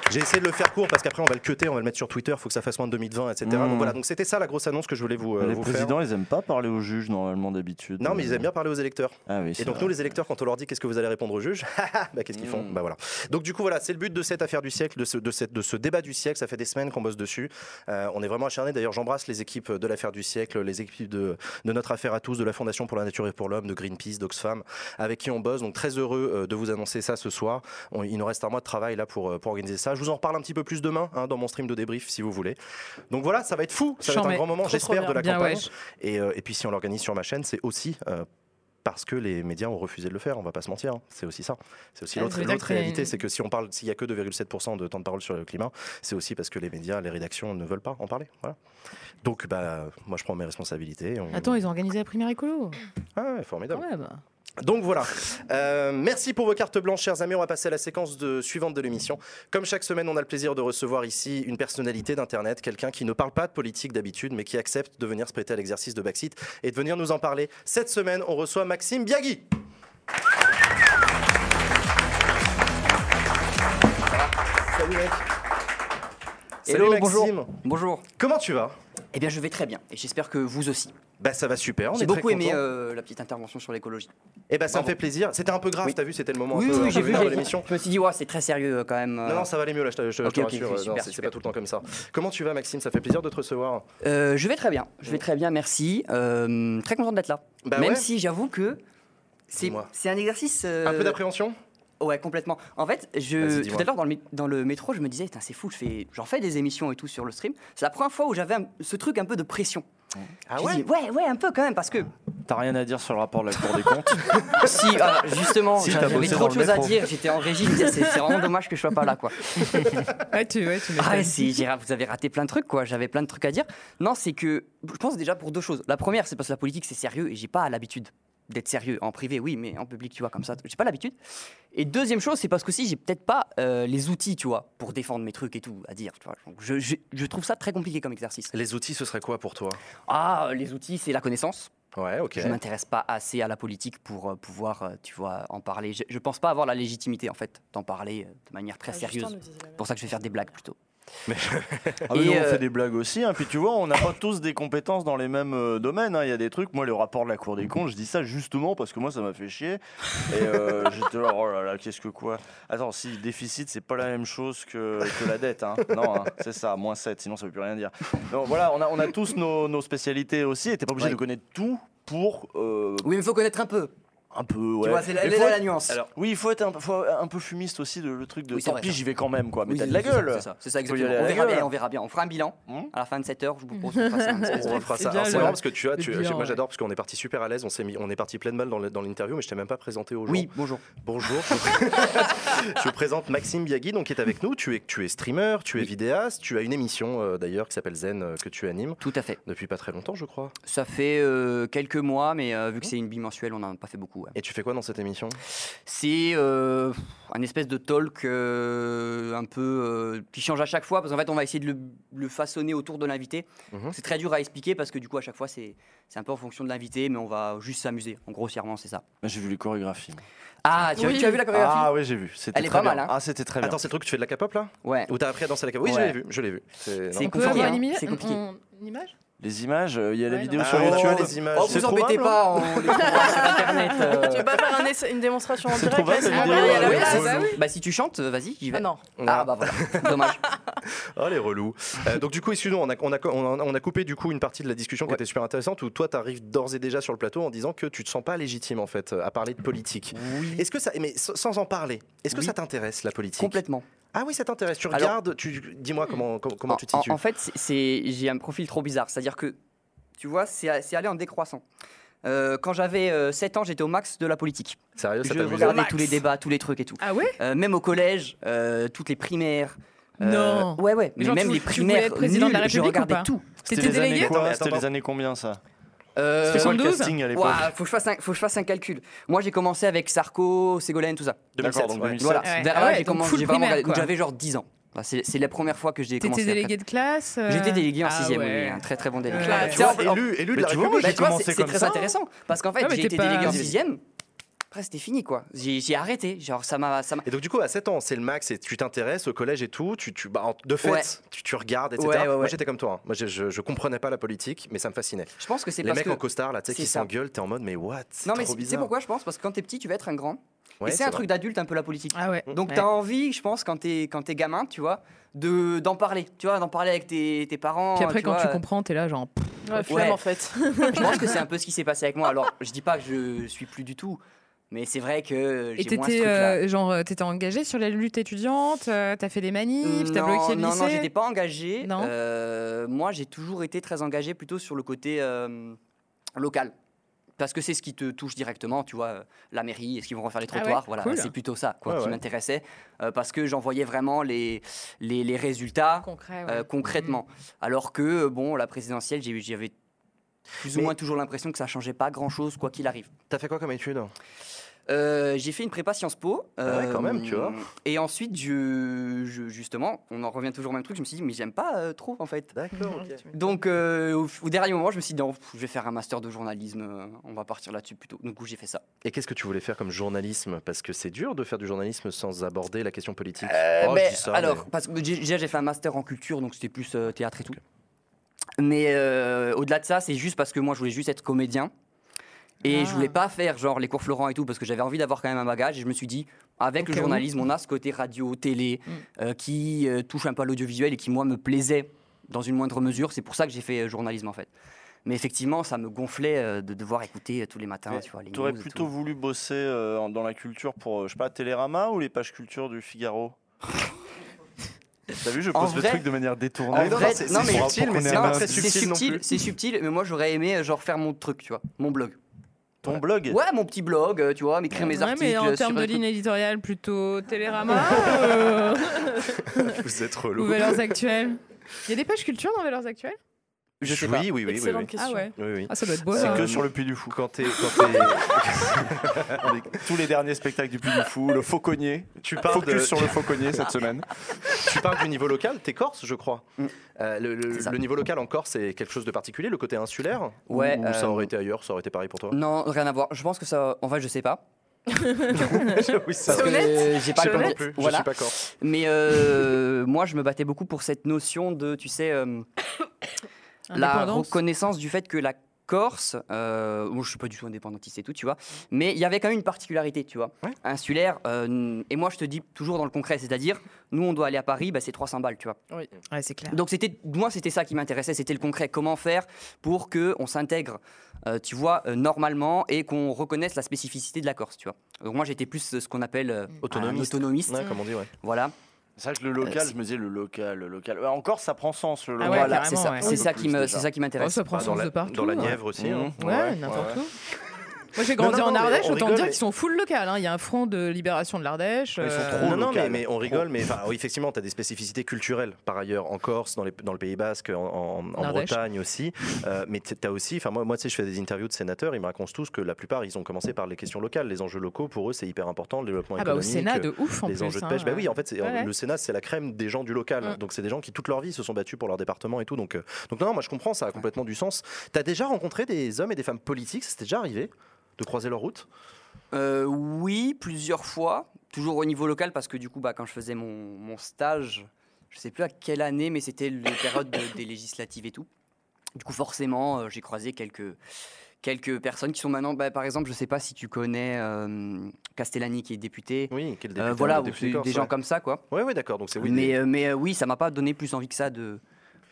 A: J'ai essayé de le faire court parce qu'après on va le cuter, on va le mettre sur Twitter, il faut que ça fasse moins de 2020, etc.
B: Mmh.
A: Donc voilà, donc c'était ça la grosse annonce que je voulais vous, euh,
B: les
A: vous
B: présidents, ils aiment pas parler aux juges normalement d'habitude.
A: Non, mais ils aiment bien parler aux électeurs.
B: Ah oui,
A: Et donc
B: vrai.
A: nous les électeurs, quand on leur dit qu'est-ce que vous allez répondre aux juges, bah, qu'est-ce qu'ils font?
B: Mm.
A: Bah voilà. Donc du coup voilà, c'est le but de cette affaire du siècle, de ce, de cette- de ce débat du siècle. Ça fait des semaines qu'on bosse dessus. Euh, on est vraiment acharnés. D'ailleurs, j'embrasse les équipes de l'affaire du siècle, les équipes de, de notre affaire à tous, de la Fondation pour la nature et pour l'homme, de Greenpeace, d'Oxfam, avec qui on bosse. Donc très heureux euh, de vous annoncer ça ce soir. On- il nous reste un mois de travail là pour, euh, pour organiser ça. Je vous en reparle un petit peu plus demain hein, dans mon stream de débrief si vous voulez. Donc voilà, ça va être fou. Ça va être un grand moment, j'espère, de la
D: Bien,
A: campagne. Et, euh, et puis si on l'organise sur ma chaîne, c'est aussi euh, parce que les médias ont refusé de le faire, on va pas se mentir. hein. C'est aussi ça. C'est aussi
D: Ah,
A: l'autre réalité,
D: une-
A: c'est que si on parle, s'il y a que 2,7% de temps de parole sur le climat, c'est aussi parce que les médias, les rédactions ne veulent pas en parler. Voilà. Donc bah moi je prends mes responsabilités. On-
D: Attends, ils ont organisé la primaire écolo.
A: Ah ouais, formidable.
D: Quand même.
A: Donc voilà. Euh, merci pour vos cartes blanches, chers amis. On va passer à la séquence de, suivante de l'émission. Comme chaque semaine, on a le plaisir de recevoir ici une personnalité d'Internet, quelqu'un qui ne parle pas de politique d'habitude, mais qui accepte de venir se prêter à l'exercice de Backseat et de venir nous en parler. Cette semaine, on reçoit Maxime Biagui. Salut mec. Salut
J: Hello,
A: Maxime.
J: bonjour. Bonjour.
A: Comment tu vas?
J: Eh bien, je vais très bien et j'espère que vous aussi.
A: Bah ça va super. On
J: J'ai
A: est très
J: beaucoup aimé euh, la petite intervention sur l'écologie.
A: Eh ben ça me fait plaisir. C'était un peu grave,
J: Oui.
A: t'as vu, c'était le moment
J: oui,
A: un peu,
J: oui, j'ai vu.
A: l'émission.
J: Je me suis dit, ouais, c'est très sérieux euh, quand même. euh.
A: Non, non, ça va aller mieux là, je te, je te- je
J: Ok,
A: te rassure. c'est pas tout le temps comme ça. Comment tu vas, Maxime? Ça fait plaisir de te recevoir?
J: Euh, je vais très bien. Je vais très bien, merci. Euh, très content d'être là.
A: Bah
J: même
A: ouais.
J: si j'avoue que c'est un exercice.
A: Un peu d'appréhension?
J: Ouais, complètement. En fait, je, tout à l'heure dans le, mé- dans le métro, je me disais, c'est fou, je fais, j'en fais des émissions et tout sur le stream. C'est la première fois où j'avais ce truc un peu de pression.
A: Ah
J: Je
A: ouais
J: dis, ouais, ouais, un peu quand même, parce que
B: T'as rien à dire sur le rapport de la Cour des comptes
J: si, ah, justement,
B: Si,
J: j'avais trop de choses à dire. J'étais en régie, c'est vraiment dommage que je sois pas là, quoi.
D: Ouais, tu, ouais, tu
J: Ah ouais, si, vous avez raté plein de trucs, quoi. J'avais plein de trucs à dire. Non, c'est que je pense déjà pour deux choses. La première, c'est parce que la politique, c'est sérieux et j'ai pas l'habitude d'être sérieux en privé, oui, mais en public, tu vois, comme ça, j'ai pas l'habitude. Et deuxième chose, c'est parce que si j'ai peut-être pas euh, les outils, tu vois, pour défendre mes trucs et tout à dire, tu vois. Donc, je, je- je trouve ça très compliqué comme exercice.
A: Les outils, ce serait quoi pour toi?
J: Ah, les outils, c'est la connaissance.
A: Ouais, ok.
J: Je m'intéresse pas assez à la politique pour euh, pouvoir, euh, tu vois, en parler. Je, je pense pas avoir la légitimité, en fait, d'en parler euh, de manière très
C: Ah,
J: sérieuse. C'est pour ça que je vais faire des blagues plutôt.
B: Ah mais nous, on
J: euh,
B: fait des blagues aussi. hein. Puis tu vois, on n'a pas tous des compétences dans les mêmes euh, domaines. hein. Il y a des trucs. Moi, le rapport de la Cour des comptes, je dis ça justement parce que moi, ça m'a fait chier. Et euh, j'étais là, oh là là, qu'est-ce que quoi? Attends, si déficit, c'est pas la même chose que, que la dette. hein. Non, hein, c'est ça, moins 7, sinon ça veut plus rien dire. Donc voilà, on a, on a tous nos, nos spécialités aussi. Et t'es pas obligé
J: Ouais.
B: de connaître tout pour. euh,
J: Oui, mais il faut connaître un peu.
B: Un peu, ouais.
J: Tu vois, c'est la, nuance.
B: Alors, oui, il faut être un, peu- faut un peu fumiste aussi, de, le truc de
J: Oui,
B: tant pis, j'y vais quand même, quoi. Mais
J: Oui,
B: t'as de la gueule.
J: C'est ça, ça exactement. On verra
B: gueule.
J: bien, on verra bien. On fera un bilan
B: Hmm
J: à la fin de cette heure. Je vous propose qu'on fasse un
A: On fera ça. C'est marrant parce que tu as, tu- moi j'adore parce qu'on est parti super à l'aise, on s'est mis, on est parti plein de balles dans l'interview, mais je t'ai même pas présenté gens.
J: Oui, bonjour.
A: Bonjour. je vous présente Maxime Biagui, donc qui est avec nous. Tu es, tu es streamer, tu es vidéaste, tu as une émission euh, d'ailleurs qui s'appelle Zen euh, que tu animes
J: Tout à fait.
A: depuis pas très longtemps, je crois.
J: Ça fait euh, quelques mois, mais vu que c'est une bimensuelle, on n'en a pas fait beaucoup. Ouais.
A: Et tu fais quoi dans cette émission?
J: C'est euh, un espèce de talk euh, un peu euh, qui change à chaque fois, parce qu'en fait, on va essayer de le, le façonner autour de l'invité.
A: Mhm.
J: C'est très dur à expliquer parce que du coup, à chaque fois, c'est un peu en fonction de l'invité, mais on va juste s'amuser. En grossièrement, c'est ça.
B: J'ai vu les chorégraphies.
J: Ah, tu, as-
C: Oui.
J: tu as vu la chorégraphie
B: Ah oui, j'ai vu. C'était
J: Elle est
B: très
J: pas
B: bien.
J: mal, hein.
B: Ah, c'était très bien.
A: Attends, c'est le truc que tu fais de la K-pop là?
J: Ouais.
A: Ou t'as appris à danser la K-pop? Oui, je
J: Ouais.
A: l'ai vu, je l'ai vu. C'est-
J: compliqué, hein. C'est compliqué.
D: on- une image?
B: Les images, euh, il y a la vidéo sur
A: Ah,
B: YouTube.
A: les images.
J: Oh, vous embêtez pas, on les sur internet. euh.
C: Tu veux pas faire un essai- une démonstration en
B: C'est
C: direct
D: bah
J: si tu chantes, euh, vas-y, j'y vais.
C: Ah non.
J: Ah, bah voilà, dommage.
A: Oh les relous. Euh, donc du coup, excuse-nous, on a, on, a, on, a, on a coupé du coup une partie de la discussion qui était super intéressante où toi, tu arrives d'ores et déjà sur le plateau en disant que tu te sens pas légitime en fait à parler de politique.
J: Oui.
A: Est-ce que ça, mais sans sans en parler, est-ce que
J: Oui.
A: ça t'intéresse la politique?
J: Complètement.
A: Ah oui, ça t'intéresse. Tu
J: Alors-
A: regardes, tu dis-moi comment, comment, comment
J: en,
A: tu te situes.
J: en- en fait, c'est- c'est j'ai un profil trop bizarre. C'est-à-dire que, tu vois, c'est c'est allé en décroissant. Euh, quand j'avais euh, 7 ans, j'étais au max de la politique.
A: Sérieux, ça
J: Je regardais
C: Max.
J: tous les débats, tous les trucs et tout.
D: Ah ouais?
J: Euh, même au collège, euh, toutes les primaires. euh,
D: Non.
J: Ouais, ouais. Mais
D: Genre,
J: même
D: tu-
J: les
D: tu
J: primaires,
D: être président de la
J: je
D: République ou
J: regardais
D: pas?
J: tout.
B: C'était
D: T'étais
B: les années quoi? C'était les années combien ça?
J: Euh,
D: 72
J: faut, que je fasse un, calcul. Moi, j'ai commencé avec Sarko, Ségolène, tout ça.
A: 2007.
J: vraiment j'avais genre 10 ans. C'est la première fois que j'ai commencé. T'étais
D: délégué de classe
J: J'étais délégué en
D: ah
J: 6ème,
D: oui,
J: un très très bon délégué.
A: Tu élu, élu
B: tu
J: c'est très intéressant parce qu'en fait, délégué en 6 après c'était fini quoi. J'ai arrêté. Genre ça m'a ça m'a-
A: Et donc du coup, à 7 ans, c'est le max, et tu t'intéresses au collège et tout, tu, tu, bah, en- de fait,
J: Ouais.
A: tu, tu regardes, etc.
J: Ouais, ouais,
A: Moi
J: ouais.
A: j'étais comme toi, hein. moi je, je, je comprenais pas la politique, mais ça me fascinait.
J: Je pense que c'est
A: Les
J: parce
A: mecs
J: que
A: en costard là, tu sais,
J: c'est
A: qui
J: ça.
A: s'engueulent, t'es en mode mais what?
J: Non mais
A: trop
J: c'est pourquoi je pense? Parce que quand t'es petit tu vas être un grand.
A: Ouais,
J: et c'est un
A: vrai.
J: truc d'adulte un peu la politique.
D: Ah ouais.
J: Donc
D: Ouais.
J: t'as envie, je pense, quand t'es quand t'es gamin, tu vois, de d'en parler. Tu vois, d'en parler avec tes, tes parents.
D: Puis après, quand
J: vois,
D: tu comprends, t'es là, genre.
C: Ouais,
J: Ouais.
C: en fait.
J: Je pense que c'est un peu ce qui s'est passé avec moi. Alors je dis pas que je suis plus du tout, mais c'est vrai que
D: Et
J: j'ai moins ce
D: euh, genre, euh, t'étais engagé sur la lutte étudiante, euh, t'as fait des manifs, t'as
J: non,
D: bloqué le
J: non,
D: lycée.
J: non, j'étais pas engagé.
D: Non.
J: Euh, moi, j'ai toujours été très engagé plutôt sur le côté euh, local. Parce que c'est ce qui te touche directement, tu vois, la mairie, est-ce qu'ils vont refaire les
D: Ah ouais,
J: trottoirs Voilà,
D: cool.
J: c'est plutôt ça quoi,
A: Ouais,
J: qui
A: ouais.
J: m'intéressait, euh, parce que j'en voyais vraiment les, les, les résultats
D: Concret, ouais.
J: euh, concrètement. Alors que, bon, la présidentielle, j'ai- j'avais plus ou moins toujours l'impression que ça changeait pas grand-chose, quoi qu'il arrive.
A: T'as fait quoi comme étude?
J: Euh, j'ai fait une prépa Sciences Po.
A: Ah ouais, quand même, tu vois.
J: Et ensuite, je, je- justement, on en revient toujours au même truc. Je me suis dit, mais j'aime pas euh, trop en fait.
A: D'accord,
J: Donc, euh, au, au dernier moment, je me suis dit, non, pff, je vais faire un master de journalisme. euh, on va partir là-dessus plutôt. Du coup, j'ai fait ça.
A: Et qu'est-ce que tu voulais faire comme journalisme? Parce que c'est dur de faire du journalisme sans aborder la question politique.
J: Euh,
A: Oh, je
J: mais
A: dis ça,
J: alors,
A: mais-
J: parce que j'ai- déjà, j'ai fait un master en culture, donc c'était plus euh, théâtre et tout. Mais euh, au-delà de ça, c'est juste parce que moi, je voulais juste être comédien. Et
D: Ah.
J: je voulais pas faire genre les cours Florent et tout, parce que j'avais envie d'avoir quand même un bagage. Et je me suis dit, avec le journalisme, on a ce côté radio, télé,
D: Mm.
J: euh, qui euh, touche un peu à l'audiovisuel et qui, moi, me plaisait dans une moindre mesure. C'est pour ça que j'ai fait euh, journalisme, en fait. Mais effectivement, ça me gonflait de devoir écouter tous les matins,
B: Mais
J: tu vois, les
B: Tu aurais plutôt
J: tout.
B: voulu bosser dans la culture pour, je sais pas, Télérama ou les pages culture du Figaro? T'as vu, je
J: En
B: pose le
J: vrai-
B: truc de manière détournée.
J: En
A: non,
J: vrai,
A: non,
J: mais
A: subtil, c'est très subtil
J: c'est subtil, mais moi j'aurais aimé euh, genre faire mon truc, tu vois, mon blog.
B: Ton blog
J: Ouais, mon petit blog, euh, tu vois, m'écrire mes
D: Ouais,
J: articles.
D: mais en
J: euh,
D: termes de
J: trucs.
D: ligne éditoriale, plutôt Télérama euh,
A: Vous êtes
D: ou
A: relou.
D: Valeurs Actuelles Il y a des pages culture dans Valeurs Actuelles?
J: Je sais
A: oui,
J: pas.
A: oui, oui, oui,
C: Excellente
A: oui.
C: question.
D: Ah ouais.
A: Oui, oui.
D: Ah, ça doit être beau.
B: C'est
D: ça.
B: que sur le Puy du Fou.
A: Quand t'es, quand t'es-
B: Tous les derniers spectacles du Puy du Fou, le Fauconnier.
A: tu parles
B: Focus
A: de,
B: sur le Fauconnier cette semaine.
A: tu parles du niveau local, t'es corse, je crois.
J: Mm.
A: Euh, le, niveau local en Corse, c'est quelque chose de particulier, le côté insulaire?
J: Ouais,
A: Ou, ça
J: euh,
A: aurait été ailleurs, ça aurait été pareil pour toi?
J: Non, rien à voir. Je pense que ça. En fait, je sais pas.
A: oui, ça
J: Parce que j'ai pas
A: Je sais
J: le
A: pas non plus, je
J: Voilà.
A: suis pas corse.
J: Mais euh, moi, je me battais beaucoup pour cette notion de, tu sais, euh, la reconnaissance du fait que la Corse, euh, moi je suis pas du tout indépendantiste et tout, tu vois, mais il y avait quand même une particularité, tu vois, insulaire. euh, et moi, je te dis toujours dans le concret, c'est-à-dire, nous, on doit aller à Paris, bah, c'est 300 balles, tu vois.
C: Oui.
D: Ouais, c'est clair.
J: Donc c'était moi c'était ça qui m'intéressait, c'était le concret, comment faire pour que on s'intègre, euh, tu vois, euh, normalement et qu'on reconnaisse la spécificité de la Corse, tu vois. Donc moi j'étais plus ce qu'on appelle euh, un
A: Autonomiste.
J: autonomiste.
A: Ouais, comme on dit, ouais.
J: Voilà.
B: C'est vrai que le local, je me disais le local, le local. Encore, ça prend sens le
D: Ah
B: local.
D: ouais,
J: Voilà,
D: carrément,
J: c'est ça,
D: ouais.
J: qui me,
B: déjà.
J: c'est ça qui m'intéresse.
D: Oh, ça prend
A: Bah,
D: sens
A: dans, la,
D: de partout.
A: dans la
D: ouais.
A: Nièvre aussi. hein.
B: Mmh.
D: Ouais,
B: Ouais,
D: n'importe
B: ouais.
D: où. Moi, j'ai grandi
A: non,
D: en Ardèche,
A: on
D: autant
A: rigole,
D: dire
A: mais-
D: qu'ils sont full local. hein. Il y a un front de libération de l'Ardèche.
B: Ils sont
D: euh,
B: trop
A: non, non, mais, on rigole, mais oui, effectivement, tu as des spécificités culturelles par ailleurs en Corse, dans, les, dans le Pays Basque, en, en- en
D: Ardèche.
A: Bretagne aussi. Euh, mais tu as aussi, enfin, moi, moi tu sais, je fais des interviews de sénateurs, ils me racontent tous que la plupart, ils ont commencé par les questions locales. Les enjeux locaux, pour eux, c'est hyper important, le développement
D: Ah bah au
A: économique.
D: Sénat, de ouf en
A: les
D: plus.
A: enjeux de
D: hein.
A: pêche. Bah oui, en fait,
D: Ouais,
A: le Sénat, c'est la crème des gens du local.
D: Mm.
A: Donc, c'est des gens qui, toute leur vie, se sont battus pour leur département et tout. Donc, euh, donc non, non, moi, je comprends, ça a complètement du sens. Tu as déjà rencontré des hommes et des femmes politiques? Ça s'était déjà arrivé? De croiser leur route?
J: Euh, oui, plusieurs fois, toujours au niveau local, parce que du coup, bah, quand je faisais mon, mon stage, je sais plus à quelle année, mais c'était les périodes de- des législatives et tout. Du coup, forcément, euh, j'ai croisé quelques, quelques personnes qui sont maintenant, bah, par exemple, je sais pas si tu connais euh, Castellani qui est député.
A: Oui, député,
J: voilà, des gens comme ça, quoi.
A: Ouais, ouais, d'accord. Donc, c'est oui.
J: mais, mais oui, ça m'a pas donné plus envie que ça de,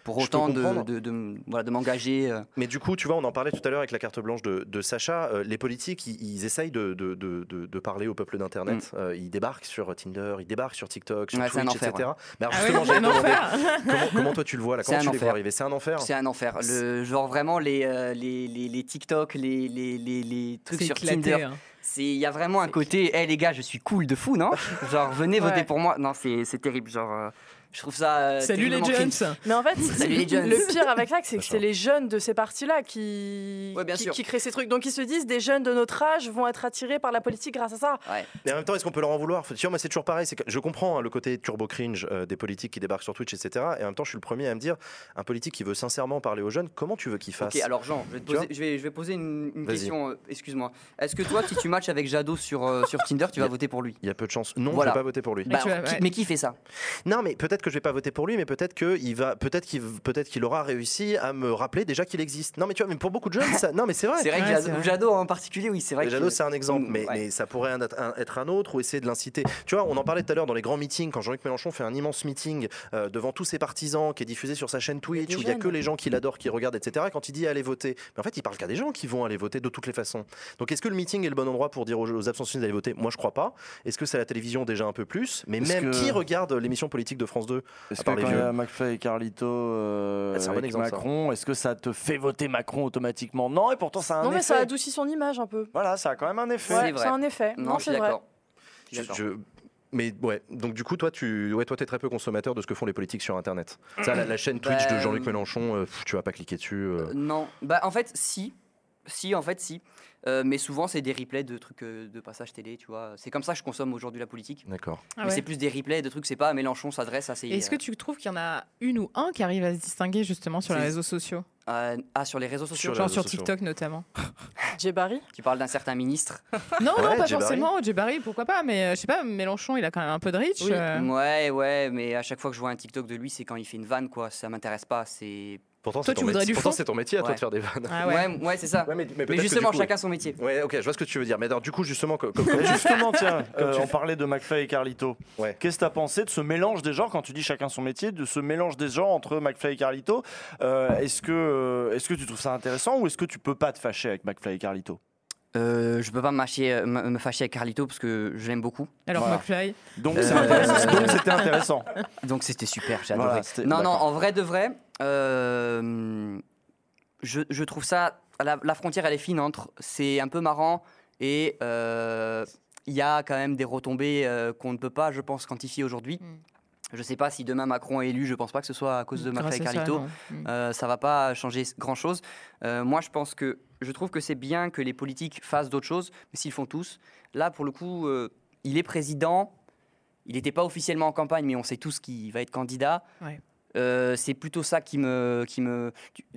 J: pour autant de,
A: comprendre.
J: de, de- voilà, de m'engager. euh.
A: Mais du coup, tu vois, on en parlait tout à l'heure avec la carte blanche de, de Sacha. euh, les politiques, ils, ils essayent de, de, de- de- de parler au peuple d'Internet. Euh, ils débarquent sur Tinder, ils débarquent sur TikTok, sur
J: Mm. Ouais, c'est un
A: Twitch,
J: enfer,
A: etc.
J: ouais.
A: Mais alors,
D: Ah
A: justement,
D: oui,
A: demander,
D: enfer.
A: comment, comment toi tu le vois là?
J: C'est
A: Comment
J: un
A: tu les vois
J: enfer.
A: arriver? C'est un enfer?
J: C'est un enfer. Le, genre vraiment les, euh, les, les, les TikTok, les, les, les, les trucs sur
D: éclaté,
J: Tinder.
D: hein.
J: C'est il y a vraiment un côté, hé les gars, je suis cool de fou, non? Genre venez voter
C: Ouais.
J: pour moi. Non, c'est c'est terrible. Genre, euh, je trouve ça. euh,
D: Salut les jeunes.
C: Mais en fait,
J: Salut les jeunes.
C: le pire avec ça, c'est que c'est les jeunes de ces partis-là qui,
J: Ouais, bien
C: qui,
J: sûr.
C: qui créent ces trucs. Donc ils se disent, des jeunes de notre âge vont être attirés par la politique grâce à ça.
J: Ouais.
A: Mais en même temps, est-ce qu'on peut leur en vouloir? Vois, moi, c'est toujours pareil. c'est que je comprends hein, le côté turbo cringe euh, des politiques qui débarquent sur Twitch, etc. Et en même temps, je suis le premier à me dire un politique qui veut sincèrement parler aux jeunes, comment tu veux qu'il fasse?
J: Ok, alors Jean, je vais, te poser, je vais, je vais poser une, question. euh, Excuse-moi. Est-ce que toi, si tu matches avec Jadot sur, euh, sur Tinder, tu vas voter pour lui?
A: Il y a peu de chance. Non,
J: Voilà.
A: je vais pas voter pour lui.
J: Bah,
D: tu vas-
J: qui-
D: ouais.
J: Mais qui fait ça?
A: Non, mais peut-être que je vais pas voter pour lui, mais peut-être que il va, peut-être qu'il, peut-être qu'il aura réussi à me rappeler déjà qu'il existe. Non, mais tu vois, mais pour beaucoup de jeunes, ça, non, mais c'est vrai.
J: C'est vrai que
D: Ouais,
J: Jadot, en particulier, oui, c'est vrai.
A: Jadot, c'est un exemple, mais,
J: Ouais.
A: mais ça pourrait être un, être un autre ou essayer de l'inciter. Tu vois, on en parlait tout à l'heure dans les grands meetings, quand Jean-Luc Mélenchon fait un immense meeting euh, devant tous ses partisans, qui est diffusé sur sa chaîne Twitch, où il y a que les gens qui l'adorent, qui regardent, etc. Quand il dit allez voter, mais en fait, il parle qu'à des gens qui vont aller voter de toutes les façons. Donc, est-ce que le meeting est le bon endroit pour dire aux, aux abstentionnistes d'aller voter? Moi, je crois pas. Est-ce que c'est la télévision déjà un peu plus? Mais même
B: que-
A: qui regarde l'émission politique de France 2
B: Est-ce que quand il y a. McFly et Carlito euh,
A: Ah, bon exemple.
B: Macron, est-ce que ça te fait voter Macron automatiquement? Non, et pourtant ça a un
C: non, mais
B: effet.
C: ça adoucit son image un peu.
B: Voilà, ça a quand même un effet.
J: C'est
C: Ouais,
J: vrai.
C: c'est un effet.
J: Non,
C: Non,
J: je suis
C: c'est vrai.
J: d'accord. Je
A: Mais ouais, donc du coup, toi, tu ouais, toi, es très peu consommateur de ce que font les politiques sur Internet. Ça, la, la chaîne Twitch
J: Bah,
A: de Jean-Luc
J: euh,
A: Mélenchon, euh, pff, tu vas pas cliquer dessus. euh.
J: Euh, Non, bah en fait si, si en fait si, Euh, mais souvent c'est des replays de trucs euh, de passage télé, tu vois. C'est comme ça que je consomme aujourd'hui la politique.
A: D'accord.
D: Ah
J: mais
D: ouais.
J: c'est plus des replays de trucs, c'est pas Mélenchon s'adresse à ses.
D: Et Est-ce que tu trouves qu'il y en a une ou un qui arrive à se distinguer justement sur les réseaux sociaux?
J: Euh, ah sur les réseaux
A: Sur
J: sociaux,
A: les
D: Genre
A: réseaux
D: sur
A: sociaux.
D: TikTok notamment
C: Djebari?
J: Tu parles d'un certain ministre.
D: Non,
A: Ouais,
D: non, pas forcément. Djebari, pourquoi pas Mais euh, je sais pas, Mélenchon, il a quand même un peu de reach.
C: Oui.
D: euh.
J: Ouais, ouais, mais à chaque fois que je vois un TikTok de lui, c'est quand il fait une vanne, quoi. Ça m'intéresse pas. C'est.
A: Pourtant,
D: Toi,
A: c'est ton,
D: tu voudrais
A: métier-
D: du
A: pourtant,
D: fond
A: c'est ton métier à toi de faire des vannes.
D: Ah ouais.
J: ouais, ouais, c'est ça.
A: Ouais, mais, mais
J: Mais
A: peut-être que
J: justement,
A: coup-
J: chacun son métier.
A: Ouais, ok, je vois ce que tu veux dire. Mais alors, du coup, justement, comme,
B: Et justement, tiens,
A: Comme
B: euh,
A: tu
B: on parlait de McFly et Carlito.
A: Ouais.
B: Qu'est-ce que tu as pensé de ce mélange des genres, quand tu dis chacun son métier, de ce mélange des genres entre McFly et Carlito Euh, Est-ce que, euh, est-ce que tu trouves ça intéressant ou est-ce que tu peux pas te fâcher avec McFly et Carlito?
J: Euh, je peux pas me fâcher, euh, me fâcher avec Carlito parce que je l'aime beaucoup.
D: Alors,
B: Voilà.
D: McFly.
B: Donc
J: Euh,
B: c'était intéressant.
J: Donc c'était super, j'ai
B: Voilà,
J: adoré. non, non, en vrai de vrai, euh, je, je trouve ça. La, la frontière, elle est fine entre. C'est un peu marrant et euh, il y a quand même des retombées euh, qu'on ne peut pas, je pense, quantifier aujourd'hui.
D: Mm.
J: Je sais pas si demain Macron est élu, je pense pas que ce soit à cause de
D: Grâce
J: McFly et
D: ça,
J: Carlito.
D: Mm.
J: Euh, ça va pas changer grand chose. moi, je pense que je trouve que c'est bien que les politiques fassent d'autres choses, mais s'ils font tous, là, pour le coup, euh, il est président. Il n'était pas officiellement en campagne, mais on sait tous qu'il va être candidat.
D: Ouais.
J: Euh, c'est plutôt ça qui me, qui me.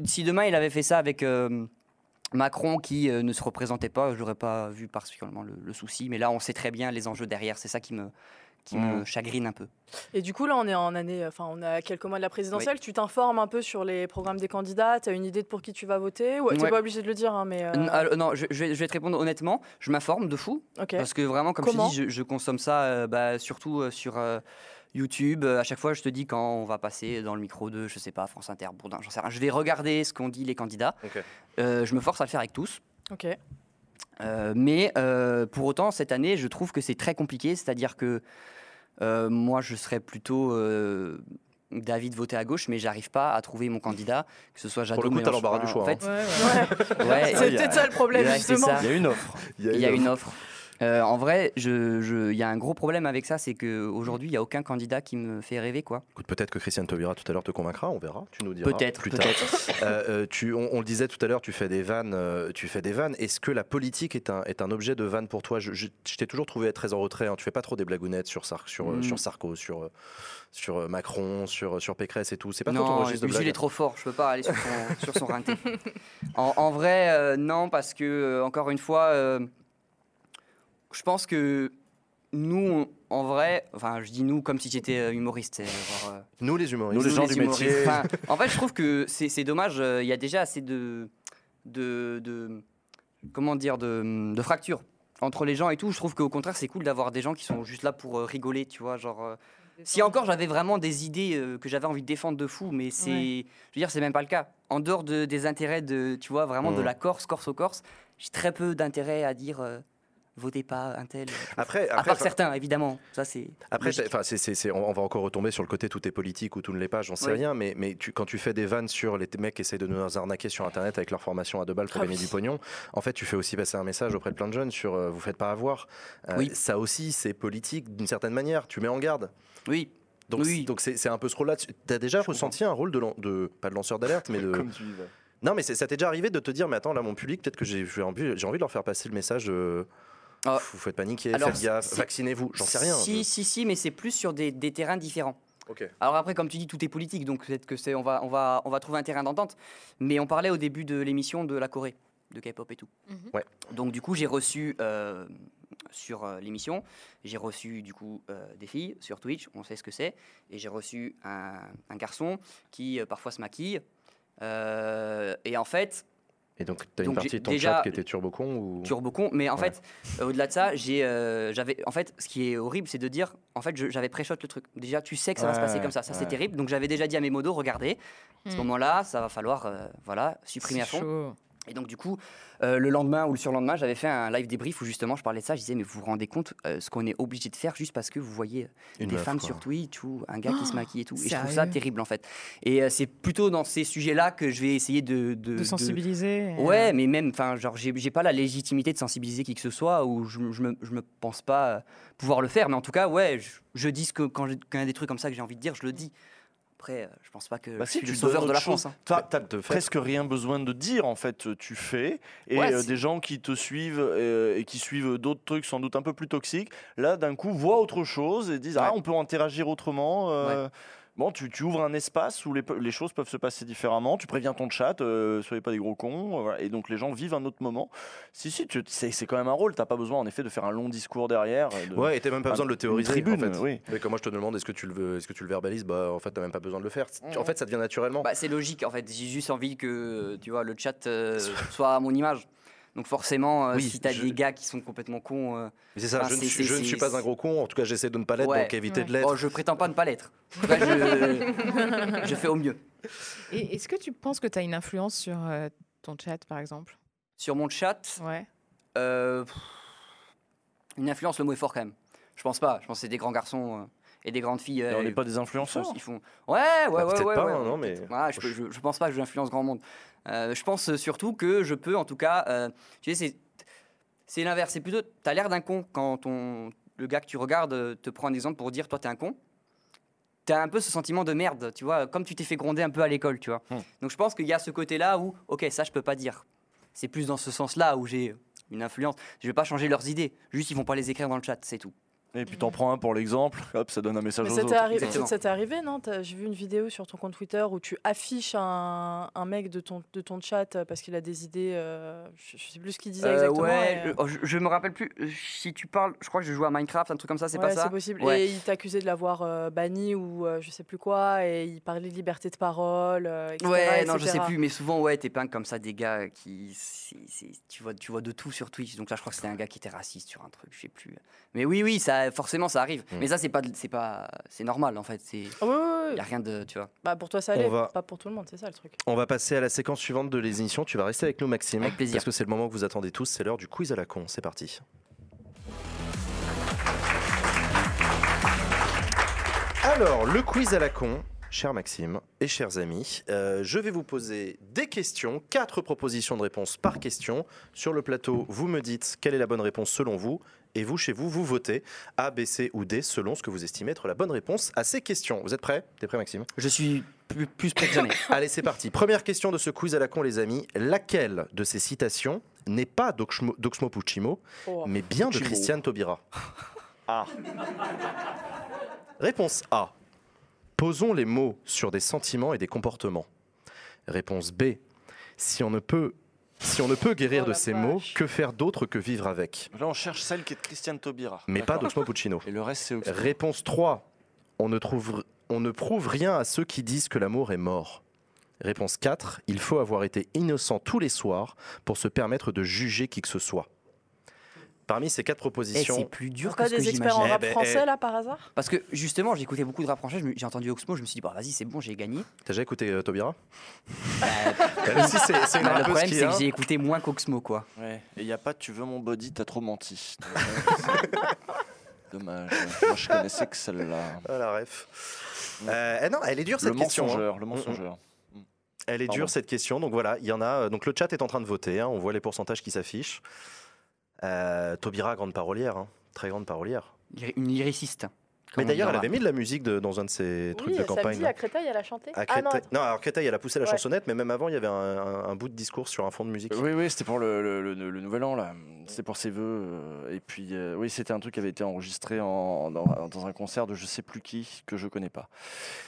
J: Si demain il avait fait ça avec. euh, Macron qui euh, ne se représentait pas, je n'aurais pas vu particulièrement le, le souci, mais là on sait très bien les enjeux derrière, c'est ça qui me, qui me
B: Mm.
J: chagrine un peu.
C: Et du coup, là, on est en année, enfin, on a quelques mois de la présidentielle. Tu t'informes un peu sur les programmes des candidats. Tu as une idée de pour qui tu vas voter ou t'es
J: Ouais.
C: pas obligé de le dire, hein, mais. euh,
J: alors, non, je, je vais, je vais te répondre honnêtement, je m'informe de fou,
C: Ok.
J: parce que vraiment, comme
C: Comment
J: je te dis, je, je consomme ça euh, bah, surtout euh, sur euh, YouTube. Euh, à chaque fois, je te dis quand on va passer dans le micro de, je sais pas, France Inter, Bourdin, j'en sais rien. Je vais regarder ce qu'ont dit les candidats.
A: Ok.
J: Euh, je me force à le faire avec tous.
C: Ok.
J: Euh, mais euh, pour autant, cette année, je trouve que c'est très compliqué. C'est-à-dire que euh, moi, je serais plutôt euh, David voté à gauche, mais j'arrive pas à trouver mon candidat, que ce soit Jadot.
A: le coup, t'as l'embarras du choix,
J: En fait,
C: Ouais, ouais.
J: ouais,
C: C'est peut-être ça le problème, justement.
B: Il y a une offre.
J: il y a une offre. Euh, en vrai, je- je- il y a un gros problème avec ça, c'est qu'aujourd'hui, il n'y a aucun candidat qui me fait rêver. quoi.
A: Peut-être que Christiane Taubira tout à l'heure te convaincra, on verra. Tu nous diras
J: Peut-être,
A: plus tard.
J: peut-être.
A: Euh, euh, tu, on, on le disait tout à l'heure, tu fais des vannes. euh, tu fais des vannes. Est-ce que la politique est un, est un objet de vanne pour toi? Je, t'ai toujours trouvé très en retrait. hein. Tu fais pas trop des blagounettes sur, Sar- sur,
J: Mm.
A: sur Sarko, sur, sur Macron, sur, sur Pécresse et tout. C'est pas trop ton
J: non,
A: registre de blague.
J: est trop fort, je peux pas aller sur son, sur son. En, en vrai, euh, non, parce que, encore une fois, je pense que nous, on- en vrai, enfin, je dis nous comme si j'étais euh, humoriste. genre, euh,
A: Nous, les humoristes.
B: Nous, les gens du
J: humoristes.
B: métier.
J: Enfin, en fait, je trouve que c'est dommage. euh, Il y a déjà assez de, de, de- comment dire, de, de fractures entre les gens et tout. Je trouve qu'au contraire, c'est cool d'avoir des gens qui sont juste là pour euh, rigoler, tu vois, genre. euh, si encore j'avais vraiment des idées euh, que j'avais envie de défendre de fou, mais c'est,
C: Ouais.
J: je veux dire, c'est même pas le cas. En dehors de- des intérêts de, tu vois, vraiment de
A: Mhm.
J: la Corse, Corse au Corse, j'ai très peu d'intérêt à dire euh, votez pas un tel.
A: Après,
J: à
A: après,
J: part certains, évidemment. Ça c'est.
A: Après, c'est- enfin, c'est- c'est- c'est- on va encore retomber sur le côté tout est politique ou tout ne l'est pas, j'en sais
J: Oui.
A: rien, mais, mais tu- quand tu fais des vannes sur les mecs qui essayent de nous arnaquer sur Internet avec leur formation à deux balles pour
C: Ah
A: gagner
C: oui.
A: du pognon, en fait, tu fais aussi passer un message auprès de plein de jeunes sur euh, vous faites pas avoir. Euh,
J: Oui.
A: Ça aussi, c'est politique d'une certaine manière, tu mets en garde.
J: Oui.
A: Donc,
J: Oui.
A: donc c'est c'est un peu ce rôle-là. Tu as déjà ressenti un rôle de, pas de lanceur d'alerte, mais de.
B: Comme tu.
A: Non, mais c'est- ça t'est déjà arrivé de te dire, mais attends, là, mon public, peut-être que j'ai j'ai envie, j'ai envie de leur faire passer le message. euh,
J: Ah.
A: Vous faites paniquer,
J: Alors,
A: faites gaffe,
J: c'est-
A: vaccinez-vous, j'en sais rien.
J: Si, si, si, mais c'est plus sur des, des terrains différents.
A: Ok.
J: Alors après, comme tu dis, tout est politique, donc peut-être que c'est, on va, on va, on va trouver un terrain d'entente. Mais on parlait au début de l'émission de la Corée, de K-pop et tout.
D: Mhm.
A: Ouais.
J: Donc du coup, j'ai reçu euh, sur euh, l'émission, j'ai reçu du coup euh, des filles sur Twitch, on sait ce que c'est, et j'ai reçu un, un garçon qui euh, parfois se maquille. Euh, et en fait,
A: Et donc, tu as une partie de ton
J: déjà-
A: chat qui était turbocon ou...
J: turbocon. Mais en
A: Ouais.
J: fait, euh, au-delà de ça, j'ai, euh, j'avais, en fait, ce qui est horrible, c'est de dire, en fait, j'avais pré-shot le truc. Déjà, tu sais que ça va se passer comme ça, ça c'est terrible. Donc j'avais déjà dit à mes modos, regardez, à ce
D: Hmm.
J: moment-là, ça va falloir, euh, voilà, supprimer à
D: C'est
J: fond.
D: chaud.
J: Et donc du coup, euh, le lendemain ou le surlendemain, j'avais fait un live débrief où justement je parlais de ça. Je disais, mais vous vous rendez compte euh, ce qu'on est obligé de faire juste parce que vous voyez
A: Une
J: des
A: meuf,
J: femmes
A: quoi.
J: sur Twitch ou un gars qui se maquille et tout. Et je trouve ça terrible en fait. Et euh, c'est plutôt dans ces sujets-là que je vais essayer de, de,
D: De
J: de-
D: sensibiliser. et,
J: Ouais, mais même, enfin, genre, j'ai pas la légitimité de sensibiliser qui que ce soit, ou je, je me, je me pense pas pouvoir le faire. Mais en tout cas, ouais, je, je dis ce que quand il y a des trucs comme ça que j'ai envie de dire, je le dis. Après, euh, je pense pas que
B: Bah
J: je
B: si,
J: suis
B: tu
J: le sauveur de la
B: chose.
J: France. hein.
A: De fait.
B: presque rien besoin de dire en fait, tu fais et
J: Ouais,
B: euh, des gens qui te suivent euh, et qui suivent d'autres trucs sans doute un peu plus toxiques, là d'un coup voient autre chose et disent ah on peut interagir autrement. euh, Bon, tu, tu ouvres un espace où les, choses peuvent se passer différemment. Tu préviens ton chat, euh, soyez pas des gros cons. euh, voilà. Et donc les gens vivent un autre moment. Si, si, tu- c'est c'est quand même un rôle. T'as pas besoin en effet de faire un long discours derrière. euh, de-
A: Ouais, et t'as même pas
B: un-
A: besoin de le théoriser.
B: tribune,
A: en fait.
B: oui.
A: Mais quand moi je te demande est-ce que tu le veux, est-ce que tu le verbalises, bah en fait t'as même pas besoin de le faire.
J: Mhm.
A: En fait ça devient naturellement.
J: Bah, c'est logique, en fait. J'ai juste envie que, tu vois, le chat euh, soit à mon image. Donc forcément, euh,
A: Oui,
J: si t'as
A: je-
J: des gars qui sont complètement cons, euh,
A: Mais c'est ça,
J: enfin,
A: je, ne suis, je
J: c'est-
A: ne suis
J: c'est-
A: pas un gros con, en tout cas j'essaie de ne pas l'être,
J: Ouais.
A: donc éviter
D: Ouais.
A: de l'être.
J: oh, je prétends pas ne pas l'être. Je, je fais au mieux.
D: Et est-ce que tu penses que tu as une influence sur euh, ton chat, par exemple?
J: Sur mon chat,
D: Ouais.
J: Euh, pff, une influence, le mot est fort quand même. Je pense pas. Je pense que c'est des grands garçons euh, et des grandes filles.
B: Et on
J: euh,
B: n'est pas des influenceurs.
J: Ils font. Ouais, ouais,
A: Bah,
J: ouais,
A: peut-être
J: ouais,
A: pas,
J: ouais,
A: hein, non, mais-.
J: Ouais, je, je, je pense pas que j'influence grand monde. Euh, je pense surtout que je peux, en tout cas, euh, tu sais, c'est l'inverse. C'est plutôt, t'as l'air d'un con quand ton le gars que tu regardes euh, te prend un exemple pour dire, toi, t'es un con. T'as un peu ce sentiment de merde, tu vois, comme tu t'es fait gronder un peu à l'école, tu vois.
B: Hmm.
J: Donc je pense qu'il y a ce côté-là où, ok, ça je peux pas dire. C'est plus dans ce sens-là où j'ai une influence. Je vais pas changer leurs idées, juste ils vont pas les écrire dans le chat, c'est tout.
B: Et puis t'en prends un pour l'exemple, hop, ça donne un message
C: Mais
B: aux
C: ça t'est
B: autres.
C: arri- ça t'est arrivé, non J'ai vu une vidéo sur ton compte Twitter où tu affiches un, un mec de ton, de ton chat euh, parce qu'il a des idées. euh, je, je sais plus ce qu'il disait
J: Euh,
C: exactement.
J: ouais,
C: et,
J: le- je, je me rappelle plus. Si tu parles, je crois que je joue à Minecraft, un truc comme ça, c'est
C: ouais,
J: pas ça
C: C'est possible.
J: Ouais.
C: Et il t'accusait de l'avoir euh, banni ou euh, je sais plus quoi. Et il parlait de liberté de parole. euh, etc.,
J: Ouais, non, je sais plus, mais souvent, ouais, t'es peint comme ça des gars qui. tu, vois, tu vois de tout sur Twitch. Donc là, je crois que c'était un gars qui était raciste sur un truc, je sais plus. Mais oui, oui, ça, forcément, ça arrive.
A: Mm.
J: Mais ça, c'est pas, c'est pas, c'est normal en fait. C'est,
C: ouais.
J: y a rien de, tu vois.
C: Bah, pour toi, ça allait.
A: va-
C: Pas pour tout le monde, c'est ça le truc.
A: On va passer à la séquence suivante de l'émission. Tu vas rester avec nous, Maxime.
J: Avec plaisir.
A: Parce que c'est le moment que vous attendez tous. C'est l'heure du quiz à la con. C'est parti. Alors, le quiz à la con, cher Maxime et chers amis, euh, je vais vous poser des questions, quatre propositions de réponse par question. Sur le plateau, vous me dites quelle est la bonne réponse selon vous. Et vous, chez vous, vous votez A, B, C ou D selon ce que vous estimez être la bonne réponse à ces questions. Vous êtes prêts? T'es prêt, Maxime?
J: Je suis plus, plus près que jamais.
A: Allez, c'est parti. Première question de ce quiz à la con, les amis. Laquelle de ces citations n'est pas d'Oxmo Puccino,
C: Oh.
A: mais bien de. Christiane Taubira?
B: Ah.
A: Réponse A. Posons les mots sur des sentiments et des comportements. Réponse B. Si on ne peut, si on ne peut guérir
C: Oh
A: de ces mots, que faire d'autre que vivre avec?
B: Là, on cherche celle qui est de Christiane Taubira.
A: Mais pas d'Oxmo Puccino.
B: Et le reste, c'est.
A: Réponse 3. On ne, trouve, on ne prouve rien à ceux qui disent que l'amour est mort. Réponse 4. Il faut avoir été innocent tous les soirs pour se permettre de juger qui que ce soit. Parmi ces quatre
J: Eh, c'est
A: propositions,
J: plus dur
C: Pas
J: que ce que
C: des experts en rap
A: Eh ben,
C: français
A: eh.
C: là par hasard?
J: Parce que justement, j'écoutais beaucoup de rap français, j'ai entendu Oxmo, je me suis dit, bah vas-y, c'est bon, j'ai gagné.
A: t'as déjà écouté euh, Taubira?
J: Bah,
A: c'est c'est une
J: bah, le problème, c'est
A: est,
J: que
A: hein.
J: j'ai écouté moins qu'Oxmo, quoi.
B: Ouais. Et il n'y a pas Tu veux mon body, t'as trop menti. Dommage. Moi, je connaissais que celle-là.
A: Ah, la ref. Euh, non, elle est dure cette
B: Le
A: question. hein.
B: mensongeur, le mensongeur.
A: Elle est
B: Pardon.
A: dure cette question. Donc voilà, il y en a. Donc le chat est en train de voter. hein, on voit les pourcentages qui s'affichent. Euh, Taubira, grande parolière, hein, très grande parolière.
J: Une lyriciste.
A: Mais d'ailleurs, elle avait mis de la musique de- dans un de ses trucs
C: Oui,
A: de campagne.
C: samedi
A: là.
C: à Créteil, elle a chanté.
A: À
C: Ah non,
A: non, alors Créteil, elle a poussé la
C: Ouais.
A: chansonnette, mais même avant, il y avait un, un- un bout de discours sur un fond de musique.
B: Oui, oui, c'était pour le, le- le- le nouvel an, là. C'était pour ses vœux. euh, Et puis, euh, oui, c'était un truc qui avait été enregistré en, dans, dans un concert de je sais plus qui, que je connais pas.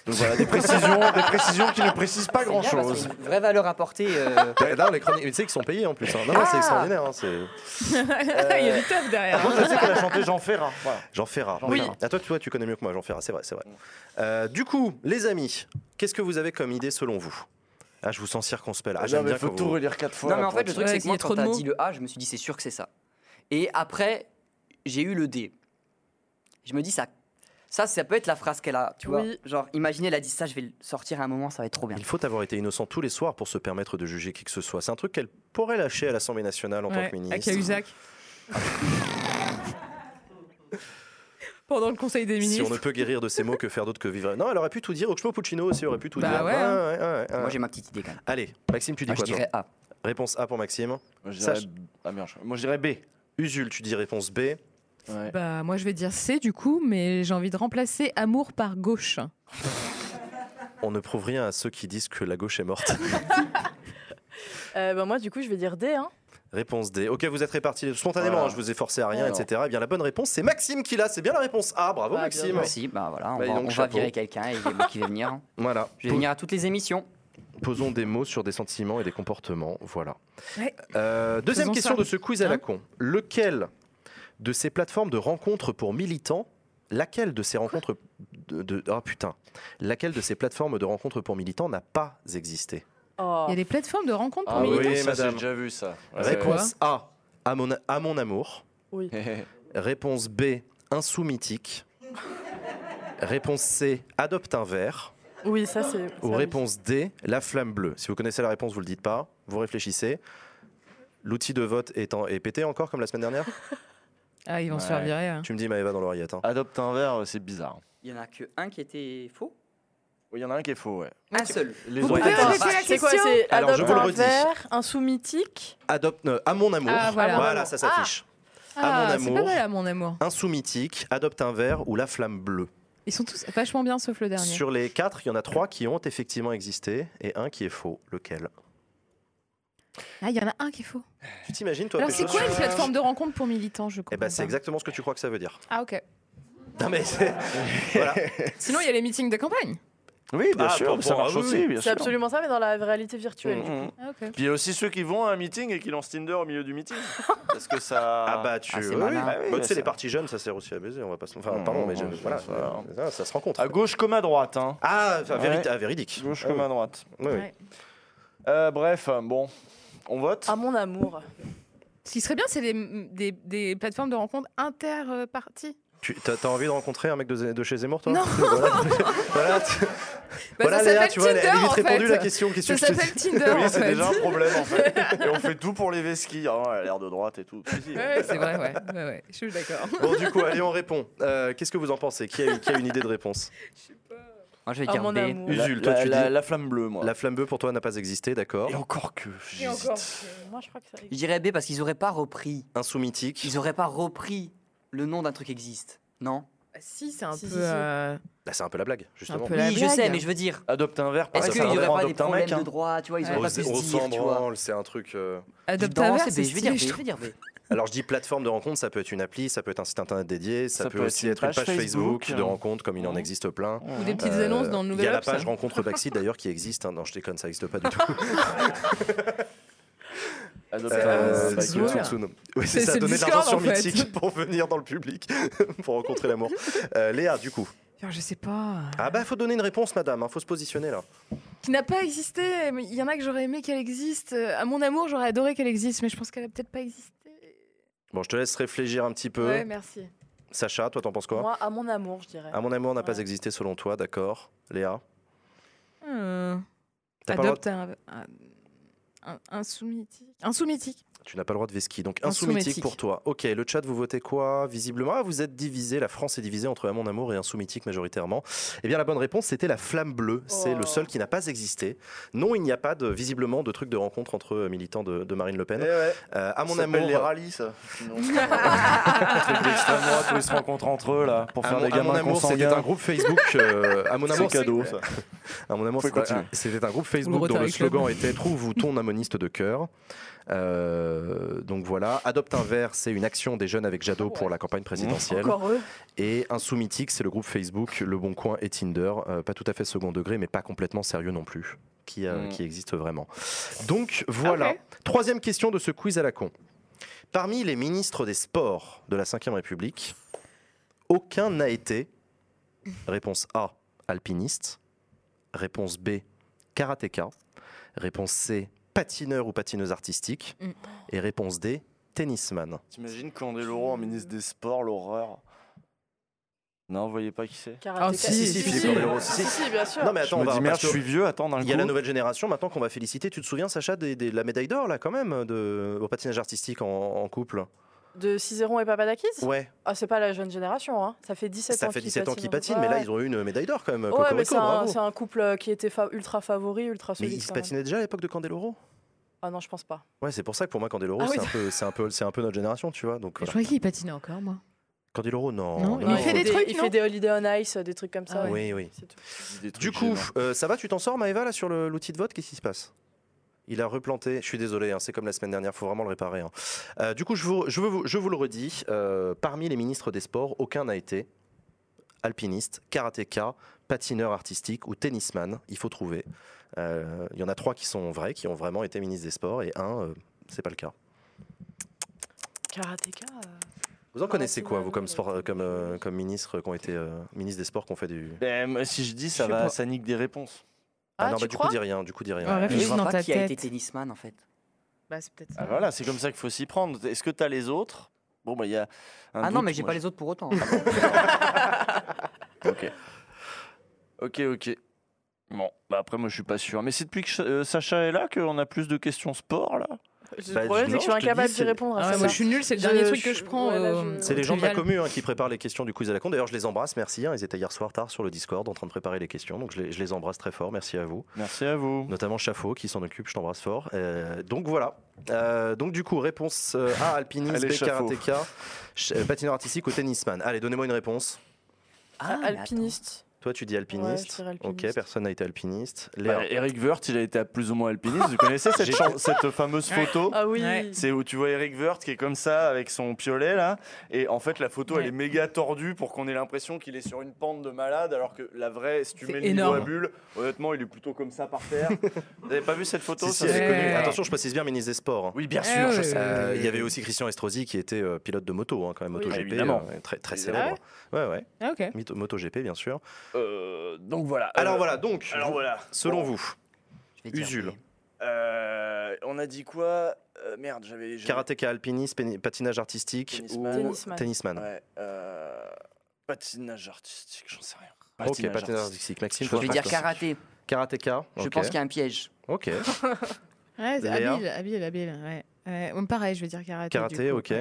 B: Donc voilà, des précisions, des précisions qui ne précisent pas grand-chose.
J: vraie valeur apportée. euh,
A: les chroniques, tu sais qu'ils sont payés en plus. hein. Non, non, c'est
J: Ah.
A: extraordinaire. hein, c'est-
D: Il y a du teuf derrière.
B: Par contre, je sais qu'elle a chanté Jean Ferrat. Voilà.
A: Jean Ferrat. Oui. À toi, toi, tu connais mieux que moi, Jean Ferrat. C'est vrai, c'est vrai. Euh, du coup, les amis, qu'est-ce que vous avez comme idée selon vous? Ah, je vous sens circonspect là. Ah,
B: Ah,
A: j'aime bien
B: faut
A: quand
B: tout
A: vous-
B: relire quatre fois.
J: Non, mais en fait, le truc,
D: Ouais,
J: c'est que
D: s'il y
J: moi,
D: a trop
J: quand
D: de
J: t'as
D: mots.
J: dit le A, je me suis dit, c'est sûr que c'est ça. Et après, j'ai eu le D. Je me dis, ça, ça, ça peut être la phrase qu'elle a. Tu vois,
C: Oui.
J: genre, imaginez, elle a dit ça, je vais le sortir à un moment, ça va être trop bien.
A: Il faut avoir été innocent tous les soirs pour se permettre de juger qui que ce soit. C'est un truc qu'elle pourrait lâcher à l'Assemblée nationale en tant
D: Ouais,
A: que
D: avec
A: ministre.
D: Cahuzac. Pendant le Conseil des
A: Si
D: ministres.
A: on ne peut guérir de ces mots, que faire d'autre que vivre? Non, elle aurait pu tout dire. Oxmo Puccino aussi aurait pu tout
D: Bah
A: dire.
D: ouais,
A: ouais, ouais, ouais.
J: Moi, j'ai ma petite idée quand même.
A: Allez, Maxime, tu dis
J: Moi, je
A: quoi toi?
J: dirais A.
A: Réponse A pour Maxime.
B: Moi, je dirais...
A: Sache-
B: Ah, merde, Moi, je dirais B.
A: Usul, tu dis réponse B.
B: Ouais.
D: Bah, moi, je vais dire C du coup, mais j'ai envie de remplacer amour par gauche.
A: On ne prouve rien à ceux qui disent que la gauche est morte.
C: Euh, bah, moi, du coup, je vais dire D. Hein.
A: Réponse D. Ok, vous êtes répartis spontanément,
B: Voilà.
A: hein, je vous ai forcé à rien, etc. Eh bien, la bonne réponse, c'est Maxime qui l'a. C'est bien la réponse A. Bravo,
C: Ah,
A: Maxime.
J: Merci, bah voilà, on
A: Bah,
J: va,
A: donc,
J: on va virer quelqu'un et il y a moi qui va venir. hein.
A: Voilà.
J: Je vais venir à toutes les émissions.
A: Posons des mots sur des sentiments et des comportements. Voilà.
D: Ouais.
A: Euh, deuxième
D: Faisons
A: question
D: ça.
A: de ce quiz à la
D: Hein
A: con. Lequel de ces plateformes de rencontres pour militants, laquelle de ces rencontres de, de- oh putain, laquelle de ces plateformes de rencontres pour militants n'a pas existé?
C: Oh.
D: Il y a des plateformes de rencontres pour
B: Ah
A: oui,
B: ça, j'ai
A: madame.
B: déjà vu ça. Ouais.
A: Réponse A, à mon, à mon amour.
C: Oui.
A: Réponse B, un sous-mythique. Réponse C, adopte un verre.
C: Oui, ça, c'est.
A: Ou réponse D, la flamme bleue. Si vous connaissez la réponse, vous le dites pas. Vous réfléchissez. L'outil de vote est, en- est pété encore comme la semaine dernière?
D: Ah, ils vont se faire virer. hein.
A: Tu me dis Maëva dans l'oreillette. hein.
B: Adopte un verre, c'est bizarre.
J: Il y en a que un qui était faux.
B: Oui, il y en a un qui est faux, ouais.
J: Un seul.
B: Les
D: Vous
B: autres-
D: pouvez répéter la
C: c'est quoi
D: question
C: C'est
A: Alors, je
C: adopte
A: vous le
C: un
A: redis.
C: verre, un sous-mythique.
A: Adopte euh, à mon amour.
D: Ah, voilà.
A: ça s'affiche. À mon
D: Ah, c'est pas
A: amour.
D: mal à mon amour.
A: Un sous-mythique, adopte un verre ou la flamme bleue.
D: Ils sont tous vachement bien sauf le dernier.
A: Sur les quatre, il y en a trois qui ont effectivement existé et un qui est faux. Lequel?
D: Ah, il y en a un qui est faux.
A: Tu t'imagines, toi
D: Alors, c'est
A: Pécho,
D: quoi une
A: sur-
D: plateforme de rencontre pour militants Je
A: Eh
D: comprends
A: ben, c'est
D: pas.
A: exactement ce que tu crois que ça veut dire.
D: Ah, ok.
A: Non mais c'est-.
D: Sinon, il y a les meetings de campagne.
B: Oui, bien
A: Ah,
B: sûr,
A: pour-
B: ça
A: pour-
B: marche
A: ah oui,
B: aussi.
A: oui.
B: bien
C: C'est
B: sûr.
C: absolument ça, mais dans la réalité virtuelle. du coup.
B: Mhm.
D: Ah, ok.
B: Puis il y a aussi ceux qui vont à un meeting et qui lancent Tinder au milieu du meeting. Parce que ça.
A: Ah bah tu
J: Ah, c'est
A: oui,
J: malin.
B: Bah oui,
A: Bah, tu sais
B: ça-
A: les parties jeunes ça sert aussi à baiser on va pas se... enfin
B: Non,
A: pardon mais
B: non,
A: je-
B: ça-
A: voilà
B: ça-
A: ça, ça se rencontre
B: À gauche comme à droite. Hein.
A: ah enfin,
B: Ouais.
A: vérit- ah, véridique
B: Gauche
A: Ah,
B: comme
A: oui.
B: à droite.
A: Oui, oui.
D: Ouais.
B: Euh, bref, euh, bon. On vote
C: À mon amour.
D: Ce qui serait bien, c'est des, des, des plateformes de rencontres inter-parties.
A: Tu t'as t'as envie de rencontrer un mec de, de chez Zemmour toi
D: Non.
A: Voilà, voilà, tu-
D: Bah,
A: voilà,
D: ça
A: Léa, tu vois, elle a
D: Tinder,
A: vite répondu
D: fait.
A: la question. Qu'est-ce
D: Ça
A: que je te
D: s'appelle
A: dis
D: Tinder,
B: Oui, c'est
D: fait.
B: déjà un problème en fait. Et on fait tout pour les vesquilles. Ah, elle a l'air de droite et tout.
D: Ouais, c'est vrai, ouais. ouais, ouais. Je suis d'accord.
A: Bon, du coup, allez, on répond. Euh, Qu'est-ce que vous en pensez? Qui a, qui a une idée de réponse?
J: Moi, je vais
C: À
J: dire
C: mon
J: B.
C: amour.
B: La,
A: Usul, toi,
B: la-
A: tu
B: la-
A: dis
B: la flamme bleue, moi.
A: La flamme bleue pour toi n'a pas existé, d'accord.
B: Et encore que.
D: Et encore.
B: j'hésite.
C: Moi, je crois que ça
J: Je dirais B parce qu'ils auraient pas repris.
A: Insoumitique.
J: Ils auraient pas repris le nom d'un truc existe. Non?
D: Ah, Si, c'est un
C: Si,
D: peu.
C: si, si.
D: euh,
A: Bah, c'est un peu la blague, justement.
D: peu la
J: Oui, je sais, mais je veux dire.
B: Adopte un verre,
J: Est-ce
B: pareil,
J: qu'il n'y aurait pas des problèmes
B: mec. hein.
J: de droit Tu vois, ils
D: Ouais.
J: auraient pas
A: se
J: pu se
A: c'est un truc. euh,
D: Adopte un verre,
J: c'est. Je vais dire Je vais dire.
A: Alors je dis plateforme de rencontre, ça peut être une appli, ça peut être un site internet dédié, ça,
B: Ça
A: peut,
B: peut
A: aussi
B: être une
A: page
B: page
A: Facebook,
B: Facebook,
A: de
B: hein.
A: rencontre, comme il en existe plein.
D: Ou des petites
A: Euh,
D: annonces dans le
A: Il y
D: nouvel
A: a la page rencontre Backseat d'ailleurs qui existe. hein. Non, je déconne, ça n'existe pas du tout.
B: Un
A: Euh,
D: c'est.
A: Oui, ça, donner de l'argent sur
D: en fait.
A: Mythique pour venir dans le public, pour rencontrer l'amour. Euh, Léa, du coup.
D: Je sais pas.
A: Ah bah, faut donner une réponse, madame. Il faut se positionner là.
D: Qui n'a pas existé. mais Il y en a que j'aurais aimé qu'elle existe. Euh, À mon amour, j'aurais adoré qu'elle existe, mais je pense qu'elle a peut-être pas existé.
A: Bon, je te laisse réfléchir un petit peu.
D: Ouais, merci.
A: Sacha, toi, t'en penses quoi?
C: Moi, à mon amour, je dirais.
A: À mon amour n'a pas existé selon toi, d'accord. Léa? Droit
D: Adopte un, un, un, sous-mythique. Un sous-mythique.
A: Tu n'as pas le droit de vesquille. Donc, insoumitique pour toi. Ok, le chat, vous votez quoi? Visiblement, ah, vous êtes divisé. La France est divisée entre mon amour et un sous-mythique majoritairement. Eh bien, la bonne réponse, c'était la flamme bleue. C'est le
C: Oh.
A: seul qui n'a pas existé. Non, il n'y a pas de, visiblement de truc de rencontre entre euh, militants de, de Marine Le Pen.
B: Eh ouais.
A: Euh, à mon
B: Ça
A: amour.
B: les rallyes, ça. d'extrême droite où ils se rencontrent entre eux, là, pour
A: À
B: faire
A: mon,
B: des
A: à mon
B: gamins
A: amour, c'était un groupe Facebook. euh, à mon
B: C'est
A: amour,
B: cadeau, ça.
A: À mon amour, c'était un groupe
D: Ou
A: Facebook dont le slogan était Trouve-vous ton amoniste de cœur. Euh, donc voilà, Adopte un verre, c'est une action des jeunes avec Jadot pour la campagne présidentielle.
C: Encore eux.
A: Et un sous-mythique, c'est le groupe Facebook Le Bon Coin et Tinder. Euh, pas tout à fait second degré, mais pas complètement sérieux non plus, qui, euh,
B: Mm.
A: qui existe vraiment. Donc voilà.
D: Ok.
A: Troisième question de ce quiz à la con. Parmi les ministres des Sports de la Ve République, aucun n'a été. Réponse A, alpiniste. Réponse B, karatéka. Réponse C, patineur ou patineuse artistique.
D: Mm.
A: Et réponse D, tennisman.
B: T'imagines Candeloro en ministre des Sports, l'horreur Non, vous voyez pas qui c'est?
D: Ah, si,
A: si, Philippe
C: si. Si, si, bien sûr.
A: Non mais
B: Je
A: attends,
B: me
A: on va-
B: dis merde, je suis vieux, attends, d'un
A: Il y a la nouvelle génération maintenant qu'on va féliciter. Tu te souviens, Sacha, de la médaille d'or là quand même de, au patinage artistique en, en couple?
C: De Cizeron et Papadakis
A: Ouais,
C: Ah, c'est pas la jeune génération, hein. Ça fait 17 ans
A: ça fait
C: qu'ils
A: 17 ans qu'ils
C: patinent.
A: mais là ils ont eu une médaille d'or quand même.
C: Ouais, mais c'est un, un couple euh, qui était fa- ultra favori, ultra
A: Mais
C: solide.
A: ils se
C: quand même.
A: patinaient déjà à l'époque de Candeloro?
C: Ah non, je pense pas.
A: Ouais, c'est pour ça que pour moi Candeloro
C: Ah oui,
A: c'est un peu, c'est un peu, c'est un peu notre génération, tu vois. Donc
D: Je
A: voilà.
D: croyais qu'il patinait encore, moi.
A: Candeloro, non.
D: Non, il fait des trucs,
C: Il
D: non
C: fait des Holiday on Ice, des trucs comme ça.
D: Ah
C: ouais.
A: Oui, oui.
C: Tout.
A: Du coup, euh, ça va, tu t'en sors, Maëva, là, sur l'outil de vote? Qu'est-ce qui se passe? Il a replanté. Je suis désolé, hein, c'est comme la semaine dernière, faut vraiment le réparer. hein. Euh, du coup, je vous, je, veux vous- je vous le redis euh, parmi les ministres des Sports, aucun n'a été alpiniste, karatéka, patineur artistique ou tennisman. Il faut trouver. Euh, Il y en a trois qui sont vrais, qui ont vraiment été ministres des Sports, et un, euh, c'est pas le cas.
C: Karatéka.
A: Vous en connaissez quoi, vous, comme, sport, comme, euh, comme ministres qui ont été euh, ministres des Sports, qui ont fait du.
B: Ben, si je dis, ça
D: Je
B: va, ça nique des réponses.
C: Ah,
A: non,
C: tu
A: bah, du coup, dis rien, du coup, dis rien.
D: Ouais,
J: Je
D: réfléchis
J: vois
D: dans
J: pas
D: ta
J: qui a été tennisman en fait.
D: Bah, c'est peut-être ça.
B: Ah, voilà, c'est comme ça qu'il faut s'y prendre. Est-ce que tu as les autres? Bon, bah, il y a. un
J: Ah non,
B: doute,
J: mais j'ai pas les autres pour autant.
B: Ok. Ok, ok. Bon, bah après, moi, je suis pas sûr. Mais c'est depuis que euh, Sacha est là qu'on a plus de questions sport, là?
C: Le
A: Bah,
C: problème, c'est que je suis incapable d'y répondre à
D: Ah ouais,
C: ça.
D: moi, je suis nulle, c'est le
C: Je-
D: dernier truc que je prends.
C: ouais,
D: euh,
A: C'est les gens de la commu hein, qui préparent les questions du quiz à la con. D'ailleurs, je les embrasse, merci. hein. Ils étaient hier soir tard sur le Discord en train de préparer les questions. Donc, je les, je les embrasse très fort. Merci à vous.
B: Merci à vous.
A: Notamment Chaffo qui s'en occupe. Je t'embrasse fort. Euh, donc, voilà. Euh, donc, du coup, réponse euh, A alpinisme, B karatéka, patineur artistique ou tennisman. Allez, donnez-moi une réponse.
J: Ah, mais
C: Alpiniste.
A: Toi, tu dis
C: Ouais,
A: alpiniste. ok, personne n'a été alpiniste.
B: Bah, Eric Wirth, il a été plus ou moins alpiniste. Vous connaissez cette,
A: J'ai-
B: chan- cette fameuse photo
C: Ah oui.
D: Ouais.
B: C'est où tu vois Eric Wirth qui est comme ça avec son piolet là. Et en fait, la photo elle est méga tordue pour qu'on ait l'impression qu'il est sur une pente de malade. Alors que la vraie, si tu
D: C'est
B: mets le niveau à
D: énorme.
B: bulle, honnêtement, il est plutôt comme ça par terre. Vous avez pas vu cette photo
A: Si, si,
B: ça,
A: elle est
B: c'est-
A: connue.
D: Ouais.
A: Attention, je précise bien ministre des Sports. hein.
B: Oui, bien
D: Ah
B: sûr,
A: Euh, il y avait aussi Christian Estrosi qui était euh, pilote de moto, hein, quand même,
C: Oui.
A: MotoGP,
B: Évidemment.
A: euh, très, très célèbre. Ouais, ouais,
D: Ah, ok.
A: MotoGP, bien sûr.
B: Euh, donc voilà.
A: Alors
B: Euh,
A: voilà, donc,
B: Alors
A: vous-
B: voilà.
A: selon
B: Bon,
A: vous,
J: Je vais dire
A: Usul.
B: euh, on a dit quoi? Euh, Merde, j'avais. j'avais-
A: karatéka, alpiniste, péni- patinage artistique
B: Tennisman.
A: ou
C: Tennisman.
A: tennisman.
B: Ouais. euh, patinage artistique, j'en sais rien.
A: Ok, patinage artistique. Maxime,
J: Je
A: toi,
J: vais dire karaté.
A: Karatéka.
J: Je
A: ok.
J: pense qu'il y a un piège.
A: Ok.
D: Ouais, c'est
A: Léa
D: habile, habile, habile. Ouais. Ouais, bon, pareil, je vais dire karaté.
A: Karaté,
D: du coup.
A: ok.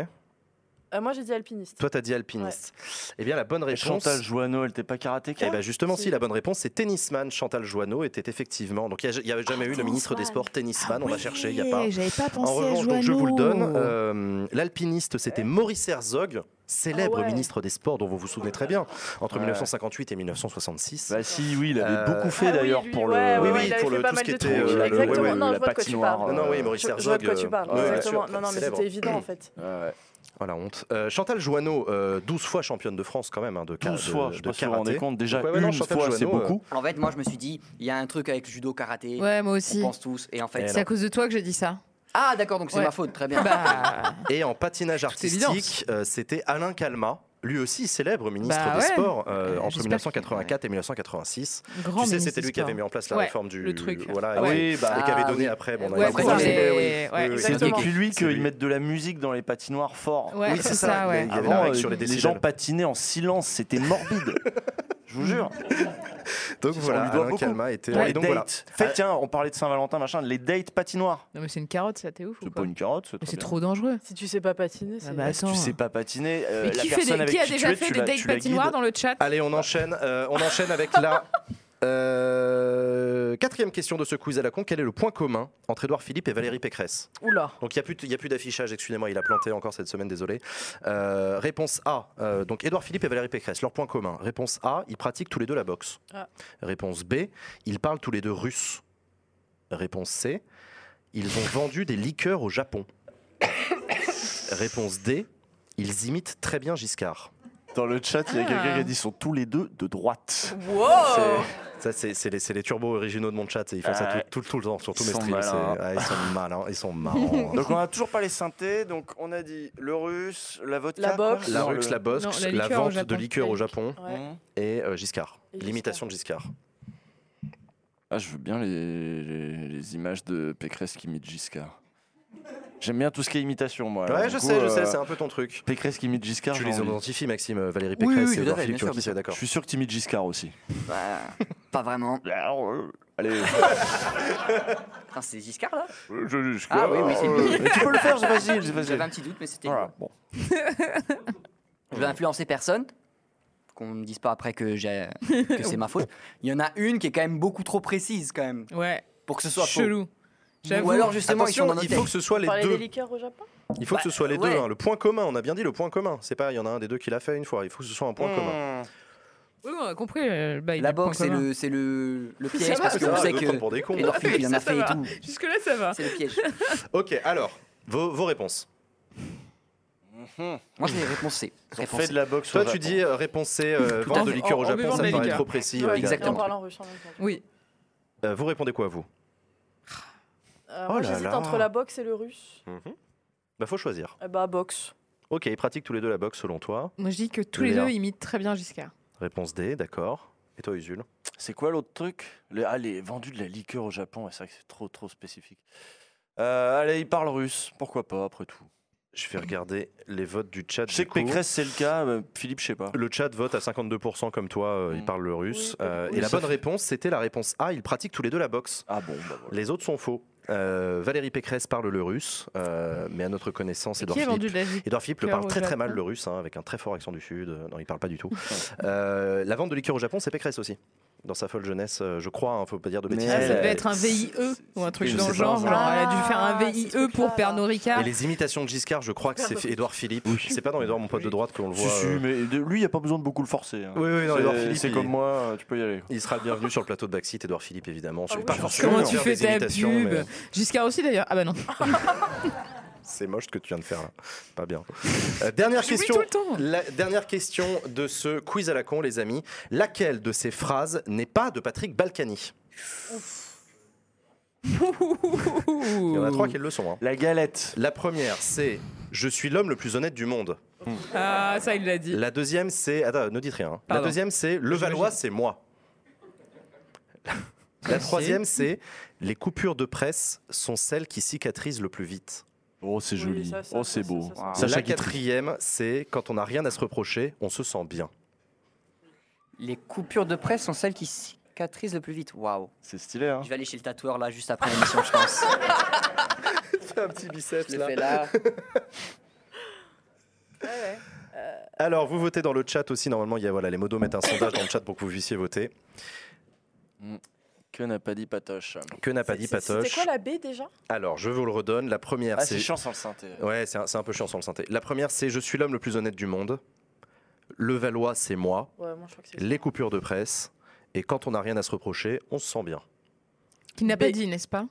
C: Euh, moi, j'ai dit alpiniste.
A: Toi, t'as dit alpiniste. Eh bien, la bonne réponse.
B: Chantal Joanneau, elle était pas karatéka
A: Eh ben justement, si
C: Si.
A: la bonne réponse c'est tennisman. Chantal Joanneau était effectivement. Donc il n'y a, jamais eu le ministre des. Sports tennisman. on va chercher, il n'y a pas.
D: J'avais pas pensé
A: En
D: à
A: revanche, donc, je vous le donne. Euh, L'alpiniste, c'était Maurice Herzog, célèbre
C: Ah ouais.
A: ministre des Sports, dont vous vous souvenez très bien, entre
B: Ouais.
A: 1958 et 1966.
B: Bah si, oui, il avait
A: Euh,
B: beaucoup fait
C: Ah oui,
B: d'ailleurs pour
C: ouais,
B: le.
A: Oui, oui,
C: avait
A: pour le- tout ce qui était,
B: la
C: je vois de quoi tu
B: patinoire,
C: parles.
A: Non, oui, Maurice
C: Je, je vois
A: Herzog.
C: de quoi tu parles.
A: bien
C: Exactement. Non, non, mais c'était évident en fait.
A: Oh la honte. Euh, Chantal Joanneau, euh, 12 fois championne de France quand même, hein, de, ka-
B: 12
A: de-
B: fois, je sais
A: de
B: pas si vous vous rendez
A: karaté.
B: compte. Déjà,
A: Donc, ouais, ouais, non,
B: une
A: Chantal
B: fois, c'est
A: Joanneau, euh,
B: beaucoup.
J: En fait, moi, je me suis dit, il y a un truc avec le judo, karaté.
D: Ouais, moi
J: On
D: aussi.
J: pense tous. Et en fait,
D: C'est à cause de toi que j'ai dit ça.
J: ah d'accord, donc c'est
D: Ouais.
J: ma faute. Très bien.
D: Bah,
A: Et en patinage
D: évidence.
A: artistique, euh, c'était Alain Calma, lui aussi célèbre ministre
D: Bah
A: des
D: ouais.
A: Sports euh,
D: Euh,
A: entre
D: j'espère
A: 1984 et 1986.
D: grand
A: tu sais, c'était lui qui avait mis en place la
D: Ouais,
A: réforme du
D: le truc.
A: voilà,
B: Ouais.
A: et,
B: Oui, bah,
A: et qui avait
J: ah
A: donné
J: oui.
A: après. Bon,
J: c'est-
B: depuis lui qu'ils mettent de la musique dans les patinoires fort.
D: Ouais,
A: Oui,
D: c'est ça,
B: Avant, euh,
A: sur les
B: les gens patinaient en silence, c'était morbide. Je vous jure.
A: Donc
B: On
A: voilà, Alain
B: beaucoup.
A: Calma était.
B: Pour
A: et
B: les
A: donc
B: dates.
A: voilà.
B: Faites, tiens, on parlait de Saint-Valentin, machin, les dates patinoires.
D: Non, mais c'est une carotte, ça, t'es ouf ou
B: C'est pas une carotte, c'est
D: trop dangereux.
C: Si tu sais pas patiner, c'est.
D: bah,
B: Si tu sais pas patiner, euh,
D: Mais
B: la
D: qui, fait
B: personne
D: des-
B: avec
D: qui a
B: qui
D: déjà
B: tu
D: fait
B: tu
D: des dates patinoires dans le chat?
A: Allez, on enchaîne. euh, on enchaîne avec la euh, quatrième question de ce quiz à la con. Quel est le point commun entre Édouard Philippe et Valérie Pécresse?
C: Oula.
A: Donc il n'y a plus, de- il y a plus d'affichage, excusez-moi, il a planté encore cette semaine, désolé. Euh, réponse A, euh, donc Édouard Philippe et Valérie Pécresse, leur point commun. Réponse A, ils pratiquent tous les deux la boxe.
C: Ah.
A: Réponse B, ils parlent tous les deux russe. Réponse C, ils ont vendu des liqueurs au Japon. Réponse D, ils imitent très bien Giscard.
B: Dans le chat, il y a
D: Ah.
B: quelqu'un qui a dit ils sont tous les deux de droite.
C: Wow.
A: Ça, c'est les, turbos originaux de mon chat, ils font ça tout, tout- tout le temps sur tous
B: Ils
A: mes
B: sont
A: streams. ah, ils sont malins, ils sont marrants.
B: Donc on a toujours pas les synthés, donc on a dit le russe, la vodka,
C: La boxe.
A: la
B: le-
A: la boxe,
D: Non, la liqueur
A: vente de
D: Japon.
A: liqueurs au Japon
C: Ouais.
B: Mmh.
A: et euh, Giscard.
C: Et
A: L'imitation de Giscard.
B: Ah, je veux bien les, les- les images de Pécresse qui imite Giscard. J'aime bien tout ce qui est imitation, moi.
A: Ouais, je
B: coup,
A: sais, je
B: euh,
A: sais, c'est un peu ton truc.
B: Pécresse qui imite Giscard.
A: Tu les identifies, Maxime, euh, Valérie
J: Oui,
A: Pécresse
J: oui,
A: et
J: à
A: Édouard
J: fait,
A: Philippe, tu c'est, d'accord.
B: Je suis sûr que tu imites Giscard aussi.
J: Bah, pas vraiment.
B: Allez,
J: Attends, c'est Giscard là
B: je, Giscard.
J: Ah oui, oui, c'est lui.
B: Mais tu peux le faire, vas-y, vas-y.
J: J'avais un petit doute, mais c'était.
B: Voilà, bon.
J: Je vais influencer personne. Qu'on ne dise pas après que, j'ai- que c'est ma faute. Il y en a une qui est quand même beaucoup trop précise, quand même,
D: Ouais,
J: pour que ce soit
D: chelou.
J: Ou alors justement,
A: Attention,
J: ils sont dans
A: il faut que ce soit les deux.
C: des liqueurs au Japon?
A: Il faut que ce
J: Bah,
A: soit les
J: ouais.
A: deux. hein. Le point commun, on a bien dit le point commun. C'est pas, il y en a un des deux qui l'a fait une fois. Il faut que ce soit un point commun.
B: Mmh.
D: Oui, on a compris. euh, bail
J: La boxe, c'est
D: commun.
J: le, c'est le, le piège parce
C: ça
J: que
A: Ça
J: on
A: va,
J: sait que
A: pour des cons.
J: Philippe, il en a
D: Ça,
J: fait et
D: va.
J: tout.
D: Jusque-là, ça va.
J: C'est le piège.
A: Ok, alors, vos, vos réponses.
J: Moi, je vais réponse C.
B: On
J: Réponse
B: fait de la boxe.
A: Toi,
B: au
A: tu
B: Japon.
A: dis euh, réponse C, euh, vente de liqueur au Japon, ça me paraît trop précis.
J: Exactement.
D: Oui.
A: Vous répondez quoi, vous?
C: Euh,
A: Oh
C: moi,
A: là
C: j'hésite
A: là.
C: entre la boxe et le russe.
A: Bah, faut choisir.
C: Eh bah, boxe.
A: Ok, ils pratiquent tous les deux la boxe selon toi.
D: Moi, je dis que tous les
A: Léa.
D: deux imitent très bien Giscard.
A: Réponse D, d'accord. Et toi, Usul?
B: C'est quoi l'autre truc? Les, Ah, les vendus de la liqueur au Japon, ouais, c'est vrai que c'est trop, trop spécifique. Euh, allez, il parle russe, pourquoi pas, après tout.
A: Je vais regarder les votes du chat.
B: Je sais
A: du
B: que
A: coup.
B: Pécresse, c'est le cas, euh, Philippe, je sais pas.
A: Le chat vote à 52% comme toi, euh, il
B: Mm.
A: parle le russe.
C: Oui,
A: Euh,
C: oui,
A: et la
B: ça
A: bonne
B: fait-
A: réponse, c'était la réponse A, ils pratiquent tous les deux la boxe.
B: Ah bon, bah voilà.
A: Les autres sont faux. Euh, Valérie Pécresse parle le russe, euh, mais à notre connaissance, Edouard Philippe. Edouard Philippe le parle très très mal le russe, hein, avec un très fort accent du sud. Non, il parle pas du tout. Euh, la vente de liqueur au Japon, c'est Pécresse aussi. Dans sa folle jeunesse, euh, je crois, hein, faut pas dire de bêtises.
D: Ah, ça devait être un VIE ou un truc dans le genre.
A: pas.
D: genre, elle a dû faire un
C: Ah,
D: VIE pour. Pernod Ricard.
A: Et les imitations de Giscard, je crois que c'est Édouard Philippe. C'est pas dans Édouard, mon pote de droite, qu'on le
B: Si,
A: voit.
B: si,
A: euh,
B: mais lui, il n'y a pas besoin de beaucoup le forcer. hein.
A: Oui, oui, non, Édouard Philippe.
B: C'est
A: il-
B: comme moi, euh, tu peux y aller.
A: Il sera le bienvenu sur le plateau de Backseat, Édouard Philippe, évidemment. Je
C: Ah oui,
A: pas forcément
D: Comment tu fais
A: des
D: ta
A: imitations,
D: pub
A: mais?
D: Giscard aussi d'ailleurs. Ah bah non.
A: C'est moche ce que tu viens de faire là. Pas bien. Euh, dernière question.
D: tout le temps.
A: La dernière question de ce quiz à la con, les amis. Laquelle de ces phrases n'est pas de Patrick Balkany? Il y en a trois qui le sont. hein.
B: La galette.
A: La première, c'est Je suis l'homme le plus honnête du monde.
D: Ah, ça, il l'a dit.
A: La deuxième, c'est. Attends, ne dites rien. hein. La
D: Pardon.
A: deuxième, c'est Le Valois, c'est moi. La troisième, c'est Les coupures de presse sont celles qui cicatrisent le plus vite.
B: Oh, c'est
C: Oui,
B: joli.
C: ça, ça,
B: oh, c'est beau.
C: ça, ça, ça.
B: Sacha
A: la quatrième, c'est Quand on n'a rien à se reprocher, on se sent bien.
J: Les coupures de presse sont celles qui cicatrisent le plus vite. Waouh.
B: C'est stylé, hein
J: Je vais aller chez le tatoueur là juste après l'émission, je pense.
A: Fais un petit biceps
J: Je fais là.
A: Alors, vous votez dans le chat aussi. Normalement, il y a voilà, les modos mettent un sondage dans le chat pour que vous puissiez voter.
B: Que n'a pas dit Patoche
A: Que n'a pas dit
C: C'est- C'était
A: Patoche
C: quoi la B déjà?
A: Alors, je vous le redonne. La première,
B: Ah,
A: c'est.
B: c'est chiant sans le synthé.
A: Ouais, c'est un, c'est un peu chiant sans le synthé. La première, c'est Je suis l'homme le plus honnête du monde. Le Valois, c'est moi.
C: Ouais, moi je crois que c'est
A: Les coupures de presse. Et quand on n'a rien à se reprocher, on se sent bien.
D: Qu'il n'a pas dit, n'est-ce pas?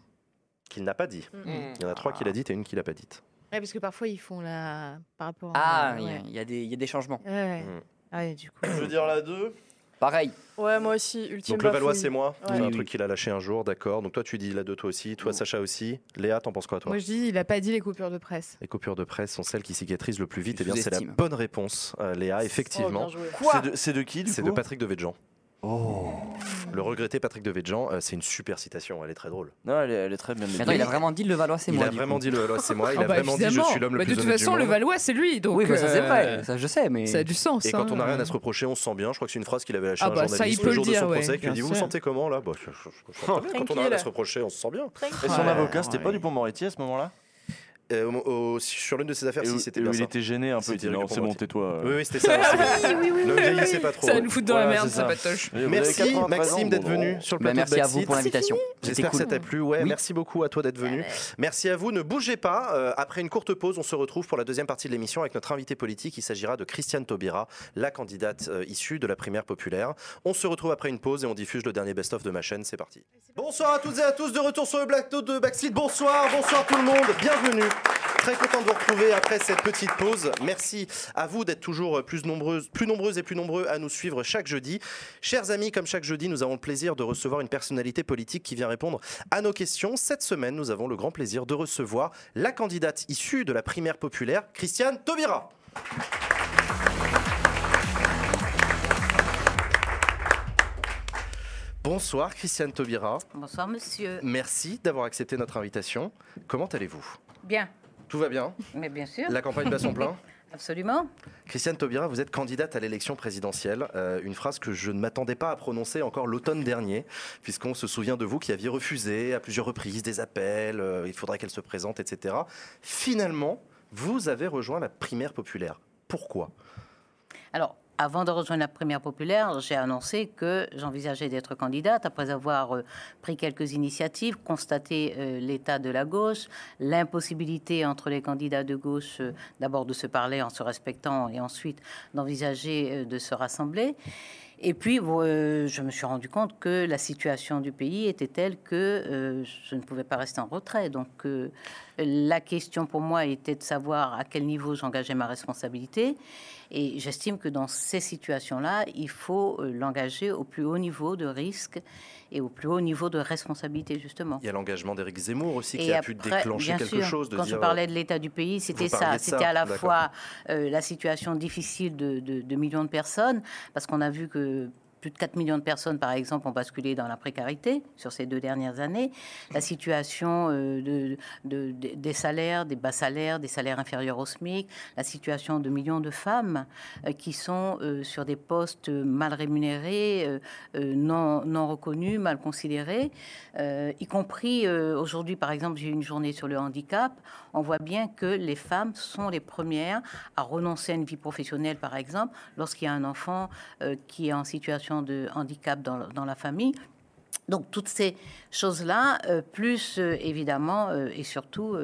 A: Qu'il n'a pas dit.
C: Mm.
A: Il y en a trois qui l'a dit et une qui l'a pas dite.
D: Ouais, parce que parfois ils font la. par rapport
J: Ah,
D: à.
J: il y a-
D: ouais.
J: il y, a des- il y a des changements.
D: Ouais, ouais.
A: Mm.
D: Ah ouais, du coup.
B: Je veux dire la 2.
J: Pareil.
C: Ouais, moi aussi, ultime
A: Donc le Valois, c'est moi.
C: Ouais.
A: C'est un
J: Oui,
A: truc
J: oui.
A: qu'il a lâché un jour, d'accord. Donc toi, tu dis la deux, toi aussi. Toi, Sacha aussi. Léa, t'en penses quoi, toi
D: Moi je dis, il a pas dit les coupures de presse.
A: Les coupures de presse sont celles qui cicatrisent le plus vite.
J: Je
A: Eh bien, c'est la bonne réponse, euh, Léa,
C: Oh,
A: effectivement.
B: C'est de, de qui
A: c'est de Patrick Devedjian.
B: Oh.
A: Le regretté Patrick Devedjian, euh, c'est une super citation, elle est très drôle.
B: Non, elle est, elle est très bien.
J: Mais attends, il a vraiment dit le Valois, c'est
A: Il
J: moi.
A: a
J: du
A: vraiment
J: coup.
A: dit le Valois, c'est moi. Il
D: Ah
A: a
D: bah,
A: vraiment dit je
D: évidemment.
A: suis l'homme le
D: Bah,
A: plus
D: De toute façon,
A: du
D: le. Valois, c'est lui. Donc,
J: Oui, bah, ça c'est
D: euh,
J: vrai. Ça je sais, mais.
D: Ça a du sens.
A: Et quand
D: hein.
A: on n'a rien à se reprocher, on se sent bien. Je crois que c'est une phrase qu'il avait lâchée
D: Ah
A: à un
D: bah, ça,
A: journaliste
D: il peut
A: le jour
D: le
A: de son
D: dire, ouais,
A: procès,
D: bien
A: dit Vous vous sentez comment là bah, je, je- je- je sens très bien. Quand on n'a rien à se reprocher, on se sent bien.
B: Et son avocat, c'était pas
D: ouais.
B: du Pont-Moretti à ce moment-là
A: Euh, au- sur l'une de ses affaires,
B: Et
A: si c'était bien
B: il
A: ça.
B: était gêné un peu. Il non,
A: Eric
B: c'est bon, tais-toi.
A: Oui, oui, c'était ça. c'est bon. Ne vieillissez pas trop.
D: Ça va nous foutre dans la merde,
B: c'est
D: ça patoche.
A: Merci
B: 93
A: Maxime d'être venu
B: bon.
A: sur le
J: Bah,
A: plateau
J: merci
A: de
J: à vous pour l'invitation.
A: J'espère que ça t'a plu. Ouais,
J: Oui.
A: merci beaucoup à toi d'être venu. Merci à vous. Ne bougez pas. Euh, après une courte pause, on se retrouve pour la deuxième partie de l'émission avec notre invité politique. Il s'agira de Christiane Taubira, la candidate euh, issue de la primaire populaire. On se retrouve après une pause et on diffuse le dernier best-of de ma chaîne. C'est parti. Bonsoir à toutes et à tous. De retour sur le plateau de Backseat. Bonsoir, bonsoir tout le monde. Bienvenue. Très content de vous retrouver après cette petite pause. Merci à vous d'être toujours plus nombreuses, plus nombreuses et plus nombreux à nous suivre chaque jeudi. Chers amis, comme chaque jeudi, nous avons le plaisir de recevoir une personnalité politique qui vient répondre à nos questions. Cette semaine, nous avons le grand plaisir de recevoir la candidate issue de la primaire populaire, Christiane Taubira. Bonsoir Christiane Taubira.
K: Bonsoir monsieur.
A: Merci d'avoir accepté notre invitation. Comment allez-vous?
K: Bien,
A: Tout va bien
K: mais bien sûr.
A: La campagne bat son plein
K: Absolument.
A: Christiane Taubira, vous êtes candidate à l'élection présidentielle. Euh, une phrase que je ne m'attendais pas à prononcer encore l'automne dernier, puisqu'on se souvient de vous qui aviez refusé à plusieurs reprises des appels, euh, il faudrait qu'elle se présente, etc. Finalement, vous avez rejoint la primaire populaire. Pourquoi?
K: Alors, avant de rejoindre la primaire populaire, j'ai annoncé que j'envisageais d'être candidate après avoir euh, pris quelques initiatives, constaté euh, l'état de la gauche, l'impossibilité entre les candidats de gauche euh, d'abord de se parler en se respectant et ensuite d'envisager de se rassembler. Et puis, euh, je me suis rendu compte que la situation du pays était telle que euh, je ne pouvais pas rester en retrait. Donc, euh, la question pour moi était de savoir à quel niveau j'engageais ma responsabilité. Et j'estime que dans ces situations-là, il faut l'engager au plus haut niveau de risque et au plus haut niveau de responsabilité, justement.
A: Il y a l'engagement d'Éric Zemmour aussi qui a pu déclencher
K: bien
A: quelque
K: sûr,
A: chose. De
K: quand
A: dire,
K: je parlais de l'état du pays, c'était ça. C'était à la fois euh, la situation difficile de, de- de millions de personnes, parce qu'on a vu que plus de 4 millions de personnes, par exemple, ont basculé dans la précarité sur ces deux dernières années. La situation euh, de, de- de- des salaires, des bas salaires, des salaires inférieurs au SMIC, la situation de millions de femmes euh, qui sont euh, sur des postes mal rémunérés, non, non reconnus, mal considérés, y compris aujourd'hui, par exemple, j'ai eu une journée sur le handicap. On voit bien que les femmes sont les premières à renoncer à une vie professionnelle, par exemple, lorsqu'il y a un enfant qui est en situation situation de handicap dans, dans la famille. Donc toutes ces choses-là, euh, plus euh, évidemment euh, et surtout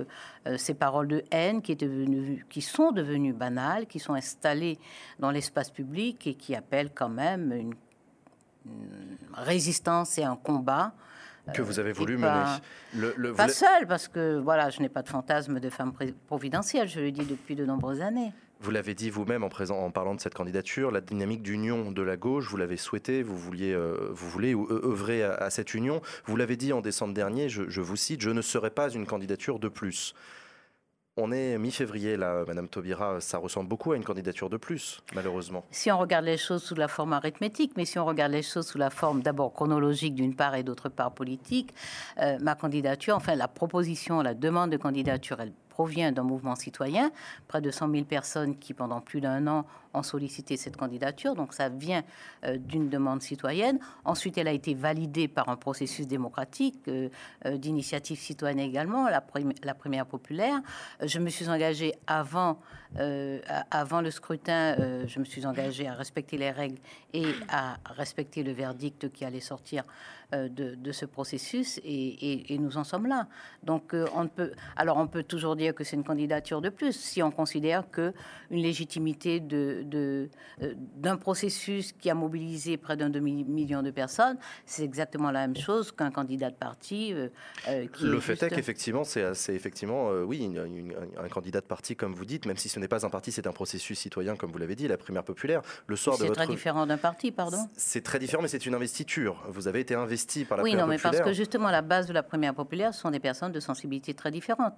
K: ces paroles de haine qui, est devenues- qui sont devenues banales, qui sont installées dans l'espace public et qui appellent quand même une, une résistance et un combat.
A: Que vous avez voulu
K: pas-
A: mener. Le- le-
K: Pas seule, parce que voilà, je n'ai pas de fantasme de femme providentielle, je le dis depuis de nombreuses années.
A: Vous l'avez dit vous-même en, parlant de cette candidature, la dynamique d'union de la gauche, vous l'avez souhaité, vous vouliez, euh, vous voulez ou- euh, œuvrer à, cette union. Vous l'avez dit en décembre dernier, je, je vous cite, je ne serai pas une candidature de plus. On est mi-février là, Madame Taubira, ça ressemble beaucoup à une candidature de plus, malheureusement.
K: Si on regarde les choses sous la forme arithmétique, mais si on regarde les choses sous la forme d'abord chronologique d'une part et d'autre part politique, euh, ma candidature, enfin la proposition, la demande de candidature, elle provient d'un mouvement citoyen, près de 100 000 personnes qui pendant plus d'un an ont sollicité cette candidature, donc ça vient euh, d'une demande citoyenne. Ensuite, elle a été validée par un processus démocratique euh, euh, d'initiative citoyenne également, la, prim- la première populaire. Je me suis engagée avant, euh, avant le scrutin, euh, je me suis engagée à respecter les règles et à respecter le verdict qui allait sortir euh, de, de ce processus, et, et- et nous en sommes là. Donc, on peut, alors on peut toujours dire que c'est une candidature de plus si on considère que une légitimité de, d'un processus qui a mobilisé près d'un demi-million de personnes, c'est exactement la même chose qu'un candidat de parti. qui
A: Le
K: est
A: fait
K: juste-
A: est qu'effectivement, c'est effectivement, oui, une- une- un candidat de parti, comme vous dites, même si ce n'est pas un parti, c'est un processus citoyen, comme vous l'avez dit, la primaire populaire. Le soir de
K: C'est
A: votre
K: très différent d'un parti, pardon.
A: C'est très différent, mais c'est une investiture. Vous avez été investi par la
K: Oui,
A: primaire
K: non, mais parce
A: populaire.
K: que justement, la base de la première populaire ce sont des personnes de sensibilité très différentes.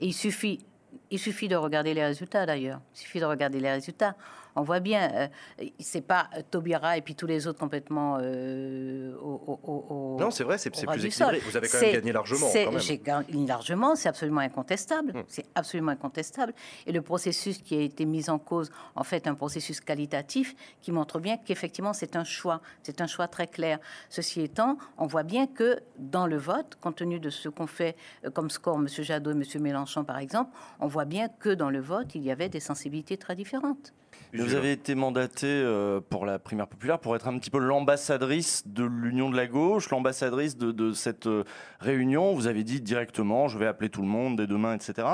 K: Et il suffit, il suffit de regarder les résultats d'ailleurs. Il suffit de regarder les résultats. On voit bien, euh, c'est pas Taubira et puis tous les autres complètement. euh, au, au- au- au-
A: Non, c'est vrai, c'est plus équilibré. Vous avez quand même gagné largement.
K: J'ai gagné largement, c'est absolument incontestable.
A: Hmm.
K: C'est absolument incontestable. Et le processus qui a été mis en cause, en fait, un processus qualitatif qui montre bien qu'effectivement, c'est un choix. C'est un choix très clair. Ceci étant, on voit bien que dans le vote, compte tenu de ce qu'on fait euh, comme score, M. Jadot et M. Mélenchon, par exemple, on voit bien que dans le vote, il y avait des sensibilités très différentes.
B: Vous avez été mandaté euh, pour la primaire populaire pour être un petit peu l'ambassadrice de l'union de la gauche, l'ambassadrice de, de cette euh, réunion. Vous avez dit directement, je vais appeler tout le monde dès demain, etc.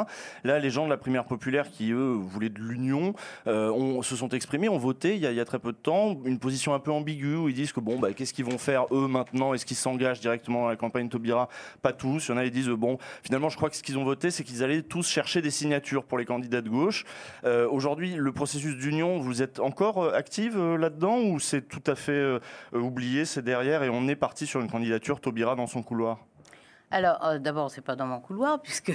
B: Là, les gens de la primaire populaire qui, eux, voulaient de l'union, euh, se sont exprimés, ont voté il y, a, il y a très peu de temps, une position un peu ambiguë où ils disent que bon, bah, qu'est-ce qu'ils vont faire eux maintenant? Est-ce qu'ils s'engagent directement dans la campagne Taubira? Pas tous. Il y en a qui disent, bon, finalement, je crois que ce qu'ils ont voté, c'est qu'ils allaient tous chercher des signatures pour les candidats de gauche. Euh, Aujourd'hui, le processus d'union, vous êtes encore euh, active euh, là-dedans ou c'est tout à fait euh, oublié, c'est derrière et on est parti sur une candidature Taubira dans son couloir?
K: Alors, euh, d'abord, c'est pas dans mon couloir, puisque,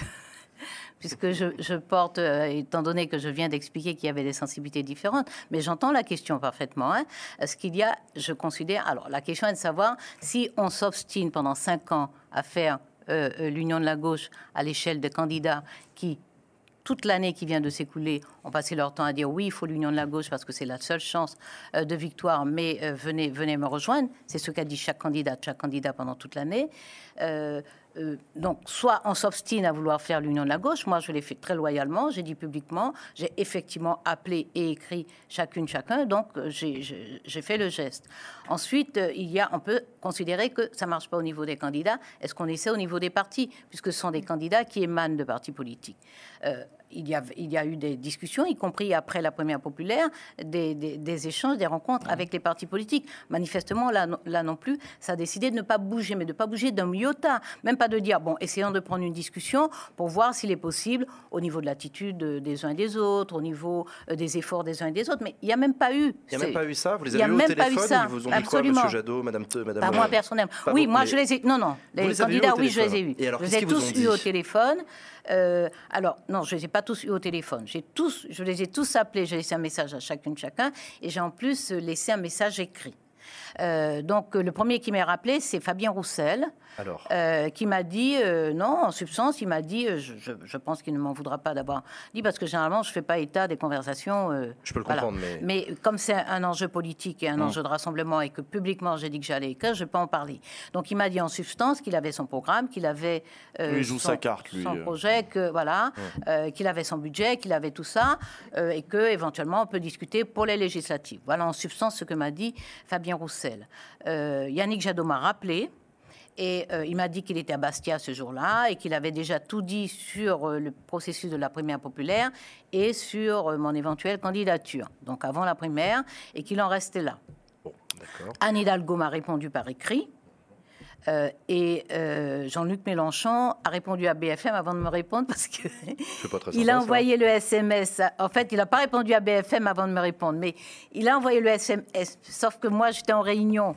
K: puisque je, porte, étant donné que je viens d'expliquer qu'il y avait des sensibilités différentes, mais j'entends la question parfaitement. Hein. Ce qu'il y a, je considère. Alors, la question est de savoir si on s'obstine pendant cinq ans à faire l'union de la gauche à l'échelle des candidats qui toute l'année qui vient de s'écouler ont passé leur temps à dire oui, il faut l'union de la gauche parce que c'est la seule chance euh, de victoire, mais euh, venez, venez me rejoindre. C'est ce qu'a dit chaque candidat, chaque candidat pendant toute l'année. Euh, euh, donc, soit on s'obstine à vouloir faire l'union de la gauche. Moi, je l'ai fait très loyalement. J'ai dit publiquement. J'ai effectivement appelé et écrit chacune, chacun. Donc, euh, j'ai- fait le geste. Ensuite, euh, il y a, on peut considérer que ça marche pas au niveau des candidats. Est-ce qu'on essaie au niveau des partis, puisque ce sont des candidats qui émanent de partis politiques. Il y, a, il y a eu des discussions, y compris après la première populaire, des, des- des échanges, des rencontres avec les partis politiques. Manifestement, là, non- là non plus, ça a décidé de ne pas bouger, mais de ne pas bouger d'un iota. Même pas de dire, bon, essayons de prendre une discussion pour voir s'il est possible, au niveau de l'attitude des uns et des autres, au niveau euh, des efforts des uns et des autres. Mais il n'y a même pas eu.
A: Il n'y a même pas eu ça Vous les avez eu au
K: même pas eu
A: téléphone
K: ça.
A: Ils vous ont dit
K: Absolument.
A: quoi, Monsieur Jadot, Madame, Madame
K: Pas
A: euh,
K: moi personnellement.
A: pas
K: oui, moi je les ai. Non, non. Les candidats, oui, je les ai eus. Je les ai tous eus au téléphone. Euh, alors, non, je les ai pas tous eus au téléphone. Tous, je les ai tous appelés. J'ai laissé un message à chacune, chacun, et j'ai en plus euh, laissé un message écrit. Euh, donc, le premier qui m'a rappelé, c'est Fabien Roussel.
A: Alors,
K: euh, qui m'a dit, euh, non, en substance, il m'a dit, euh, je, pense qu'il ne m'en voudra pas d'avoir dit, parce que généralement, je ne fais pas état des conversations. euh,
A: je peux le
K: voilà.
A: comprendre, mais...
K: Mais comme c'est un enjeu politique et un
A: Mm.
K: enjeu de rassemblement et que publiquement j'ai dit que j'allais écrire, je peux en parler. Donc il m'a dit en substance qu'il avait son programme, qu'il avait euh,
B: Oui, il joue
K: son,
B: sa carte, lui.
K: son projet, que voilà, euh, qu'il avait son budget, qu'il avait tout ça, euh, et que éventuellement on peut discuter pour les législatives. Voilà en substance ce que m'a dit Fabien Fabien Roussel. Euh, Yannick Jadot m'a rappelé. Et euh, il m'a dit qu'il était à Bastia ce jour-là et qu'il avait déjà tout dit sur euh, le processus de la primaire populaire et sur euh, mon éventuelle candidature, donc avant la primaire, et qu'il en restait là. Anne Hidalgo m'a répondu par écrit. Euh, et euh, Jean-Luc Mélenchon a répondu à BFM avant de me répondre parce que il a envoyé le SMS. En fait, il n'a pas répondu à BFM avant de me répondre, mais il a envoyé le SMS. Sauf que moi, j'étais en réunion,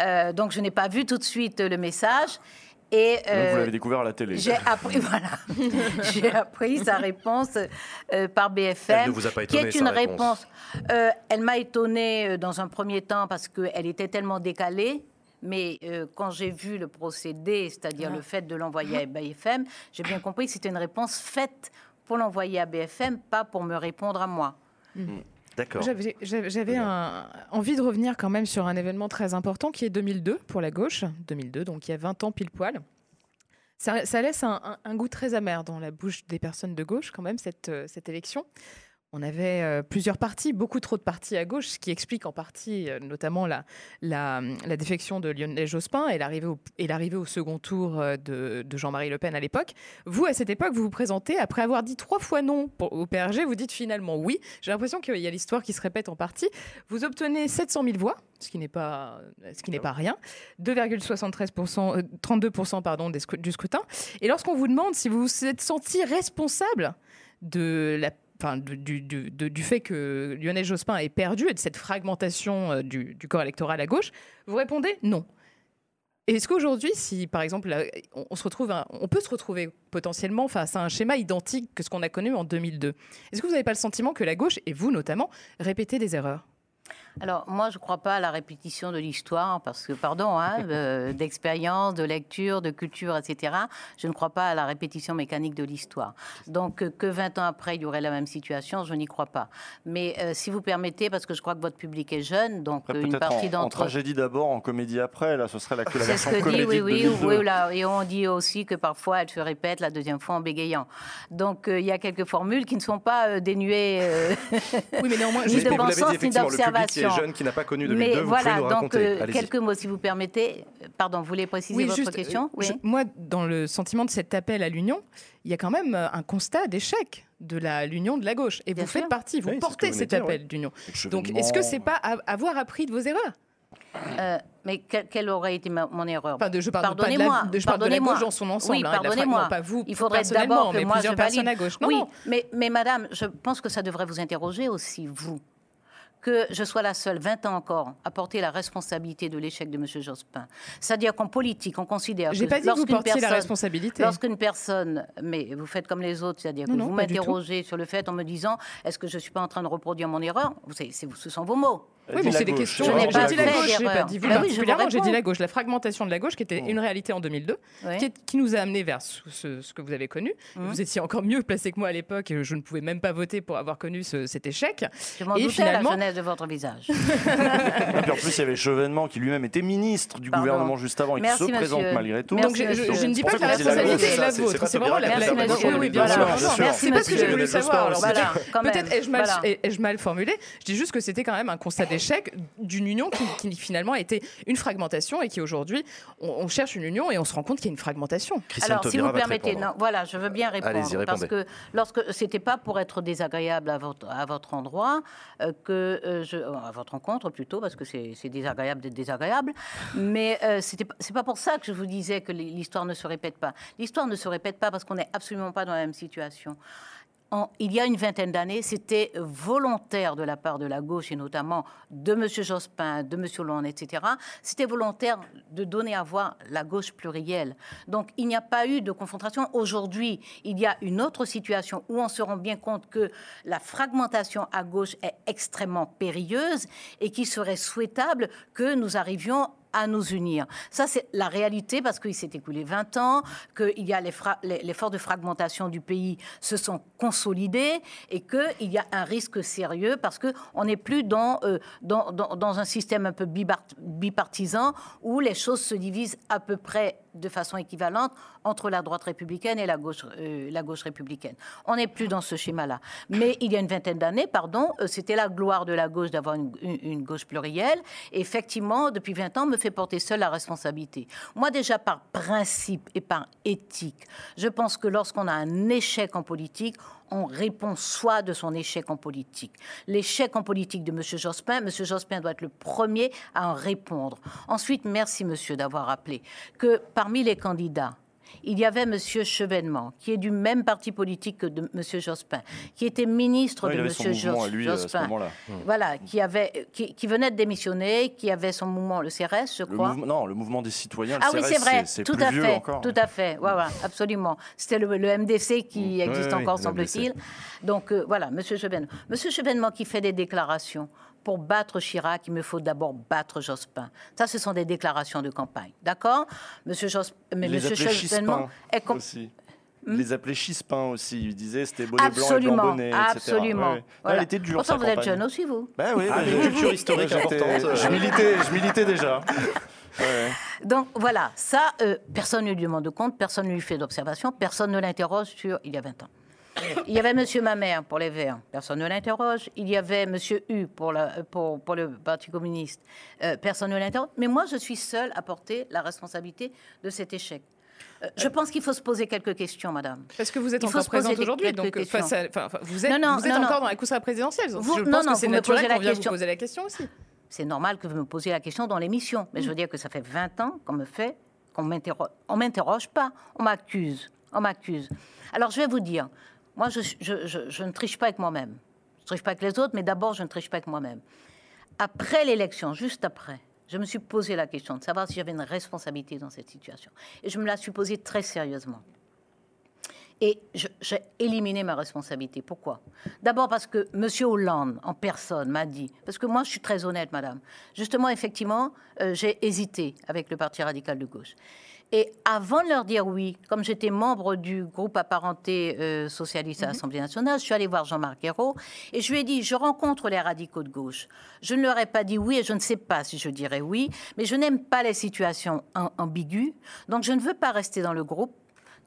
K: Euh, donc je n'ai pas vu tout de suite le message. Et
B: Donc, vous l'avez découvert à la télé.
K: j'ai appris, voilà, j'ai appris sa réponse par BFM,
A: Elle ne vous a pas
K: qui
A: étonné,
K: est
A: sa
K: une
A: réponse.
K: réponse. elle m'a étonnée dans un premier temps parce qu'elle était tellement décalée. Mais euh, quand j'ai vu le procédé, c'est-à-dire
D: Ah.
K: le fait de l'envoyer à BFM, j'ai bien compris que c'était une réponse faite pour l'envoyer à BFM, pas pour me répondre à moi.
A: D'accord.
D: J'avais- J'avais j'avais envie de revenir quand même sur un événement très important qui est 2002 pour la gauche. 2002, donc il y a 20 ans pile poil. Ça, ça laisse un, un- un goût très amer dans la bouche des personnes de gauche quand même, cette, euh, cette élection. On avait euh, plusieurs partis, beaucoup trop de partis à gauche, ce qui explique en partie euh, notamment la, défection de Lionel Jospin et l'arrivée au, second tour euh, de, Jean-Marie Le Pen à l'époque. Vous, à cette époque, vous vous présentez, après avoir dit trois fois non au PRG, vous dites finalement oui. J'ai l'impression qu'il y a l'histoire qui se répète en partie. Vous obtenez 700 000 voix, ce qui n'est pas, pas rien, 2,73%, euh, 32% pardon, du scrutin. Et lorsqu'on vous demande si vous vous êtes senti responsable de la Du, fait que Lionel Jospin ait perdu et de cette fragmentation euh, du, corps électoral à gauche, vous répondez non. Est-ce qu'aujourd'hui, si par exemple, on, se retrouve, on peut se retrouver potentiellement face à un schéma identique que ce qu'on a connu en 2002, est-ce que vous n'avez pas le sentiment que la gauche, et vous notamment, répétez des erreurs?
K: Alors, moi, je ne crois pas à la répétition de l'histoire, parce que, pardon, hein, euh, d'expérience, de lecture, de culture, etc., je ne crois pas à la répétition mécanique de l'histoire. Donc, que 20 ans après, il y aurait la même situation, je n'y crois pas. Mais euh, si vous permettez, parce que je crois que votre public est jeune, donc
B: Après,
K: euh, une partie
B: en, en
K: d'entre
B: tragédie d'abord, en comédie après. Là, ce serait la, la
K: c'est ce que dit, oui, oui,
B: de 2002.
K: oui, là. Et on dit aussi que parfois elle se répète la deuxième fois en bégayant. Donc euh, il y a quelques formules qui ne sont pas euh, dénuées euh,
D: Oui, mais néanmoins,
K: ni de bon sens ni
A: effectivement, public qui est
K: d'observation.
A: jeune, qui n'a pas connu 2002,
K: Mais
A: vous
K: voilà,
A: pouvez nous
K: donc
A: raconter.
K: euh,
A: Allez-y.
K: quelques mots si vous permettez. Pardon, vous voulez préciser
D: Oui,
K: votre
D: juste,
K: question
D: euh,
K: Oui.
D: je- moi, dans le sentiment de cet appel à l'union, il y a quand même euh, un constat d'échec de l'union de la gauche. Et
K: Bien
D: vous faites partie, vous
A: Oui, ce
D: portez cet
A: de dire,
D: appel d'union. Donc, est-ce que c'est pas avoir appris de vos erreurs?
K: Euh, mais que- quelle aurait été ma- mon erreur?
D: Enfin, de, je parle, pas de la,
K: Pardonnez-moi,
D: de- je parle de la
K: pardonnez-moi.
D: gauche dans son ensemble,
K: Oui,
D: hein, de fra-
K: pardonnez-moi.
D: pas vous
K: Il faudrait d'abord que
D: mais
K: moi
D: plusieurs
K: je
D: personnes
K: valide.
D: à gauche. Non,
K: oui,
D: non.
K: Mais, mais madame, je pense que ça devrait vous interroger aussi, vous. Que je sois la seule, 20 ans encore, à porter la responsabilité de l'échec de M. Jospin. C'est-à-dire qu'en politique, on considère que
D: pas dit que vous
K: lorsqu'une
D: portiez la
K: personne-
D: responsabilité.
K: Lorsqu'une personne, mais vous faites comme les autres, c'est-à-dire que
D: Non,
K: vous m'interrogez sur le fait en me disant est-ce que je ne suis pas en train de reproduire mon erreur? Vous savez, c'est- Ce sont vos mots.
D: Oui, mais c'est des questions.
K: Je n'ai
D: J'ai
K: pas
D: dit la gauche, j'ai pas dit particulièrement, j'ai dit la gauche. La fragmentation de la gauche qui était une réalité en 2002,
K: Oui.
D: qui, est- qui nous a amené vers ce, ce- ce que vous avez connu.
K: Mhm.
D: Vous étiez encore mieux placé que moi à l'époque et je ne pouvais même pas voter pour avoir connu ce- cet échec.
K: Je m'en doutais
D: finalement-
K: la jeunesse de votre visage.
B: Et puis en plus, il y avait Chevènement qui lui-même était ministre du
K: Pardon.
B: gouvernement juste avant et qui se présente malgré tout.
K: Merci,
D: Donc je, je-
K: monsieur.
D: je ne dis
B: C'est
D: pas que la responsabilité est la vôtre.
A: c'est
D: vraiment la, Oui, bien sûr. C'est pas ce que j'ai voulu savoir. Peut-être- ai-je mal, ai-je formulé. Je dis juste que c'était quand même un constat d'échec d'une union qui, qui finalement a été une fragmentation et qui aujourd'hui, on, on cherche une union et on se rend compte qu'il y a une fragmentation.
A: Christiane
K: Alors, si vous
A: te
K: permettez, non, voilà, je veux bien répondre parce que lorsque c'était pas pour être désagréable à votre à votre endroit euh, que euh, je à votre rencontre plutôt parce que c'est désagréable d'être désagréable, mais euh, c'était c'est pas pour ça que je vous disais que l'histoire ne se répète pas. L'histoire ne se répète pas parce qu'on n'est absolument pas dans la même situation. Il y a une vingtaine d'années, c'était volontaire de la part de la gauche et notamment de M. Jospin, de M. Hollande, etc. C'était volontaire de donner à voir la gauche plurielle. Donc il n'y a pas eu de confrontation. Aujourd'hui, il y a une autre situation où on se rend bien compte que la fragmentation à gauche est extrêmement périlleuse et qu'il serait souhaitable que nous arrivions à nous unir. Ça, c'est la réalité parce qu'il s'est écoulé 20 ans, qu'il y a les, les, de fragmentation du pays se sont consolidées et qu'il y a un risque sérieux parce qu'on n'est plus dans, euh, dans, un système un peu bipartisan où les choses se divisent à peu près de façon équivalente entre la droite républicaine et la gauche, euh, la gauche républicaine. On n'est plus dans ce schéma-là. Mais il y a une vingtaine d'années, pardon, euh, c'était la gloire de la gauche d'avoir une, gauche plurielle. Et effectivement, depuis 20 ans, me fait porter seule la responsabilité. Moi, déjà, par principe et par éthique, je pense que lorsqu'on a un échec en politique, on répond soit de son échec en politique. L'échec en politique de M. Jospin, M. Jospin doit être le premier à en répondre. Ensuite, merci monsieur d'avoir rappelé que parmi les candidats, il y avait M. Chevènement, qui est du même parti politique que de M. Jospin, qui était ministre
B: Ouais,
K: de M.
B: lui, euh, à ce
K: Jospin. Voilà, qui, avait, qui, qui venait de démissionner, qui avait son mouvement, le CRS, je
B: Le
K: crois.
B: mouvement, non, le mouvement des citoyens. le
K: Ah oui, c'est vrai,
B: c'est
K: tout
B: plus
K: à
B: vieux
K: fait,
B: encore.
K: tout à fait, ouais, ouais, absolument. C'était le, le MDC qui
B: Mm.
K: existe encore,
B: le
K: semble-t-il. Donc euh, voilà, Monsieur Chevènement. Monsieur Chevènement qui fait des déclarations. Pour battre Chirac, il me faut d'abord battre Jospin. Ça, ce sont des déclarations de campagne, d'accord? Monsieur Jospin, mais
B: Il les
K: Monsieur com-
B: aussi.
K: Hmm?
B: Il les appelait Chispin aussi. Il disait c'était bonnet blanc et blanc
K: Absolument,
B: bonnet, etc.
K: absolument.
B: Ouais.
K: Voilà.
B: Elle était dure,
K: Pourtant,
B: sa
K: vous êtes jeune aussi, vous.
B: Bah oui,
A: Ah,
B: bah,
A: une
B: j'ai-
A: culture historique importante, euh.
B: Je militais, je militais déjà. Ouais.
K: Donc voilà, ça, euh, personne ne lui demande de compte, personne ne lui fait d'observation, personne ne l'interroge sur il y a 20 ans. Il y avait Monsieur Mamère pour les Verts, personne ne l'interroge. Il y avait Monsieur U pour, la- pour, pour le Parti communiste, euh, personne ne l'interroge. Mais moi, je suis seule à porter la responsabilité de cet échec. Euh, je pense qu'il faut se poser quelques questions, madame.
D: Parce que vous êtes encore présente aujourd'hui, donc euh, face à- enfin, vous êtes,
K: Non, non,
D: vous êtes
K: non,
D: encore dans la course à la présidentielle.
K: Vous-
D: je pense
K: non,
D: que c'est naturel qu'on vient vous
K: question.
D: poser la question aussi.
K: C'est normal que vous me posiez la question dans l'émission. Mais je veux dire que ça fait 20 ans qu'on me fait, qu'on m'interroge. On m'interroge pas, on m'accuse. On m'accuse. Alors je vais vous dire, moi je, ne triche pas avec moi-même. Je ne triche pas avec les autres, mais d'abord je ne triche pas avec moi-même. Après l'élection, juste après, je me suis posé la question de savoir si j'avais une responsabilité dans cette situation. Et je me la suis posée très sérieusement. Et j'ai éliminé ma responsabilité. Pourquoi? D'abord parce que M. Hollande, en personne, m'a dit, parce que moi je suis très honnête, madame, justement, effectivement, euh, j'ai hésité avec le Parti radical de gauche. Et avant de leur dire oui, comme j'étais membre du groupe apparenté euh, socialiste à l'Assemblée nationale, je suis allée voir Jean-Marc Ayrault et je lui ai dit, je rencontre les radicaux de gauche. Je ne leur ai pas dit oui et je ne sais pas si je dirais oui, mais je n'aime pas les situations am- ambiguës, donc je ne veux pas rester dans le groupe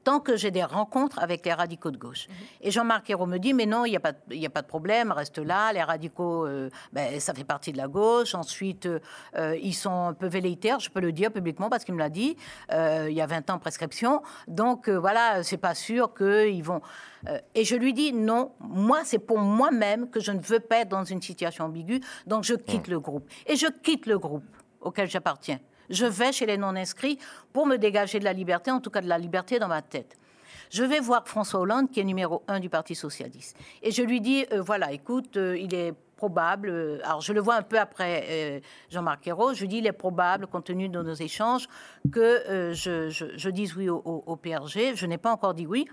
K: tant que j'ai des rencontres avec les radicaux de gauche. Et Jean-Marc Ayrault me dit, mais non, il n'y a, pas- il y a pas de problème, reste là, les radicaux, euh, ben, ça fait partie de la gauche, ensuite, euh, ils sont un peu velléitaires, je peux le dire publiquement parce qu'il me l'a dit, euh, il y a 20 ans prescription, donc voilà, c'est pas sûr qu'ils vont... Et je lui dis, non, moi, c'est pour moi-même que je ne veux pas être dans une situation ambiguë, donc je quitte le groupe. Et je quitte le groupe auquel j'appartiens. Je vais chez les non-inscrits pour me dégager de la liberté, en tout cas de la liberté dans ma tête. Je vais voir François Hollande, qui est numéro un du Parti socialiste. Et je lui dis, euh, voilà, écoute, euh, il est probable, euh, alors je le vois un peu après Jean-Marc Ayrault, je lui dis, il est probable, compte tenu de nos échanges, que je, je- dise oui au- au PRG. Je n'ai pas encore dit oui.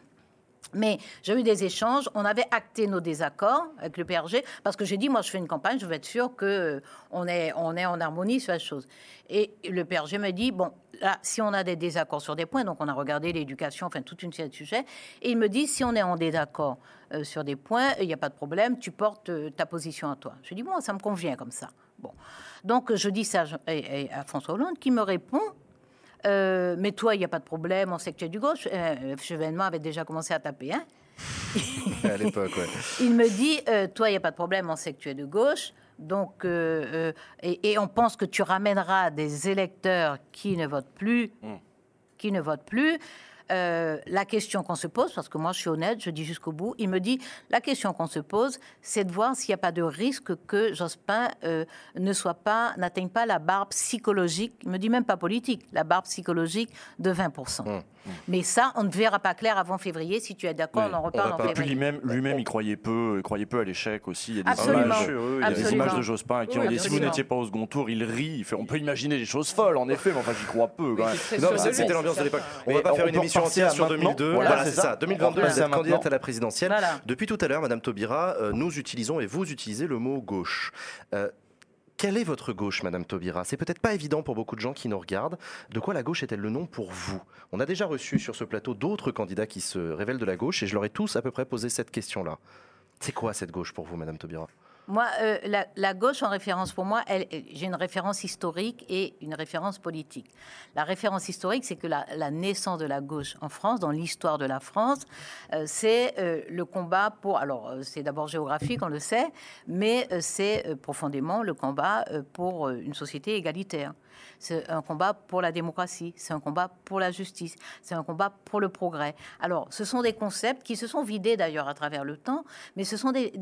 K: Mais j'ai eu des échanges, on avait acté nos désaccords avec le PRG, parce que j'ai dit, moi je fais une campagne, je veux être sûr qu'on est, on est en harmonie sur la chose. Et le PRG me dit, bon, là, si on a des désaccords sur des points, donc on a regardé l'éducation, enfin toute une série de sujets, et il me dit, si on est en désaccord euh, sur des points, il n'y a pas de problème, tu portes euh, ta position à toi. Je dis, bon, ça me convient comme ça. Bon. Donc je dis ça à François Hollande, qui me répond, euh, mais toi, il n'y a pas de problème, on sait que tu es du gauche. Euh, Chevènement avait déjà commencé à taper. Hein
A: à l'époque, ouais.
K: il me dit, euh, toi, il n'y a pas de problème, on sait que tu es de gauche. Donc, euh, et, et on pense que tu ramèneras des électeurs qui ne votent plus, qui ne votent plus. Euh, la question qu'on se pose, parce que moi je suis honnête, je dis jusqu'au bout, il me dit la question qu'on se pose, c'est de voir s'il n'y a pas de risque que Jospin euh, ne soit pas, n'atteigne pas la barre psychologique, il me dit même pas politique, la barre psychologique de 20%. Mais ça, on ne verra pas clair avant février. Si tu es d'accord, on en reparle en
B: Et puis
K: février.
B: lui-même, lui-même, il croyait peu, il croyait peu à l'échec aussi. Il y a des
K: Absolument.
B: images, il y a des
K: Absolument.
B: images de Jospin qui
K: Oui,
B: ont dit si vous n'étiez pas au second tour, il rit. Il fait, on peut imaginer des choses folles, en effet, mais enfin, j'y crois peu. Quand même.
A: Non, c'était l'ambiance de l'époque. On va pas faire une émission entière sur
B: maintenant.
A: 2002.
B: Voilà, c'est ça.
A: ça. 2022,
B: On
A: vous êtes candidate à la présidentielle. Depuis tout à l'heure, Madame Taubira, euh, nous utilisons et vous utilisez le mot gauche. Quelle est votre gauche, Madame Taubira? C'est peut-être pas évident pour beaucoup de gens qui nous regardent. De quoi la gauche est-elle le nom pour vous? On a déjà reçu sur ce plateau d'autres candidats qui se révèlent de la gauche et je leur ai tous à peu près posé cette question-là. C'est quoi cette gauche pour vous, Madame Taubira?
K: Moi, euh, la, gauche en référence, pour moi, j'ai une référence historique et une référence politique. La référence historique, c'est que la, naissance de la gauche en France, dans l'histoire de la France, euh, c'est euh, le combat pour. Alors, c'est d'abord géographique, on le sait, mais c'est profondément le combat pour une société égalitaire. C'est un combat pour la démocratie, c'est un combat pour la justice, c'est un combat pour le progrès. Alors, ce sont des concepts qui se sont vidés d'ailleurs à travers le temps, mais ce sont des,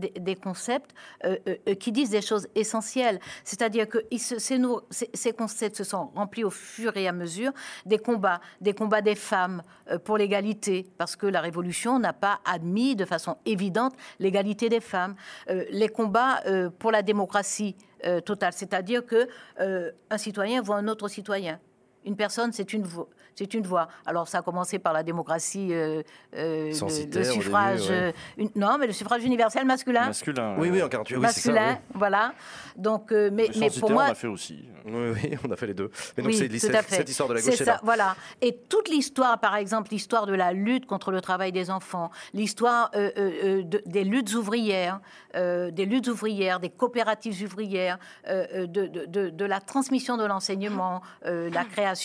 K: concepts euh, euh, euh, qui disent des choses essentielles. C'est-à-dire que ces, concepts se sont remplis au fur et à mesure des combats, des combats des femmes pour l'égalité, parce que la Révolution n'a pas admis de façon évidente l'égalité des femmes. Les combats pour la démocratie euh, c'est-à-dire que euh, un citoyen voit un autre citoyen. Une personne, c'est une voix. C'est une voix. Alors, ça a commencé par la démocratie, euh, euh, le- suffrage.
A: début, ouais.
K: euh, une- non, mais le suffrage universel masculin.
B: Masculin.
A: Oui, oui, en 48, oui, c'est ça.
K: masculin,
A: oui.
K: voilà. Donc, euh, mais,
B: Le
K: mais pour moi,
B: on a fait aussi.
A: Oui, oui, on a fait les deux. Mais donc,
K: oui,
A: c'est
K: tout
A: cette,
K: à fait.
A: cette histoire de la gauche, c'est
K: ça,
A: là.
K: Voilà. Et toute l'histoire, par exemple, l'histoire de la lutte contre le travail des enfants, l'histoire euh, euh, de- des luttes ouvrières, euh, des luttes ouvrières, des coopératives ouvrières, de, de- de- de la transmission de l'enseignement, euh, la création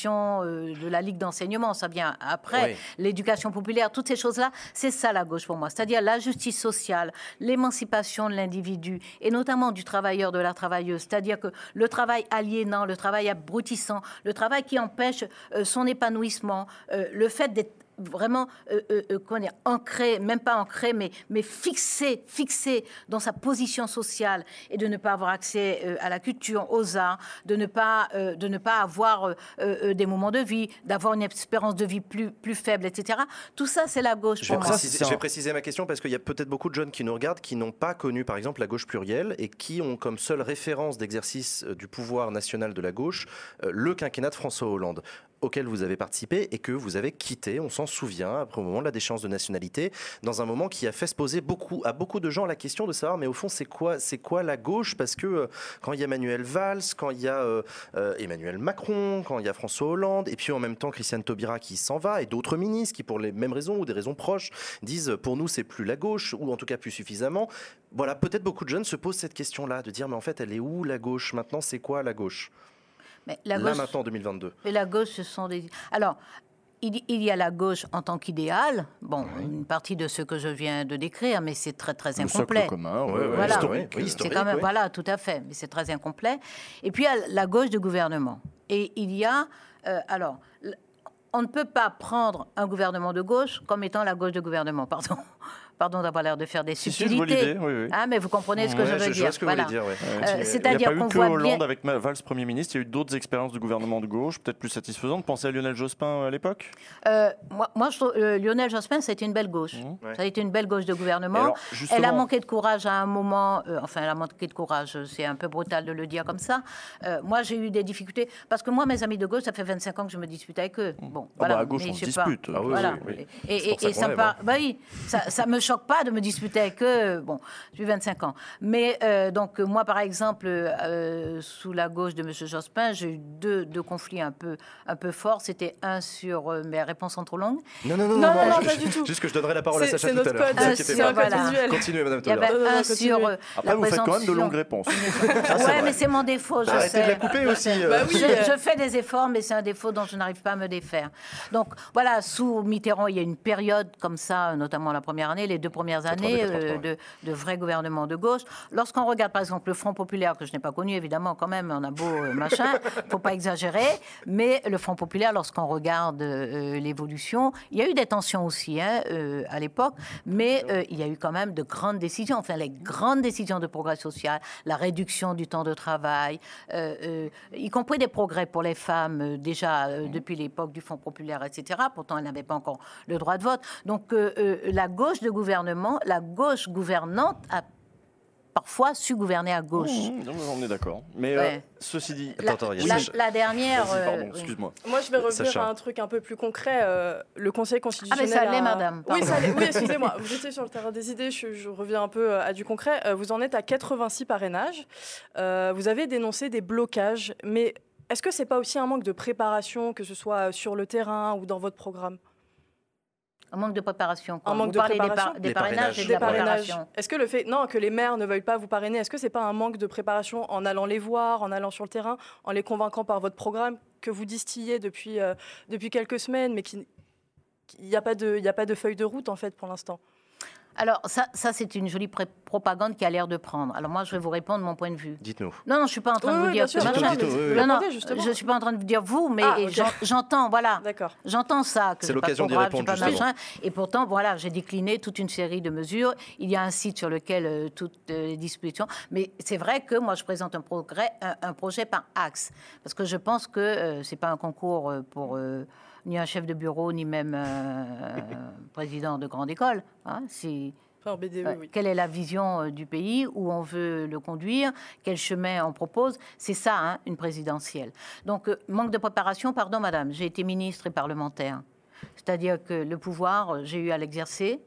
K: euh, de la ligue d'enseignement, ça vient après,
L: Oui.
K: l'éducation populaire, toutes ces choses-là, c'est ça la gauche pour moi. C'est-à-dire la justice sociale, l'émancipation de l'individu et notamment du travailleur, de la travailleuse. C'est-à-dire que le travail aliénant, le travail abrutissant, le travail qui empêche euh, son épanouissement, euh, le fait d'être vraiment euh, euh, euh, comment dire, ancré, même pas ancré, mais, mais fixé, fixé dans sa position sociale et de ne pas avoir accès euh, à la culture, aux arts, de ne pas, euh, de ne pas avoir euh, euh, des moments de vie, d'avoir une espérance de vie plus, plus faible, etc. Tout ça, c'est la gauche
A: Je vais,
K: pour moi.
A: préciser, je vais préciser ma question parce qu'il y a peut-être beaucoup de jeunes qui nous regardent qui n'ont pas connu par exemple la gauche plurielle et qui ont comme seule référence d'exercice euh, du pouvoir national de la gauche euh, le quinquennat de François Hollande auquel vous avez participé et que vous avez quitté, on s'en souvient, après au moment de la déchéance de nationalité, dans un moment qui a fait se poser beaucoup, à beaucoup de gens la question de savoir, mais au fond, c'est quoi, quoi la gauche? Parce que euh, quand il y a Manuel Valls, quand il y a euh, euh, Emmanuel Macron, quand il y a François Hollande, et puis en même temps Christiane Taubira qui s'en va, et d'autres ministres qui, pour les mêmes raisons ou des raisons proches, disent pour nous, c'est plus la gauche, ou en tout cas plus suffisamment. Voilà, peut-être beaucoup de jeunes se posent cette question-là, de dire, mais en fait, elle est où la gauche? Maintenant, c'est quoi la gauche?
K: Mais la
A: Là,
K: gauche-
A: maintenant, en 2022.
K: Mais la gauche, ce sont des. Alors, il, il y a la gauche en tant qu'idéal. Bon, une partie de ce que je viens de décrire, mais c'est très très
B: Le
K: incomplet.
B: commun, ouais, ouais,
K: voilà.
B: historique. Oui,
K: C'est
B: historique,
K: quand même
B: oui.
K: voilà, tout à fait, mais c'est très incomplet. Et puis il y a la gauche du gouvernement. Et il y a euh, alors. On ne peut pas prendre un gouvernement de gauche comme étant la gauche de gouvernement, pardon. Pardon d'avoir l'air de faire des
B: si, je
K: subtilités.
B: oui, oui.
K: Ah, mais vous comprenez ce que
B: Ouais,
K: je veux
B: je- je
K: dire.
B: vois ce que vous voulez
K: Voilà.
B: dire, ouais.
K: Euh, C'est-à-dire
B: pas eu
K: qu'on
B: que
K: voit
B: Hollande
K: bien.
B: avec Valls Premier ministre, il y a eu d'autres expériences du gouvernement de gauche, peut-être plus satisfaisantes. Pensez à Lionel Jospin euh, à l'époque
K: Euh, moi, moi, je trouve, euh, Lionel Jospin, ça a été une belle gauche. Ça a été une belle gauche de gouvernement.
B: alors,
K: elle a manqué de courage à un moment. euh, enfin, elle a manqué de courage. C'est un peu brutal de le dire comme ça. Euh, moi, j'ai eu des difficultés parce que moi, mes amis de gauche, ça fait 25 ans que je me dispute avec eux. Bon,
B: Ah
K: voilà.
B: bah, à gauche,
K: mais
B: on se dispute. Ah oui,
K: voilà.
B: oui, oui.
K: Et,
B: ça
K: et- et
B: qu'on
K: ça me par-
B: hein.
K: bah oui, ça, ça me choque pas de me disputer avec eux. Bon, j'ai 25 ans. Mais euh, donc moi, par exemple, euh, sous la gauche de M. Jospin, j'ai eu deux, deux conflits un peu, un peu forts. C'était un sur euh, mes réponses sont trop longues.
A: Non, non, non,
K: Non,
A: non,
K: non, non,
A: je-
K: pas
A: je-
K: du tout.
A: Juste que je donnerai la parole à Sacha
K: c'est
A: tout à
K: notre
A: l'heure.
K: Un sur- voilà.
A: Continuez, Madame
K: Il y avait
A: Taubira.
K: un sur euh,
B: Après,
K: la
B: vous faites quand même de longues réponses.
K: ouais, mais c'est mon défaut, je
A: Arrêtez
K: sais.
A: de la couper aussi, euh.
K: Bah oui,
A: oui.
K: je, je fais des efforts, mais c'est un défaut dont je n'arrive pas à me défaire. Donc voilà, sous Mitterrand, il y a une période comme ça, notamment la première année, les deux premières années
L: 82,
K: euh, de, de vrai gouvernement de gauche. Lorsqu'on regarde par exemple le Front populaire, que je n'ai pas connu évidemment quand même, on a beau euh, machin, faut pas exagérer, mais le Front populaire, lorsqu'on regarde euh, l'évolution, il y a eu des tensions aussi hein, euh, à l'époque, mais il y a eu quand même de grandes décisions, enfin les grandes décisions de progrès social, la réduction du temps de travail, y compris des progrès pour les femmes déjà euh, depuis l'époque du Front populaire, etc. Pourtant, elles n'avaient pas encore le droit de vote. Donc la gauche de gouvernement, la gauche gouvernante a parfois su gouverner à gauche.
B: Mmh, non, on est d'accord. Mais euh, ceci dit.
K: La, la- la dernière.
B: Pardon,
K: euh,
B: excuse-moi.
C: Moi, je vais revenir
B: Sacha.
C: à un truc un peu plus concret. euh, le Conseil constitutionnel.
K: Ah, mais ça
C: a-
K: l'est, madame,
C: Oui, ça l'est. Oui, excusez-moi. Vous étiez sur le terrain des idées. Je, je reviens un peu à du concret. Euh, vous en êtes à 86 parrainages. Euh, vous avez dénoncé des blocages. Mais est-ce que c'est pas aussi un manque de préparation, que ce soit sur le terrain ou dans votre programme?
K: Un manque de préparation. quoi.
C: Un manque
K: Vous
C: de
K: parlez des
C: préparation
K: par- des, parrainages et de la préparation.
C: Est-ce que le fait, non, que les maires ne veuillent pas vous parrainer, est-ce que c'est pas un manque de préparation en allant les voir, en allant sur le terrain, en les convaincant par votre programme que vous distillez depuis, euh, depuis quelques semaines, mais qui il n'y a, pas de- y a pas de feuille de route en fait pour l'instant?
K: Alors, ça, ça c'est une jolie pré- propagande qui a l'air de prendre. Alors, moi, je vais vous répondre mon point de vue.
A: Dites-nous.
K: Non, non, je ne suis pas en train
C: Oui,
K: de vous dire
C: sûr,
K: machin.
C: mais
K: Non, non, je ne suis pas en train de vous dire vous, mais
C: Ah,
K: j'entends, voilà.
C: D'accord.
K: J'entends ça. que
A: C'est l'occasion d'y répondre,
K: pas machin. Et pourtant, voilà, j'ai décliné toute une série de mesures. Il y a un site sur lequel euh, toutes euh, les dispositions. Mais c'est vrai que moi, je présente un, progrès, un, un projet par axe. Parce que je pense que euh, ce n'est pas un concours pour euh, ni un chef de bureau, ni même euh, un président de grande école. hein. C'est.
C: BDE,
K: Euh,
C: oui.
K: Quelle est la vision euh, du pays, où on veut le conduire, quel chemin on propose. C'est ça, hein, une présidentielle. Donc, manque de préparation, pardon madame, j'ai été ministre et parlementaire. C'est-à-dire que le pouvoir, j'ai eu à l'exercer.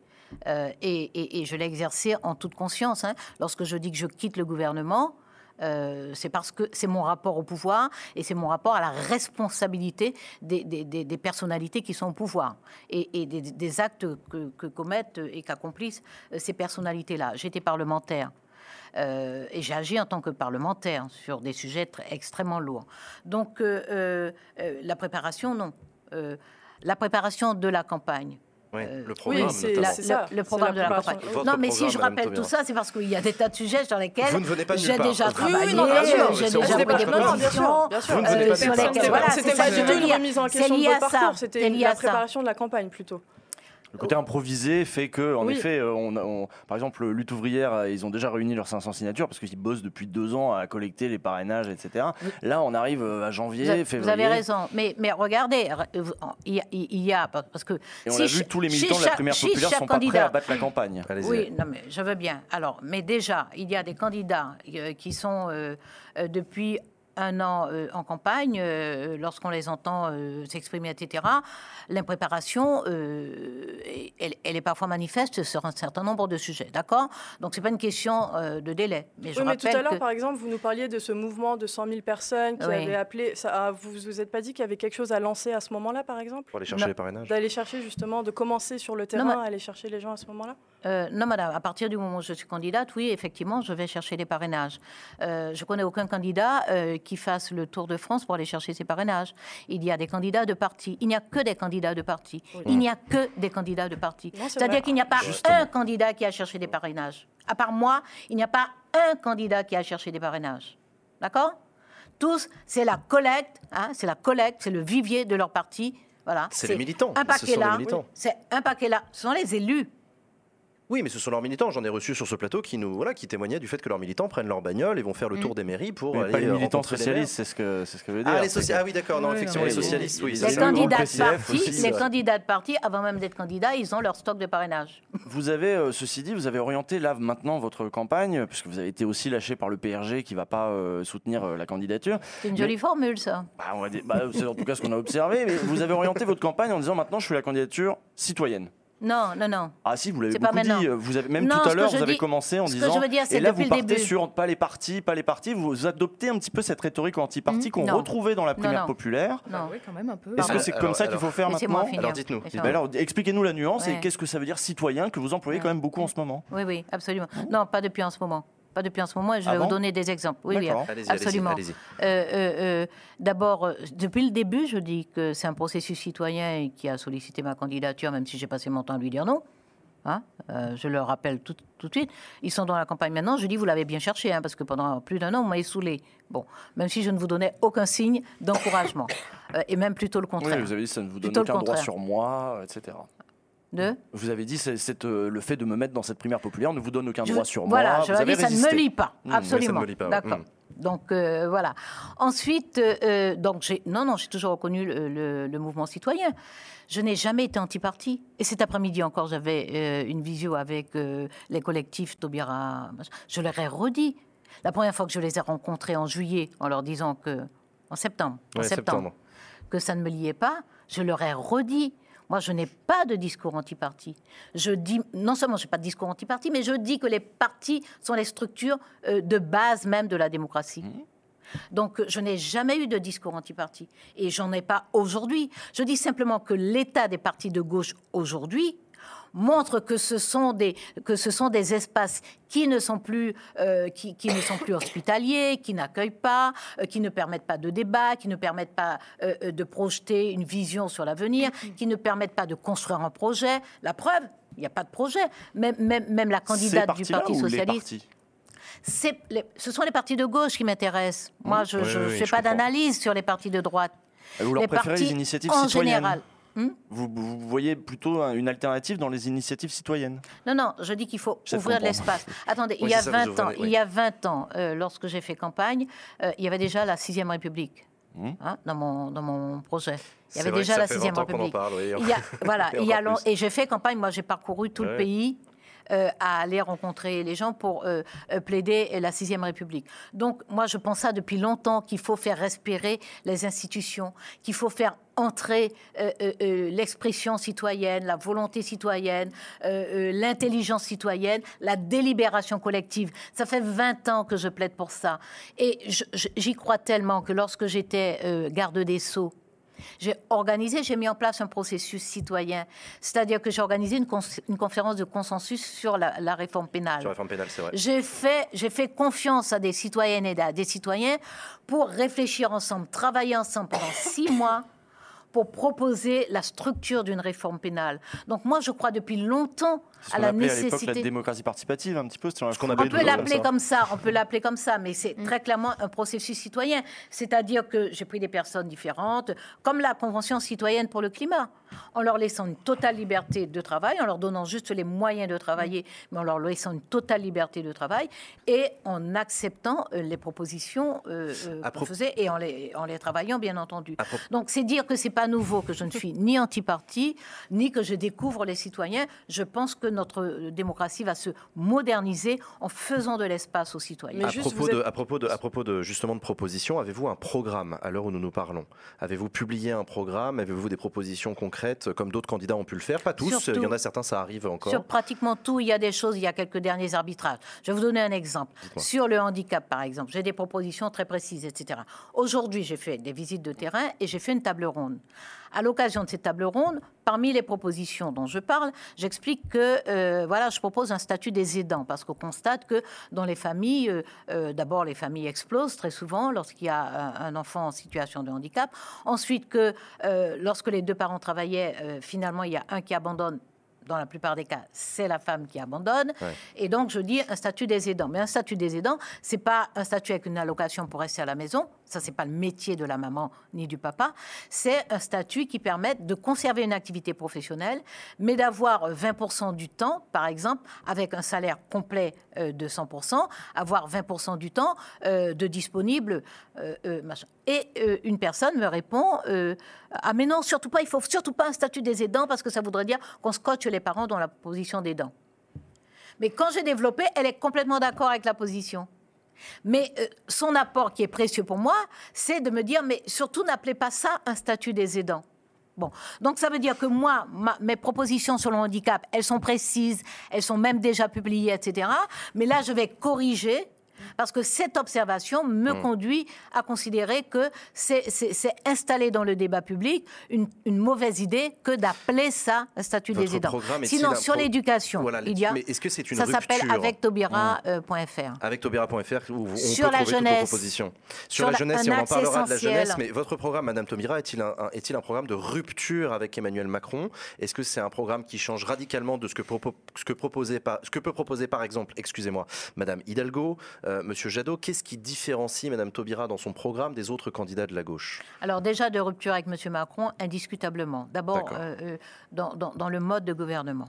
K: euh, et, et- et je l'ai exercé en toute conscience. hein. Lorsque je dis que je quitte le gouvernement, euh, c'est parce que c'est mon rapport au pouvoir et c'est mon rapport à la responsabilité des, des- personnalités qui sont au pouvoir et, des, actes que, commettent et qu'accomplissent euh, ces personnalités-là. J'étais parlementaire. euh, et j'ai agi en tant que parlementaire sur des sujets extrêmement lourds. Donc, la préparation, non. La préparation de la campagne.
A: Oui,
K: Euh,
A: le programme.
K: La-
C: ça,
K: le, programme de la campagne.
A: Votre
K: non, mais si je rappelle tout ça, c'est parce qu'il y a des tas de sujets sur lesquels j'ai déjà
A: Oui, oui,
K: travaillé,
C: non, bien sûr,
K: j'ai déjà pris des
A: pas.
C: Non, bien sûr,
K: positions.
A: de
K: sur lesquelles-
C: C'était pas, du tout une remise en question de votre parcours, c'était
K: lié
C: la préparation de la campagne plutôt.
B: Le côté improvisé fait que, en
C: Oui.
B: effet, euh, on, on- par exemple, Lutte ouvrière, euh, ils ont déjà réuni leurs 500 signatures parce qu'ils bossent depuis deux ans à collecter les parrainages, etc. Là, on arrive euh, à janvier,
K: Vous avez,
B: février.
K: vous avez raison, mais, mais regardez, il y, a, il y a- parce que
B: Et on
K: si
B: a vu, tous les
K: si
B: militants de la primaire
K: si
B: populaire sont pas prêts
K: candidat-
B: à battre la campagne.
K: Oui, non, mais je veux bien. Alors, mais déjà, il y a des candidats qui sont euh, depuis un an euh, en campagne, euh, lorsqu'on les entend euh, s'exprimer, etc. L'impréparation, euh, elle, elle est parfois manifeste sur un certain nombre de sujets, d'accord? Donc, c'est pas une question euh, de délai. Mais je
C: Oui, mais tout
K: rappelle
C: à l'heure,
K: que-
C: par exemple, vous nous parliez de ce mouvement de 100 000 personnes qui
K: Oui.
C: avaient appelé. Ça, ah, vous vous êtes pas dit qu'il y avait quelque chose à lancer à ce moment-là, par exemple?
A: Pour aller chercher
K: Non.
A: les parrainages?
C: D'aller chercher justement, de commencer sur le terrain,
K: mais-
C: aller chercher les gens à ce moment-là?
K: Euh, non, madame, à partir du moment où je suis candidate, oui, effectivement, je vais chercher les parrainages. Euh, je connais aucun candidat euh, qui fasse le tour de France pour aller chercher ses parrainages. Il y a des candidats de partis. Il n'y a que des candidats de partis. Il n'y a que des candidats de
C: c'est
K: C'est-à-dire qu'il n'y a pas
A: Justement.
K: un candidat qui a cherché des parrainages. À part moi, il n'y a pas un candidat qui a cherché des parrainages. D'accord? Tous, c'est la collecte, hein, c'est la collecte, c'est le vivier de leur parti. Voilà.
A: C'est les militants.
K: Un
A: Ce
K: paquet
A: sont les
K: là.
A: militants.
K: C'est un paquet là. Ce sont les élus.
A: Oui, mais ce sont leurs militants. J'en ai reçu sur ce plateau qui nous voilà, qui témoignaient du fait que leurs militants prennent leur bagnole et vont faire le tour des mairies pour
B: Mais
A: aller
B: pas les militants socialistes, c'est ce que c'est ce que veut dire.
A: Ah, les ah oui, d'accord. Non,
D: Oui,
A: effectivement,
B: non,
A: les socialistes, oui.
B: les
K: candidats, de parti,
B: aussi,
K: les
B: ouais.
K: candidats de parti, avant même d'être candidats, ils ont leur stock de parrainage.
B: Vous avez, euh, ceci dit, vous avez orienté là maintenant votre campagne, puisque vous avez été aussi lâché par le PRG qui ne va pas euh, soutenir euh, la candidature.
K: C'est une
B: Mais-
K: jolie formule, ça.
B: Bah, on va dire- bah, c'est en tout cas ce qu'on a observé, mais vous avez orienté votre campagne en disant maintenant je suis la candidature citoyenne.
K: Non, non, non.
B: Ah si, vous l'avez beaucoup dit. Vous avez, même
K: Non,
B: tout à l'heure, vous avez
K: dis-
B: commencé en
K: ce que
B: disant.
K: je veux dire, c'est
B: et là, vous partez
K: début.
B: sur pas les partis, pas les partis. Vous adoptez un petit peu cette rhétorique anti-parti
K: Mhm.
B: qu'on retrouvait dans la primaire
K: non.
B: populaire.
K: Non.
D: Oui, quand même un peu.
B: Est-ce que
A: Alors,
B: c'est comme ça qu'il faut faire maintenant.
A: Alors, dites-nous.
B: Ben alors, expliquez-nous la nuance et qu'est-ce que ça veut dire citoyen que vous employez quand même beaucoup en ce moment?
K: Oui, oui, absolument. Non, pas depuis en ce moment. Pas depuis en ce moment. Je vais
B: Ah bon
K: vous donner des exemples. Oui, absolument. Euh, euh, euh, D'abord, depuis le début, je dis que c'est un processus citoyen qui a sollicité ma candidature, même si j'ai passé mon temps à lui dire non. Hein, euh, je le rappelle tout, tout de suite. Ils sont dans la campagne maintenant. Je dis, vous l'avez bien cherché, hein, parce que pendant plus d'un an, vous m'avez saoulé. Bon, même si je ne vous donnais aucun signe d'encouragement. Euh, et même plutôt le
B: Oui,
K: contraire.
B: vous avez dit ça ne vous donne aucun droit sur moi, etc.
K: De
B: Vous avez dit c'est, euh, le fait de me mettre dans cette primaire populaire ne vous donne aucun
K: Je-
B: droit sur
K: voilà,
B: moi.
K: je dis, ça ne me lie pas.
B: Mmh,
K: absolument.
A: ça ne me lie pas, ouais.
K: D'accord.
A: Mmh.
K: Donc euh, voilà. Ensuite, euh, euh, donc non non, j'ai toujours reconnu le, le- le mouvement citoyen. Je n'ai jamais été anti-parti. Et cet après-midi encore, j'avais une visio avec les collectifs Taubira. Je leur ai redit. La première fois que je les ai rencontrés en juillet, en leur disant que en septembre, en septembre. que ça ne me liait pas, je leur ai redit. Moi, je n'ai pas de discours anti-parti. Je dis, non seulement je n'ai pas de discours anti-parti, mais je dis que les partis sont les structures euh, de base même de la démocratie. Donc, je n'ai jamais eu de discours anti-parti. Et j'en ai pas aujourd'hui. Je dis simplement que l'état des partis de gauche aujourd'hui montre que ce sont des, que ce sont des espaces qui ne sont plus, euh, qui, qui ne sont plus hospitaliers, qui n'accueillent pas, euh, qui ne permettent pas de débat, qui ne permettent pas euh, de projeter une vision sur l'avenir, qui ne permettent pas de construire un projet. La preuve, il n'y a pas de projet. Même, même, même la candidate du Parti socialiste. les- ce sont les partis de gauche qui m'intéressent. Moi, je ne
B: Oui, oui, oui,
K: fais pas d'analyse sur les partis de droite.
B: Vous leur
K: les
B: préférez les initiatives
K: en
B: citoyennes
K: général. Hmm
B: vous, vous voyez plutôt un- une alternative dans les initiatives citoyennes
K: Non, non, je dis qu'il faut
B: Ça,
K: ouvrir l'espace. Attendez,
B: Oui,
K: il y a
B: c'est ça, vous
K: 20 ans, il y a 20 ans euh, lorsque j'ai fait campagne, euh, il y avait déjà la Sixième République.
B: Mmh.
K: hein, dans, mon, dans mon projet. Il y avait déjà la
A: fait
K: Sixième
A: 20 ans qu'on en
K: République.
A: parle, oui.
K: Il y a, voilà,
A: Et
K: et j'ai fait campagne, moi j'ai parcouru tout le pays. Euh, à aller rencontrer les gens pour euh, euh, plaider la Sixième République. Donc moi je pense ça depuis longtemps qu'il faut faire respirer les institutions, qu'il faut faire entrer l'expression citoyenne, la volonté citoyenne, l'intelligence citoyenne, la délibération collective. Ça fait 20 ans que je plaide pour ça. Et j'y crois tellement que lorsque j'étais garde des Sceaux, j'ai organisé, j'ai mis en place un processus citoyen. C'est-à-dire que j'ai organisé une, conférence de consensus sur la, la réforme pénale.
A: Sur la réforme pénale, c'est vrai.
K: J'ai fait, j'ai fait confiance à des citoyennes et à des citoyens pour réfléchir ensemble, travailler ensemble pendant six mois pour proposer la structure d'une réforme pénale. Donc moi, je crois depuis longtemps à la
B: à l'époque la
K: nécessité.
B: démocratie participative, un petit peu. Ce
A: qu'on
K: On peut l'appeler comme ça, on peut l'appeler comme ça, mais c'est très clairement un processus citoyen. C'est-à-dire que j'ai pris des personnes différentes, comme la Convention citoyenne pour le climat, en leur laissant une totale liberté de travail, en leur donnant juste les moyens de travailler, mais en leur laissant une totale liberté de travail, et en acceptant euh, les propositions euh, euh, qu'on faisait et en les, en les travaillant, bien entendu. Donc c'est dire que c'est pas nouveau, que je ne suis ni anti-parti, ni que je découvre les citoyens. Je pense que notre euh, démocratie va se moderniser en faisant de l'espace aux citoyens.
A: à, propos de, à, propos de, à propos de justement de propositions, avez-vous un programme à l'heure où nous nous parlons? Avez-vous publié un programme? Avez-vous des propositions concrètes comme d'autres candidats ont pu le faire? Pas tous,
K: Surtout-
A: il y en a certains, ça arrive encore.
K: Sur pratiquement tout, il y a des choses, il y a quelques derniers arbitrages. Je vais vous donner un exemple. Sur le handicap, par exemple, j'ai des propositions très précises, etc. Aujourd'hui, j'ai fait des visites de terrain et j'ai fait une table ronde. À l'occasion de cette table ronde, parmi les propositions dont je parle, j'explique que euh, voilà, je propose un statut des aidants parce qu'on constate que dans les familles, euh, euh, d'abord les familles explosent très souvent lorsqu'il y a un, enfant en situation de handicap. Ensuite que lorsque les deux parents travaillaient, finalement il y a un qui abandonne dans la plupart des cas, c'est la femme qui abandonne.
A: Ouais.
K: Et donc, je dis un statut des aidants. Mais un statut des aidants, c'est pas un statut avec une allocation pour rester à la maison. Ça, c'est pas le métier de la maman ni du papa. C'est un statut qui permet de conserver une activité professionnelle, mais d'avoir 20% du temps, par exemple, avec un salaire complet euh, de 100%, avoir 20% du temps euh, de disponible, euh. Et euh, une personne me répond euh, Ah, mais non, surtout pas, il faut surtout pas un statut des aidants parce que ça voudrait dire qu'on scotche les parents dans la position d'aidant. Mais quand j'ai développé, elle est complètement d'accord avec la position. Mais euh, son apport qui est précieux pour moi, c'est de me dire, mais surtout n'appelez pas ça un statut des aidants. Bon, donc ça veut dire que moi, mes propositions sur le handicap, elles sont précises, elles sont même déjà publiées, etc. Mais là, je vais corriger. Parce que cette observation me
A: Hmm.
K: conduit à considérer que c'est installé dans le débat public une, une mauvaise idée que d'appeler ça un statut
A: Votre
K: des aidants. Sinon, sur l'éducation,
A: Voilà,
K: il y a.
A: mais est-ce que c'est une
K: ça s'appelle
A: rupture
K: avec tobira.fr.
A: avec tobira.fr où on
K: Sur
A: peut
K: la
A: trouver
K: jeunesse.
A: propositions. Sur,
K: Sur
A: la jeunesse,
K: un
A: et on en parlera de la
K: essentiel.
A: jeunesse, mais votre programme, Madame Tomira, est-il un, un- est-il un programme de rupture avec Emmanuel Macron? Est-ce que c'est un programme qui change radicalement de ce que, propo- ce que, proposait ce que peut proposer, par exemple, excusez-moi, Madame Hidalgo, Monsieur Jadot Qu'est-ce qui différencie Madame Taubira dans son programme des autres candidats de la gauche?
K: Alors déjà de rupture avec M. Macron, indiscutablement. D'abord euh, euh, dans, dans- dans le mode de gouvernement.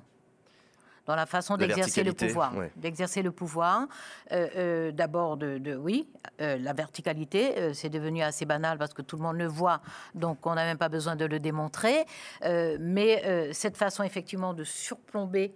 K: Dans la façon d'exercer le pouvoir,
A: ouais.
K: d'exercer le pouvoir. Euh, euh, D'abord, de, de- oui, euh, la verticalité, euh, c'est devenu assez banal parce que tout le monde le voit, donc on n'a même pas besoin de le démontrer. Euh, mais euh, cette façon effectivement de surplomber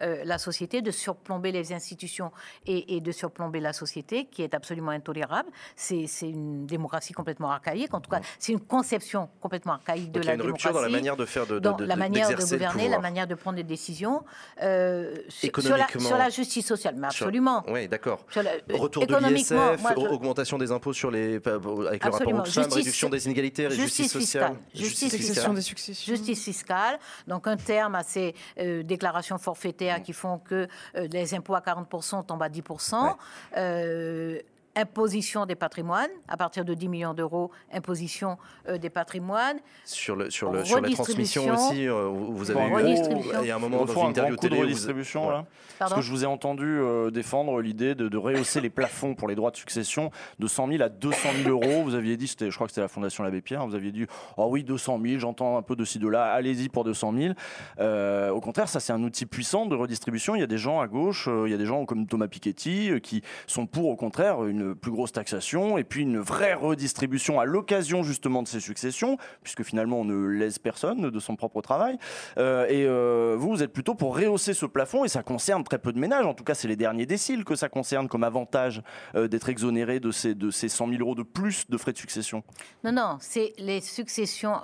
K: euh, la société, de surplomber les institutions et, et de surplomber la société, qui est absolument intolérable. C'est c'est une démocratie complètement archaïque. En tout cas, c'est une conception complètement archaïque de
A: Donc il y
K: la
A: a une
K: démocratie.
A: rupture dans la manière de faire de, de-
K: dans
A: de-
K: la manière de gouverner, la manière de prendre des décisions euh, sur, sur la, sur la justice sociale. Mais
A: Sur-
K: absolument.
A: Oui, d'accord.
K: La- euh,
A: Retour de
K: économiquement,
A: l'ISF, augmentation des impôts sur les, avec le rapport
K: Absolument.
A: Oxfam,
K: Justice-
A: réduction des inégalités, justice,
K: justice
A: sociale,
K: fiscale. Justice fiscale. Justice fiscale. Donc un terme à ces euh, déclarations forfaitaires qui font que euh, les impôts à 40% tombent à 10%. Euh, imposition des patrimoines, à partir de 10 millions d'euros, imposition euh, des patrimoines.
A: Sur, le, sur, le, sur la transmission aussi, euh, vous avez
K: Bon,
A: eu,
K: redistribution.
A: il y a un moment dans une
B: un
A: interview
B: de
A: télé, vous-
B: redistribution là Parce que je vous ai entendu euh, défendre l'idée de, de rehausser les plafonds pour les droits de succession de 100 000 à 200 000 euros. Vous aviez dit, c'était- je crois que c'était la Fondation L'Abbé Pierre, vous aviez dit, oh oui, 200 000, j'entends un peu de ci, de là, allez-y pour 200 000. Euh, au contraire, ça c'est un outil puissant de redistribution. Il y a des gens à gauche, euh, il y a des gens comme Thomas Piketty euh, qui sont pour au contraire une plus grosse taxation et puis une vraie redistribution à l'occasion justement de ces successions, puisque finalement on ne lèse personne de son propre travail. Euh, et euh, vous, vous êtes plutôt pour rehausser ce plafond et ça concerne très peu de ménages. En tout cas, c'est les derniers déciles que ça concerne comme avantage euh, d'être exonéré de ces, de ces 100 000 euros de plus de frais de succession.
K: Non, non, c'est les successions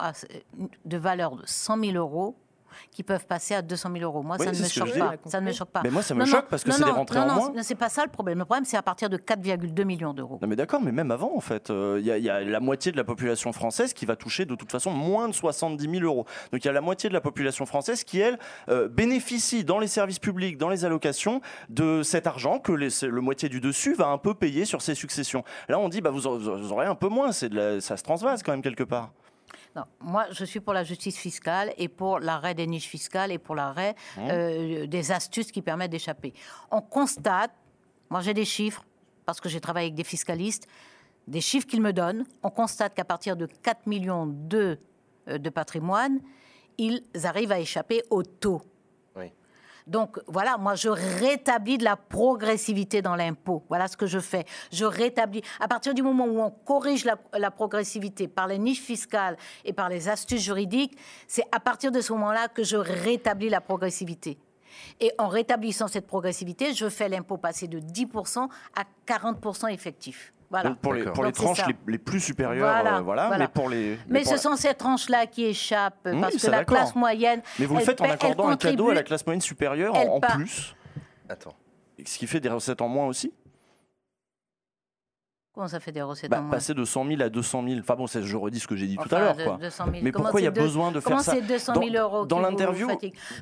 K: de valeur de 100 000 euros qui peuvent passer à 200 000 euros. Moi,
B: Oui,
K: ça ne me choque pas. Ça ne me choque pas.
B: Mais moi, ça me
K: Non,
B: choque
K: non,
B: parce que c'est des rentrées
K: non,
B: en
K: non,
B: moins.
K: non, c'est pas ça le problème. Le problème, c'est à partir de 4,2 millions d'euros.
B: Non mais d'accord, mais même avant en fait, euh, il y, a- il y a la moitié de la population française qui va toucher de toute façon moins de 70 000 euros. Donc il y a la moitié de la population française qui elle euh, bénéficie dans les services publics, dans les allocations de cet argent que les- le moitié du dessus va un peu payer sur ses successions. Là on dit bah vous, aurez- un peu moins, c'est de la- ça se transvase quand même quelque part.
K: Non, moi, je suis pour la justice fiscale et pour l'arrêt des niches fiscales et pour l'arrêt
B: Mmh.
K: euh, des astuces qui permettent d'échapper. On constate, moi j'ai des chiffres, parce que j'ai travaillé avec des fiscalistes, des chiffres qu'ils me donnent, on constate qu'à partir de 4 millions de, euh, de patrimoine, ils arrivent à échapper au taux. Donc voilà, moi je rétablis de la progressivité dans l'impôt. Voilà ce que je fais. Je rétablis. À partir du moment où on corrige la, la progressivité par les niches fiscales et par les astuces juridiques, c'est à partir de ce moment-là que je rétablis la progressivité. Et en rétablissant cette progressivité, je fais l'impôt passer de 10% à 40% effectif. Voilà.
B: Donc, pour les, pour tranches les, les plus supérieures,
K: Voilà,
B: euh, voilà,
K: voilà.
B: mais pour les...
K: Mais
B: pour
K: ce
B: la-
K: sont ces tranches-là qui échappent
B: Oui,
K: parce que la classe moyenne.
B: Mais vous le faites en
K: paie-
B: accordant un cadeau à la classe moyenne supérieure en- plus,
A: Attends.
B: ce qui fait des recettes en moins aussi.
K: Comment ça fait des recettes
B: Bah,
K: en moins
B: passer de 100 000 à 200 000. Enfin bon, je redis ce que j'ai dit tout à l'heure.
K: de-
B: quoi.
K: 200 000.
B: Mais
K: Comment
B: pourquoi il y a
K: deux-
B: besoin de faire
K: comment
B: ça
K: c'est 200 000
B: Dans-
K: euros
B: Dans
K: vous
B: l'interview,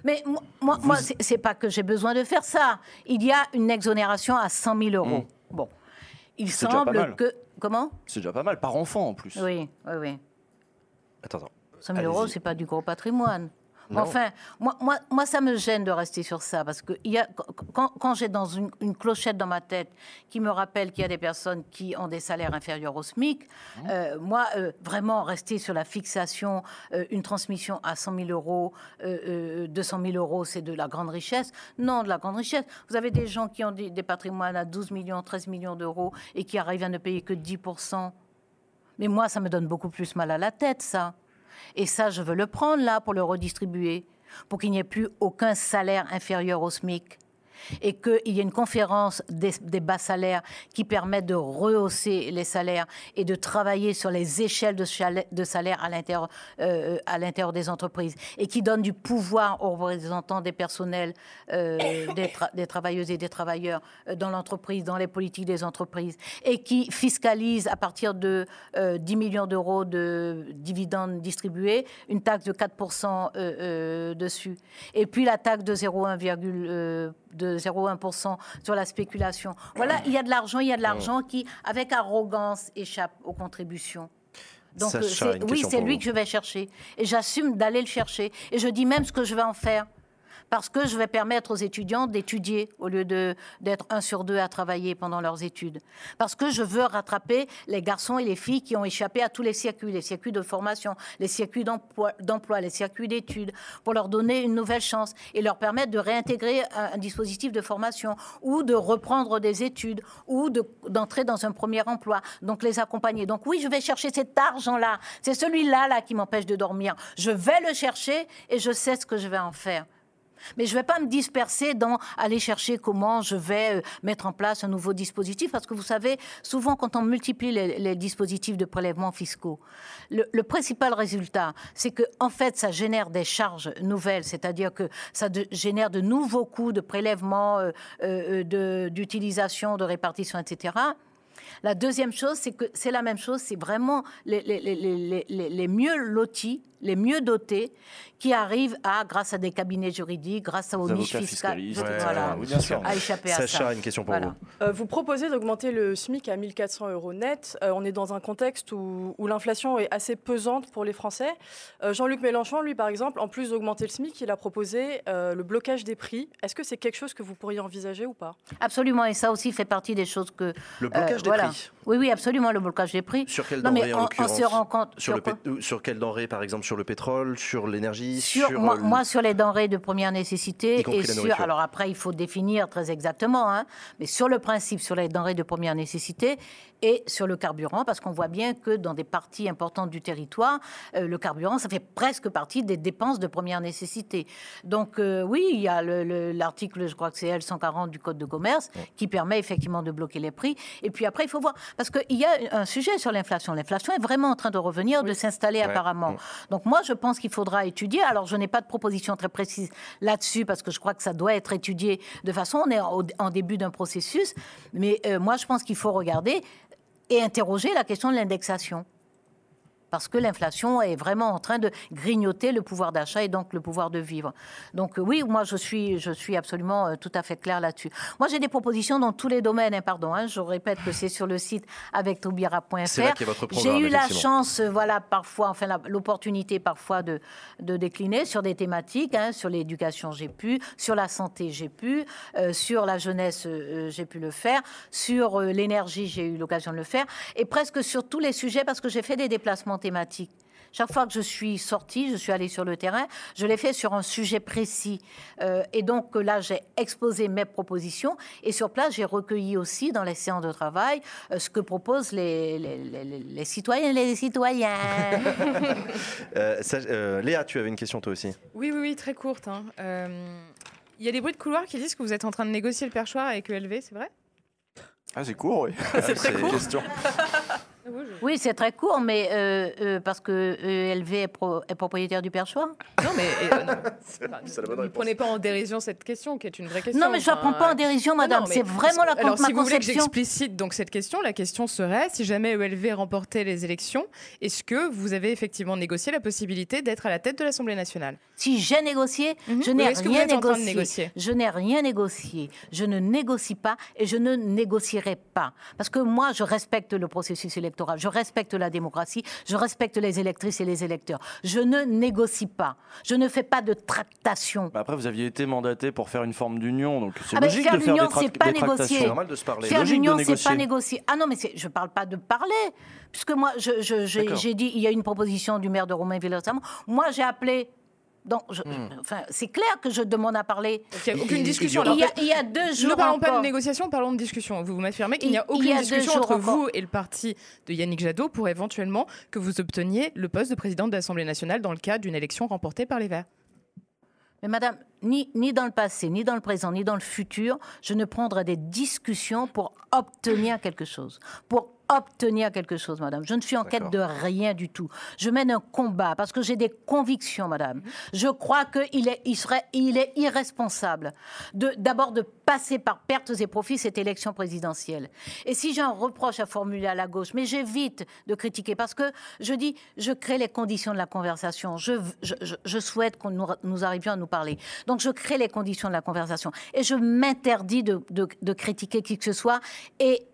K: Mais moi, moi, moi, c'est- c'est pas que j'ai besoin de faire ça. Il y a une exonération à 100 000 euros. Bon, il semble que comment?
B: C'est déjà pas mal, par enfant en plus.
K: Oui, oui, oui.
A: Attends, attends.
K: 100 000 euros, c'est pas du gros patrimoine.
A: Non.
K: Enfin, moi, moi, moi, ça me gêne de rester sur ça parce que il y a, quand, quand j'ai dans une, une clochette dans ma tête qui me rappelle qu'il y a des personnes qui ont des salaires inférieurs au SMIC,
B: Mmh.
K: euh, moi, euh, vraiment rester sur la fixation, euh, une transmission à 100 000 euros, euh, euh, 200 000 euros, c'est de la grande richesse. Non, de la grande richesse. Vous avez des gens qui ont des, des patrimoines à 12 millions, 13 millions d'euros et qui arrivent à ne payer que 10% mais moi, ça me donne beaucoup plus mal à la tête, ça. Et ça, je veux le prendre là pour le redistribuer, pour qu'il n'y ait plus aucun salaire inférieur au SMIC. Et qu'il y ait une conférence des, bas salaires qui permette de rehausser les salaires et de travailler sur les échelles de, salaire à l'intérieur euh, à l'intérieur des entreprises et qui donne du pouvoir aux représentants des personnels, euh, des, tra- des travailleuses et des travailleurs euh, dans l'entreprise, dans les politiques des entreprises et qui fiscalise à partir de euh, 10 millions d'euros de dividendes distribués une taxe de 4% euh, euh, dessus. Et puis la taxe de 0,1, euh, de 0,1% sur la spéculation. Voilà, il y a de l'argent, il y a de l'argent qui, avec arrogance, échappe aux contributions. Donc,
A: Sacha,
K: oui, c'est lui
A: vous.
K: que je vais chercher. Et j'assume d'aller le chercher. Et je dis même ce que je vais en faire. Parce que je vais permettre aux étudiants d'étudier au lieu d'être un sur deux à travailler pendant leurs études. Parce que je veux rattraper les garçons et les filles qui ont échappé à tous les circuits, les circuits de formation, les circuits d'emploi, les circuits d'études, pour leur donner une nouvelle chance et leur permettre de réintégrer un, dispositif de formation ou de reprendre des études ou de- d'entrer dans un premier emploi. Donc les accompagner. Donc oui, je vais chercher cet argent-là. C'est celui-là là qui m'empêche de dormir. Je vais le chercher et je sais ce que je vais en faire. Mais je ne vais pas me disperser dans aller chercher comment je vais euh, mettre en place un nouveau dispositif, parce que vous savez, souvent quand on multiplie les, dispositifs de prélèvement fiscaux, le, principal résultat, c'est que en fait, ça génère des charges nouvelles, c'est-à-dire que ça génère de nouveaux coûts de prélèvement, euh, euh, d'utilisation, de répartition, etc. La deuxième chose, c'est que c'est la même chose, c'est vraiment les, les- les- les- les- les mieux lotis, les mieux dotés, qui arrivent à, grâce à des cabinets juridiques, grâce aux
B: Les
K: niches fiscales,
A: Ouais,
K: voilà,
B: oui,
K: à échapper à ça.
A: a une question pour
K: Voilà.
A: vous.
C: Euh, vous proposez d'augmenter le SMIC à 1400 euros net. Euh, on est dans un contexte où, où l'inflation est assez pesante pour les Français. Euh, Jean-Luc Mélenchon, lui, par exemple, en plus d'augmenter le SMIC, il a proposé euh, le blocage des prix. Est-ce que c'est quelque chose que vous pourriez envisager ou pas?
K: Absolument, et ça aussi fait partie des choses que...
A: Le blocage
K: euh,
A: des
K: voilà.
A: prix.
K: Oui, oui, absolument, le blocage des prix.
A: Sur quelle denrée en l'occurrence
K: se rend compte-
A: sur, le
K: sur
A: pét- ou sur quelle denrée par exemple sur le pétrole, sur l'énergie,
K: Sur, moi,
A: euh,
K: moi, sur les denrées de première nécessité
A: Y
K: et
A: la
K: sur. Alors après, il faut définir très exactement, hein, mais sur le principe, sur les denrées de première nécessité et sur le carburant, parce qu'on voit bien que dans des parties importantes du territoire, euh, le carburant, ça fait presque partie des dépenses de première nécessité. Donc euh, oui, il y a le- le- l'article, je crois que c'est L140 du Code de commerce, qui permet effectivement de bloquer les prix. Et puis après, il faut voir, parce qu'il y a un sujet sur l'inflation. L'inflation est vraiment en train de revenir, de s'installer
A: Ouais.
K: apparemment.
A: Mm.
K: Donc moi, je pense qu'il faudra étudier. Alors, je n'ai pas de proposition très précise là-dessus parce que je crois que ça doit être étudié de façon. On est en, en début d'un processus, mais euh, moi, je pense qu'il faut regarder et interroger la question de l'indexation. Parce que l'inflation est vraiment en train de grignoter le pouvoir d'achat et donc le pouvoir de vivre. Donc euh, oui, moi je suis, je suis absolument euh, tout à fait clair là-dessus. Moi j'ai des propositions dans tous les domaines, hein, pardon. hein. je répète que c'est sur le site avec
A: votre
K: J'ai eu la chance, euh, voilà, parfois, enfin l'opportunité parfois de, de décliner sur des thématiques, hein, sur l'éducation j'ai pu, sur la santé j'ai pu, euh, sur la jeunesse euh, j'ai pu le faire, sur l'énergie j'ai eu l'occasion de le faire, et presque sur tous les sujets parce que j'ai fait des déplacements Chaque fois que je suis sortie, je suis allée sur le terrain, je l'ai fait sur un sujet précis. Euh, et donc là, j'ai exposé mes propositions. Et sur place, j'ai recueilli aussi dans les séances de travail euh, ce que proposent les, les, les- les- citoyens et les citoyens.
A: Euh, ça- euh, Léa, tu avais une question toi aussi.
D: Oui, oui, oui, très courte. hein. Euh, Il y a des bruits de couloir qui disent que vous êtes en train de négocier le perchoir avec ELV, c'est vrai?
B: Ah, c'est court, oui.
A: C'est très court.
K: Oui, c'est très court, mais euh, euh, parce que ELV est, pro- est propriétaire du perchoir.
D: Non, mais euh, non. Enfin,
A: C'est la bonne
D: ne
A: réponse.
D: prenez pas en dérision cette question, qui est une vraie question.
K: Non, mais je ne la prends pas en dérision, madame. c'est vraiment la,
D: Alors,
K: ma
D: si vous voulez que
K: conception.
D: j'explicite donc cette question, la question serait si jamais ELV remportait les élections, est-ce que vous avez effectivement négocié la possibilité d'être à la tête de l'Assemblée nationale?
K: Si j'ai négocié,
D: Mhm.
K: je n'ai rien négocié.
D: négocier?
K: Je n'ai rien négocié. Je ne négocie pas et je ne négocierai pas. Parce que moi, je respecte le processus électoral, je respecte la démocratie, je respecte les électrices et les électeurs. Je ne négocie pas. Je ne fais pas de tractation.
B: Bah après, vous aviez été mandaté pour faire une forme d'union, donc c'est
K: Ah
B: logique
K: faire
B: de faire des,
K: c'est pas négocier.
B: tractations.
A: C'est normal de se parler.
K: Faire l'union, c'est pas négocier. Ah non, mais je parle pas de parler. Puisque moi, j'ai dit, il y a une proposition du maire de Romainville récemment. Moi, j'ai appelé. Donc, je-
B: Hmm.
K: enfin, c'est clair que je demande à parler.
D: Il n'y a aucune discussion.
K: Il y, a,
D: Alors,
K: il y a deux jours
D: ne parlons pas de négociation, parlons de discussion. Vous m'affirmez qu'il n'y a aucune
K: a
D: discussion entre
K: encore.
D: vous et le parti de Yannick Jadot pour éventuellement que vous obteniez le poste de président de l'Assemblée nationale dans le cadre d'une élection remportée par les Verts.
K: Mais madame, ni, ni dans le passé, ni dans le présent, ni dans le futur, je ne prendrai des discussions pour obtenir quelque chose. Pour obtenir quelque chose, madame. Je ne suis en quête de rien du tout. Je mène un combat parce que j'ai des convictions, madame. Je crois qu'il est, il serait, il est irresponsable d'abord de passer par pertes et profits cette élection présidentielle. Et si j'ai un reproche à formuler à la gauche, mais j'évite de critiquer parce que je dis, je crée les conditions de la conversation. Je, je, je- je souhaite qu'on nous, nous arrivions à nous parler. Donc je crée les conditions de la conversation et je m'interdis de, de- de critiquer qui que ce soit et,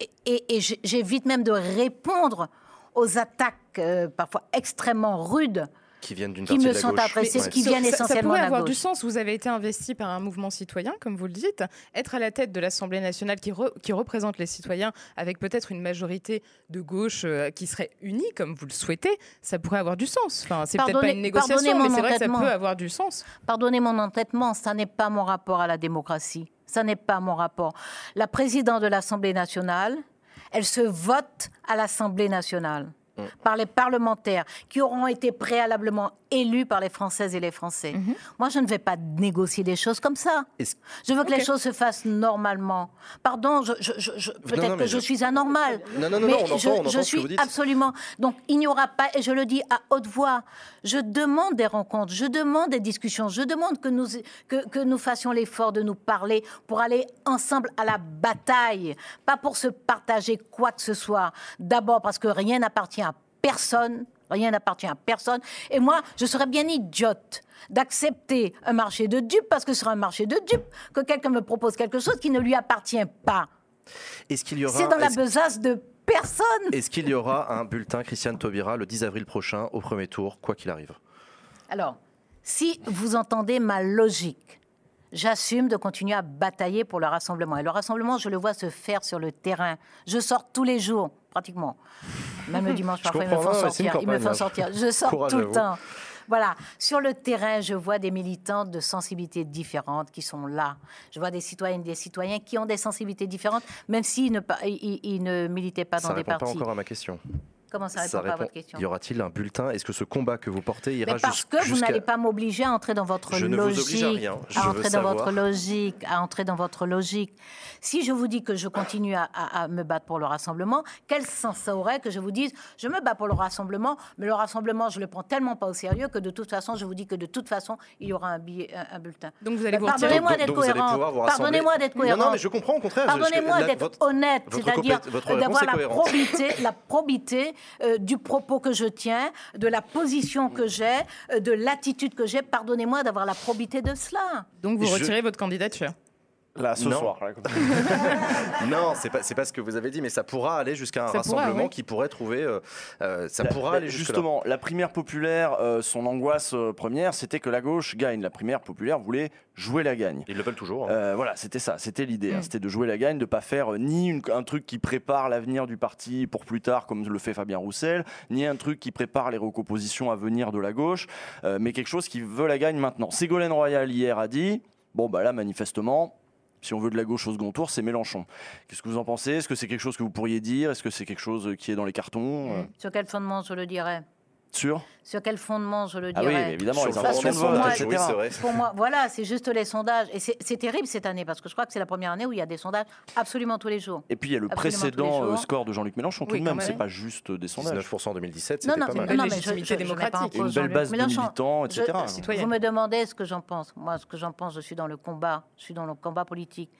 K: et, et- et j'ai- j'évite même de répondre aux attaques euh, parfois extrêmement rudes
A: Qui viennent d'une
K: qui
A: partie
K: me
A: de la
K: sont
A: gauche.
K: adressées,
A: Ouais.
K: qui
D: Ça-
K: viennent
D: ça-
K: essentiellement
D: Ça pourrait avoir
K: gauche.
D: du sens. Vous avez été investi par un mouvement citoyen, comme vous le dites. Être à la tête de l'Assemblée nationale qui, re- qui représente les citoyens avec peut-être une majorité de gauche euh, qui serait unie, comme vous le souhaitez, ça pourrait avoir du sens. Enfin, c'est peut-être pas une négociation, mais c'est vrai que ça peut avoir du sens.
K: Pardonnez mon entêtement, ça n'est pas mon rapport à la démocratie. Ça n'est pas mon rapport. La présidente de l'Assemblée nationale, elle se vote à l'Assemblée nationale. Par les parlementaires qui auront été préalablement élus par les Françaises et les Français. Moi, je ne vais pas négocier des choses comme ça. Je veux que les choses se fassent normalement. Pardon, je, je- je- je- peut-être que je,
A: je-
K: suis anormal.
A: Non, non, non,
K: mais
A: non, on entend-
K: je,
A: on entend
K: suis absolument. Donc, il n'y aura pas, et je le dis à haute voix, je demande des rencontres, je demande des discussions, je demande que nous, que, que nous fassions l'effort de nous parler pour aller ensemble à la bataille, pas pour se partager quoi que ce soit. D'abord parce que rien n'appartient à personne. Rien n'appartient à personne. Et moi, je serais bien idiote d'accepter un marché de dupes, parce que ce sera un marché de dupes, que quelqu'un me propose quelque chose qui ne lui appartient pas.
A: Est-ce qu'il y aura
K: C'est dans la besace de personne.
A: Est-ce qu'il y aura un bulletin Christiane Taubira le 10 avril prochain au premier tour, quoi qu'il arrive?
K: Alors, si vous entendez ma logique, j'assume de continuer à batailler pour le rassemblement. Et le rassemblement, je le vois se faire sur le terrain. Je sors tous les jours, pratiquement. Même le dimanche, parfois, ils me font sortir. Ils me font sortir. Je sors
A: Courage
K: tout le temps. Voilà, sur le terrain, je vois des militants de sensibilités différentes qui sont là. Je vois des citoyennes et des citoyens qui ont des sensibilités différentes, même s'ils ne, ils- ils ne militaient pas dans
A: Ça
K: des
A: répond pas
K: partis.
A: encore à ma question.
K: Comment ça répond pas à votre question
A: Y aura-t-il un bulletin Est-ce que ce combat que vous portez ira
K: Mais parce que vous
A: jusqu'à-
K: n'allez pas m'obliger à entrer dans votre
A: Je ne vous
K: logique,
A: oblige à rien. Je
K: à
A: veux
K: entrer dans
A: savoir.
K: votre logique, à entrer dans votre logique. Si je vous dis que je continue à, à- à me battre pour le rassemblement, quel sens ça aurait que je vous dise je me bats pour le rassemblement, mais le rassemblement je le prends tellement pas au sérieux que de toute façon je vous dis que de toute façon il y aura un billet, un, un bulletin.
D: Donc vous allez vous retirer.
K: Pardonnez-moi d'être cohérent. Pardonnez-moi d'être
A: Non,
K: cohérent.
A: non, mais je comprends, au contraire, je-
K: Pardonnez-moi d'être honnête, c'est-à-dire d'avoir la probité, la probité euh, du propos que je tiens, de la position que j'ai, euh, de l'attitude que j'ai. Pardonnez-moi d'avoir la probité de cela.
D: Donc vous
A: Je-
D: retirez votre candidature.
B: Là, ce
A: Non.
B: soir. là.
A: Non, c'est pas, c'est pas ce que vous avez dit, mais ça pourra aller jusqu'à un
D: Ça pourra,
A: rassemblement
D: oui.
A: qui pourrait trouver. euh, euh, ça
B: La-
A: pourra
B: la-
A: aller jusque
B: Justement, la primaire populaire, euh, son angoisse euh, première, c'était que la gauche gagne. La primaire populaire voulait jouer la gagne.
A: Ils le veulent toujours. hein.
B: Euh, voilà, c'était ça, c'était l'idée. hein.
D: Mm.
B: C'était de jouer la gagne, de pas faire euh, ni une- un truc qui prépare l'avenir du parti pour plus tard, comme le fait Fabien Roussel, ni un truc qui prépare les recompositions à venir de la gauche, euh, mais quelque chose qui veut la gagne maintenant. Ségolène Royal hier a dit bon bah là manifestement. Si on veut de la gauche au second tour, c'est Mélenchon. Qu'est-ce que vous en pensez? Est-ce que c'est quelque chose que vous pourriez dire? Est-ce que c'est quelque chose qui est dans les cartons?
K: Sur quel fondement je le dirais?
B: Sûr
K: Sur quel fondement je le
B: Ah
K: dirais
B: oui, mais évidemment,
A: Sur
B: les
A: sondages, oui, c'est vrai.
K: Pour moi, voilà, c'est juste les sondages. Et c'est c'est terrible cette année, parce que je crois que c'est la première année où il y a des sondages absolument tous les jours.
B: Et puis il y a le précédent euh, score de Jean-Luc Mélenchon tout
D: Oui,
B: de
D: quand
B: même, c'est
D: même.
B: pas juste des sondages.
A: 19% en 2017,
K: Non,
A: c'était
K: non,
A: pas mal.
K: non, mais je- je- je pas
D: démocratique.
B: Et une belle base de
K: Mélenchon.
B: militants,
K: Je-
B: etc.
D: Citoyenne.
K: Vous me demandez ce que j'en pense. Moi, ce que j'en pense, je suis dans le combat. Je suis dans le combat politique.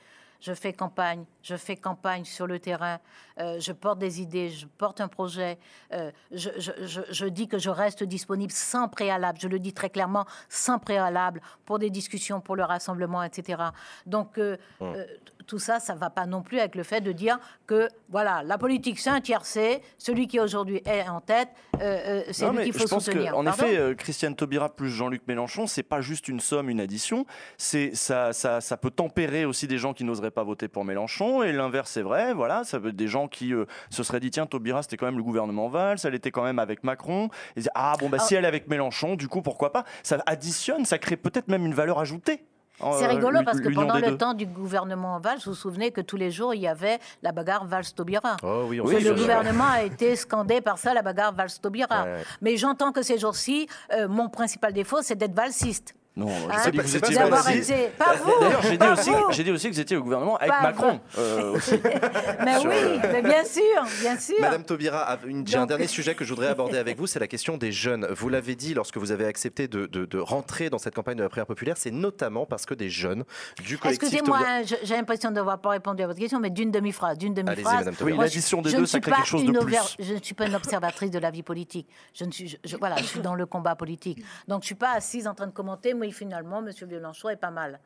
K: Je fais campagne. Je fais campagne sur le terrain. Euh, je porte des idées. Je porte un projet. Euh, je, je- je- je dis que je reste disponible sans préalable. Je le dis très clairement, sans préalable pour des discussions, pour le rassemblement, etc. Donc, euh, euh, tout ça, ça va pas non plus avec le fait de dire que, voilà, la politique, c'est un tiercé. Celui qui aujourd'hui est en tête, euh, euh, c'est lui qu'il
B: je
K: faut
B: pense
K: soutenir.
B: que, en
K: Pardon
B: effet, euh, Christiane Taubira plus Jean-Luc Mélenchon, c'est pas juste une somme, une addition. C'est ça, ça, ça peut tempérer aussi des gens qui n'oseraient pas voter pour Mélenchon, et l'inverse c'est vrai. Voilà, ça peut être des gens qui euh, se seraient dit tiens, Taubira c'était quand même le gouvernement Valls, elle était quand même avec Macron. Et ils ah bon bah si elle est avec Mélenchon, du coup pourquoi pas? Ça additionne, ça crée peut-être même une valeur ajoutée.
K: C'est
B: euh,
K: rigolo
B: l'u-
K: parce que pendant le
B: deux.
K: temps du gouvernement Valls, vous vous souvenez que tous les jours, il y avait la bagarre Valls-Taubira.
A: Oh oui,
B: Oui,
K: le gouvernement a été scandé par ça, la bagarre Valls-Taubira.
A: Ouais.
K: Mais j'entends que ces jours-ci, euh, mon principal défaut, c'est d'être valsiste.
B: Non, je
K: Hein
B: sais pas que vous étiez
A: pas
K: été. Vous
B: D'ailleurs, j'ai dit, aussi,
K: vous.
B: j'ai dit aussi que vous étiez au gouvernement avec
K: Pas
B: Macron euh, aussi.
K: Mais
B: Sur
K: oui, mais bien sûr, bien sûr.
A: Madame Taubira, j'ai un dernier sujet que je voudrais aborder avec vous, c'est la question des jeunes. Vous l'avez dit lorsque vous avez accepté de, de- de rentrer dans cette campagne de la prière populaire, c'est notamment parce que des jeunes du collectif
K: Excusez-moi,
A: Taubira-
K: hein, j'ai l'impression d'avoir pas répondu à votre question, mais d'une demi-phrase, d'une
A: Allez-y,
K: demi-phrase.
A: Madame
B: Oui, l'addition des
K: je
B: deux,
K: ne
B: ça crée quelque chose de plus.
K: over- Je ne suis pas une observatrice de la vie politique. Je ne suis, je- je- voilà, je suis dans le combat politique. Donc, je suis pas assise en train de commenter. Mais finalement, Monsieur Mélenchon est pas mal.